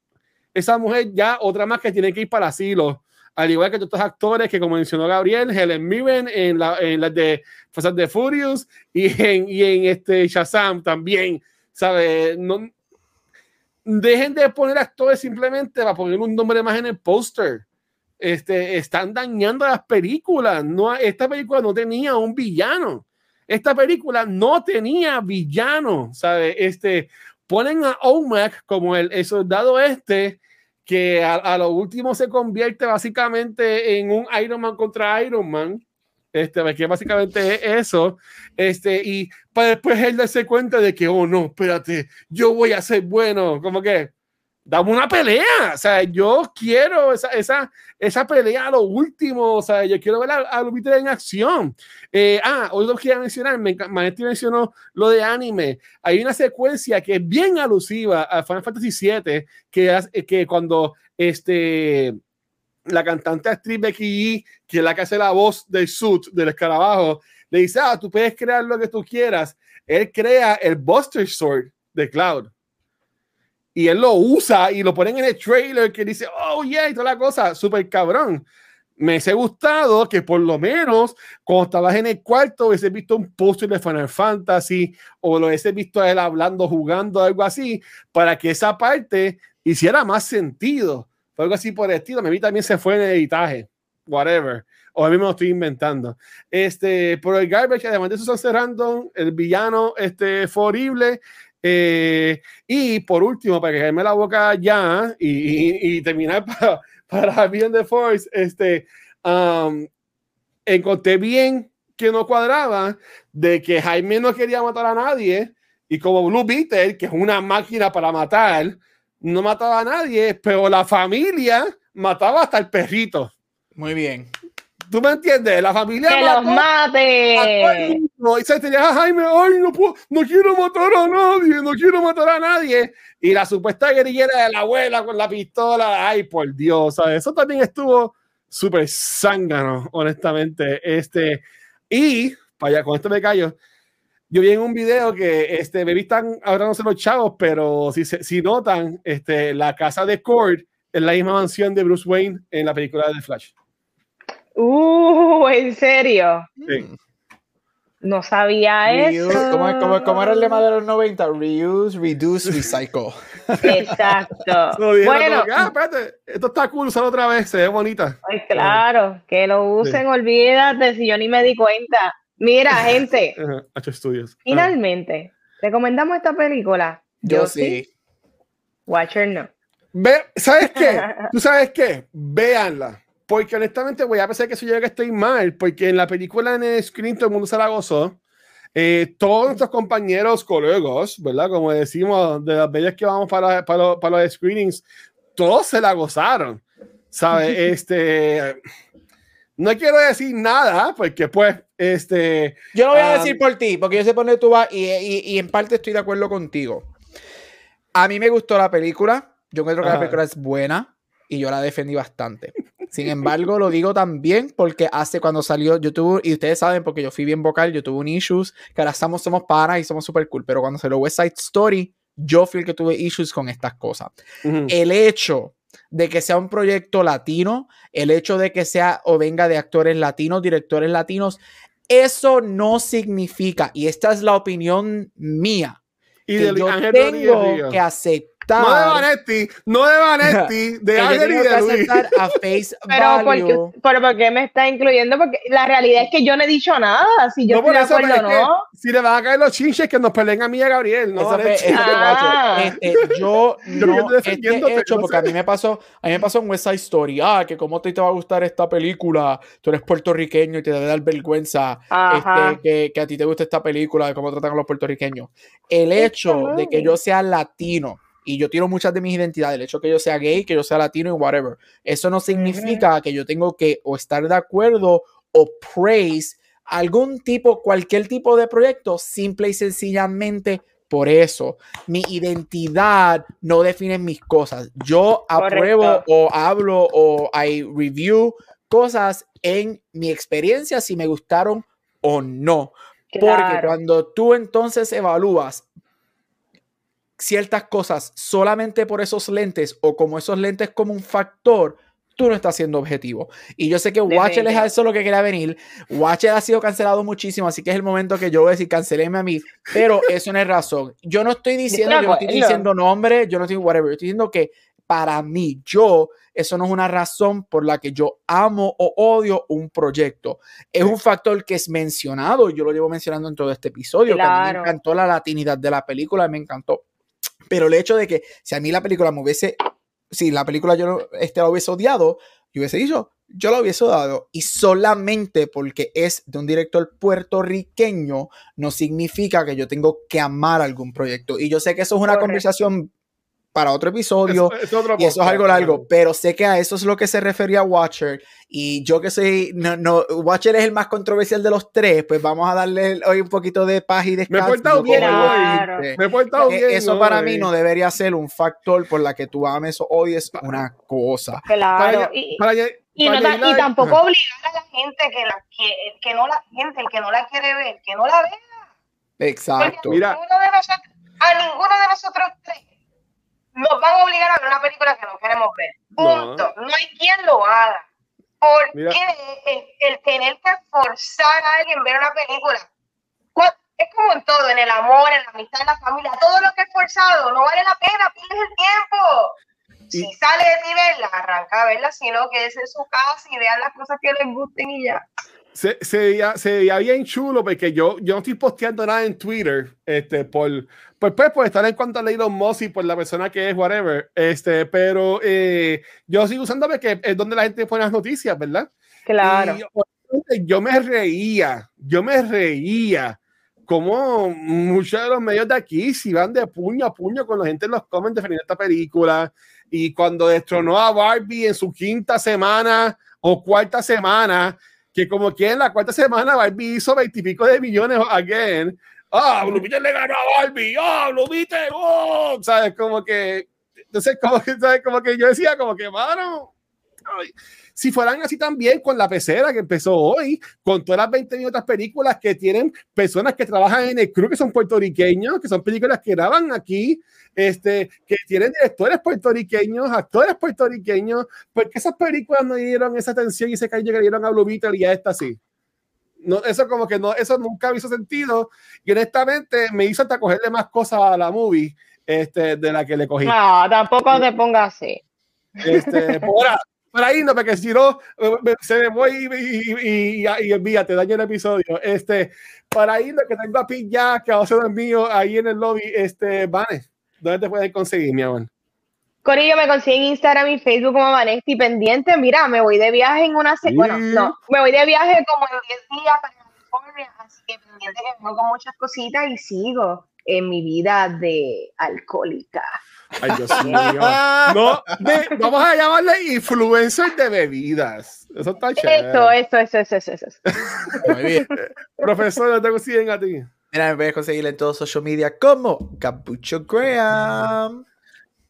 S3: esa mujer ya otra más que tiene que ir para asilo. Al igual que todos estos actores que, como mencionó Gabriel, Helen Mirren en las en la de Fast the Furious y en, y en este Shazam también, ¿sabes? No, dejen de poner actores simplemente para poner un nombre más en el póster. Este, están dañando las películas. No, esta película no tenía un villano. Esta película no tenía villano, ¿sabes? Este, ponen a OMAC como el, el soldado este que a, lo último se convierte básicamente en un Iron Man contra Iron Man. Este, que básicamente es eso. Este, y para después él darse cuenta de que, oh no, espérate, yo voy a ser bueno. Como que, dame una pelea. O sea, yo quiero esa, esa, esa pelea a lo último. O sea, yo quiero ver a, a Lupita en acción. Eh, ah, hoy lo quería mencionar. Me, Maestri mencionó lo de anime. Hay una secuencia que es bien alusiva a Final Fantasy VII, que, que cuando este la cantante actriz Becky G, que es la que hace la voz del suit, del escarabajo, le dice, ah, tú puedes crear lo que tú quieras. Él crea el Buster Sword de Cloud y él lo usa y lo ponen en el trailer que dice, oh yeah, y toda la cosa, súper cabrón. Me hubiese gustado que por lo menos cuando estabas en el cuarto hubiese visto un póster de Final Fantasy o lo hubiese visto a él hablando, jugando, algo así, para que esa parte hiciera más sentido. algo así por el estilo. A mí también se fue en el editaje, whatever. O a mí me lo estoy inventando. Este, por el garbage, además de eso, cerrando el villano este, horrible Eh, y por último, para que caerme la boca ya y, y, y terminar para, para bien de Force, este, um, encontré bien que no cuadraba de que Jaime no quería matar a nadie y como Blue Beetle, que es una máquina para matar, no mataba a nadie, pero la familia mataba hasta el perrito.
S2: Muy bien.
S3: ¿Tú me entiendes? La familia
S1: ¡Que los mate!
S3: Y se a Jaime, ay, no, puedo, no quiero matar a nadie, no quiero matar a nadie. Y la supuesta guerrillera de la abuela con la pistola, ay, por Dios, ¿sabes? eso también estuvo súper zángano, honestamente. Este, y, para allá, con esto me callo, yo vi en un video que este, me están hablándose los chavos, pero si, si notan, este, la casa de Cord es la misma mansión de Bruce Wayne en la película de Flash.
S1: Uh, ¿en serio?
S3: Sí.
S1: No sabía
S2: Reuse,
S1: eso.
S2: ¿cómo, cómo, cómo era el lema de los 90? Reuse, reduce, recycle.
S1: Exacto.
S3: No,
S1: bueno,
S3: que, ah, espérate, esto está cool, usarlo otra vez, se ve bonita.
S1: ay, claro, que lo usen, olvídate si yo ni me di cuenta. Mira, gente,
S3: H Studios. Ah.
S1: finalmente, ¿recomendamos esta película?
S2: Yo sí.
S1: Watcher no.
S3: Ve, ¿Sabes qué? ¿Tú sabes qué? Véanla. Porque honestamente voy a pensar que eso yo que estoy mal, porque en la película en el screen todo el mundo se la gozó. Eh, todos nuestros compañeros, colegas, ¿verdad? Como decimos, de las bellas que vamos para, para, los- para los screenings, todos se la gozaron. ¿Sabes? este. No quiero decir nada, porque pues, este.
S2: Yo lo voy a
S3: Ah,
S2: decir por ti, porque yo sé por dónde tú vas y, y- y en parte estoy de acuerdo contigo. A mí me gustó la película. Yo encuentro que la
S3: Ajá.
S2: película es buena y yo la defendí bastante. Sin embargo, lo digo también porque hace cuando salió, yo tuve, y ustedes saben, porque yo fui bien vocal, yo tuve un issues, que ahora estamos, somos panas y somos super cool, pero cuando salió West Side Story, yo fui el que tuve issues con estas cosas el hecho de que sea un proyecto latino, el hecho de que sea o venga de actores latinos, directores latinos, eso no significa, y esta es la opinión mía,
S3: y
S2: que yo
S3: Ángel
S2: tengo que aceptar.
S3: No de Vanetti, no de Vanetti, de Ángel y de Luis.
S2: aceptar a face
S1: Pero
S2: value.
S1: porque, pero ¿por qué me está incluyendo? Porque la realidad es que yo no he dicho nada. Si yo
S3: No por
S1: estoy de
S3: eso,
S1: acuerdo,
S3: pero es
S1: ¿no?
S3: que si le van a caer los chinches que nos peleen a mí y a Gabriel, no
S2: fue
S1: Ah.
S2: Este, yo
S3: Yo
S2: no
S3: estoy
S2: este hecho
S3: no
S2: porque
S3: sé.
S2: a mí me pasó a mí me pasó en West Side Story ah que cómo te, te va a gustar esta película tú eres puertorriqueño y te debe dar vergüenza este, que, que a ti te gusta esta película de cómo tratan a los puertorriqueños el hecho de que yo sea latino y yo tiro muchas de mis identidades, el hecho que yo sea gay, que yo sea latino y whatever, eso no significa que yo tengo que o estar de acuerdo o praise algún tipo, cualquier tipo de proyecto, simple y sencillamente por eso. Mi identidad no define mis cosas. Yo apruebo o hablo o I review cosas en mi experiencia si me gustaron o no. Porque cuando tú entonces evalúas ciertas cosas solamente por esos lentes o como esos lentes como un factor, tú no estás siendo objetivo. Y yo sé que Watcher es a eso lo que quería venir. Watcher ha sido cancelado muchísimo, así que es el momento que yo voy a decir canceleme a mí, pero eso no es razón. Yo no estoy diciendo, yo no estoy diciendo nombre, yo no estoy whatever, yo estoy diciendo que para mí, yo, eso no es una razón por la que yo amo o odio un proyecto. Es un factor que es mencionado, yo lo llevo mencionando en todo este episodio, que a mí me
S1: Claro.
S2: encantó la latinidad de la película, me encantó. Pero el hecho de que si a mí la película me hubiese, si la película yo no- este, la hubiese odiado, yo hubiese dicho, yo la hubiese odiado. Y solamente porque es de un director puertorriqueño, no significa que yo tengo que amar algún proyecto. Y yo sé que eso es una
S1: Correcto.
S2: conversación para otro episodio.
S3: Es- es otro
S2: Y eso es algo largo, pero sé que a eso es lo que se refería Watcher. Y yo que soy, no, no, Watcher es el más controversial de los tres, pues vamos a darle hoy un poquito de paz y descanso.
S3: portado
S2: Yo
S3: bien
S2: como
S1: hoy.
S2: dijiste,
S3: Me he portado
S2: eh,
S3: bien.
S2: Eso para mí no debería ser un factor por la que tú ames o odies una cosa.
S1: Claro.
S3: Para-
S1: y,
S3: para-
S1: y
S3: para
S1: no y tampoco
S4: obligar a la gente que, la, que, que no la gente, el que no la quiere ver, que no la vea.
S2: Exacto.
S3: Mira.
S4: Ninguno de nosotros, a ninguno de nosotros tres nos van a obligar a ver una película que no queremos ver. Punto. No, hay quien lo haga. ¿Por
S3: Mira.
S4: qué el, el tener que forzar a alguien a ver una película? Cu- Es como en todo, en el amor, en la amistad, en la familia, todo lo que es forzado no vale la pena, pierdes el tiempo. Si sale de ti verla, arranca a verla, sino que es en su casa y vean las cosas que les gusten y ya.
S3: Se, se, veía, se veía bien chulo porque yo, yo no estoy posteando nada en Twitter este, por, por, pues, por estar en cuanto a Leilon Moss y por la persona que es, whatever. Este, pero eh, yo sigo usando porque es donde la gente pone las noticias, ¿verdad?
S1: Claro.
S3: Y, yo me reía, yo me reía como muchos de los medios de aquí si van de puño a puño con la gente en los comments defendiendo esta película y cuando destronó a Barbie en su quinta semana o cuarta semana que como que en la cuarta semana Barbie hizo veintipico de millones again. Ah, Blue le ganó a Barbie. Ah, Blue oh, ¿sabes? Como que, entonces, como que, ¿sabes? Como que yo decía, como que, mano, si fueran así también con la pecera que empezó hoy, con todas las 20 otras películas que tienen personas que trabajan en el crew, que son puertorriqueños, que son películas que graban aquí, este, que tienen directores puertorriqueños, actores puertorriqueños, porque esas películas no dieron esa atención y ese cariño que dieron a Blue Beetle y a esta sí. No, eso como que no, eso nunca me hizo sentido y honestamente me hizo hasta cogerle más cosas a la movie este, de la que le cogí.
S1: No, tampoco te pongas así.
S3: Este, por, para no, porque si no, se me voy y, y, daño el episodio. Este, para ir, que tengo a Pete ya, que va a ser mío, ahí en el lobby, este, Vane, ¿dónde te puedes conseguir, mi amor?
S1: Corillo, me consigue en Instagram y Facebook como Vanesti pendiente. Mira, me voy de viaje en una semana. Bueno, no, me voy de viaje como en 10 días para California, así que pendiente que vengo con muchas cositas y sigo en mi vida de alcohólica.
S3: Ay, Dios mío. No, vamos a llamarle influencer de bebidas. Eso está chévere.
S1: Eso, eso, eso, eso, eso.
S3: Muy bien. Profesor, ¿dónde te consiguen a ti?
S2: Mira, me puedes conseguir en todos social media como Capucho Graham.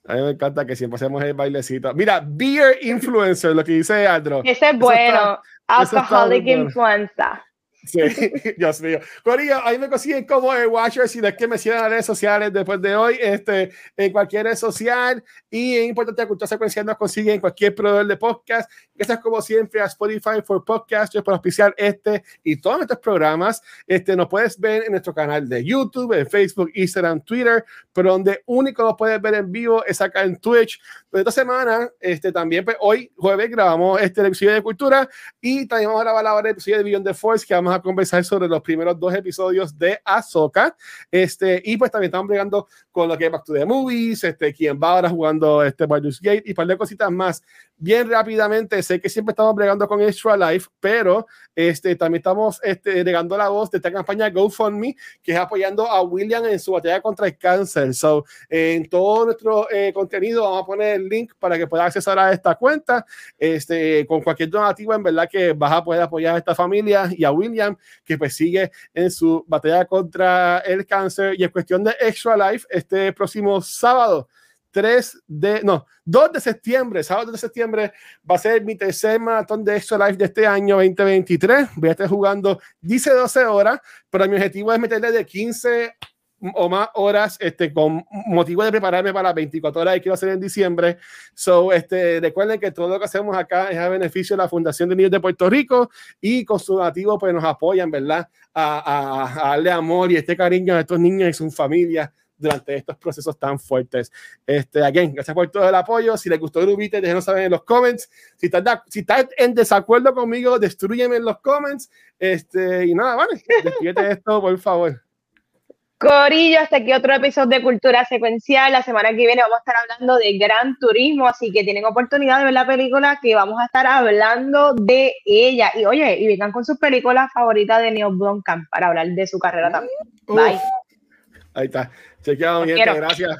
S3: A mí me encanta que siempre hacemos el bailecito. Mira, Beer Influencer, lo que dice Andro.
S1: Ese es bueno. Alcoholic Influencer.
S3: Sí, Dios mío. Corillo, ahí me consiguen como el Watcher. Si es que me siguen las redes sociales después de hoy, este, en cualquier red social. Y es importante, la cultura secuencial nos consiguen en cualquier proveedor de podcast. Gracias, como siempre, a Spotify for Podcasters por auspiciar este y todos nuestros programas. Este, nos puedes ver en nuestro canal de YouTube, en Facebook, Instagram, Twitter, pero donde único nos puedes ver en vivo es acá en Twitch. Pero esta semana, este, también, pues, hoy, jueves, grabamos este episodio de cultura y también vamos a grabar ahora el episodio de Beyond the Force que vamos a conversar sobre los primeros dos episodios de Ahsoka. Este, y pues también estamos bregando con lo que es Back to the Movies, este, quien va ahora jugando este Baldur's Gate y un par de cositas más. Bien rápidamente, sé que siempre estamos bregando con Extra Life, pero este, también estamos este, regando la voz de esta campaña GoFundMe, que es apoyando a William en su batalla contra el cáncer. So, en todo nuestro eh, contenido vamos a poner el link para que pueda acceder a esta cuenta. Este, con cualquier donativo, en verdad que vas a poder apoyar a esta familia y a William que pues sigue en su batalla contra el cáncer y es cuestión de Extra Life este próximo sábado. 3 de, no, 2 de septiembre, sábado de septiembre, va a ser mi tercer maratón de Extra Life de este año 2023. Voy a estar jugando, dice 12 horas, pero mi objetivo es meterle de 15 o más horas este, con motivo de prepararme para las 24 horas que quiero hacer en diciembre. So, este, recuerden que todo lo que hacemos acá es a beneficio de la Fundación de Niños de Puerto Rico y con su nativo pues nos apoyan, ¿verdad? A, a, darle amor y este cariño a estos niños y sus familias durante estos procesos tan fuertes. Este, again, gracias por todo el apoyo. Si les gustó el Ubite, déjenos saber en los comments. Si estás, si estás en desacuerdo conmigo, destruyeme en los comments. Este, y nada, vale, despídete esto, por favor.
S1: Corillo, hasta aquí otro episodio de Cultura Secuencial. La semana que viene vamos a estar hablando de Gran Turismo, así que tienen oportunidad de ver la película que vamos a estar hablando de ella. Y oye, y vengan con sus películas favoritas de Neil Blomkamp para hablar de su carrera también. Bye.
S3: Ahí está. Chequeado, gente. Gracias.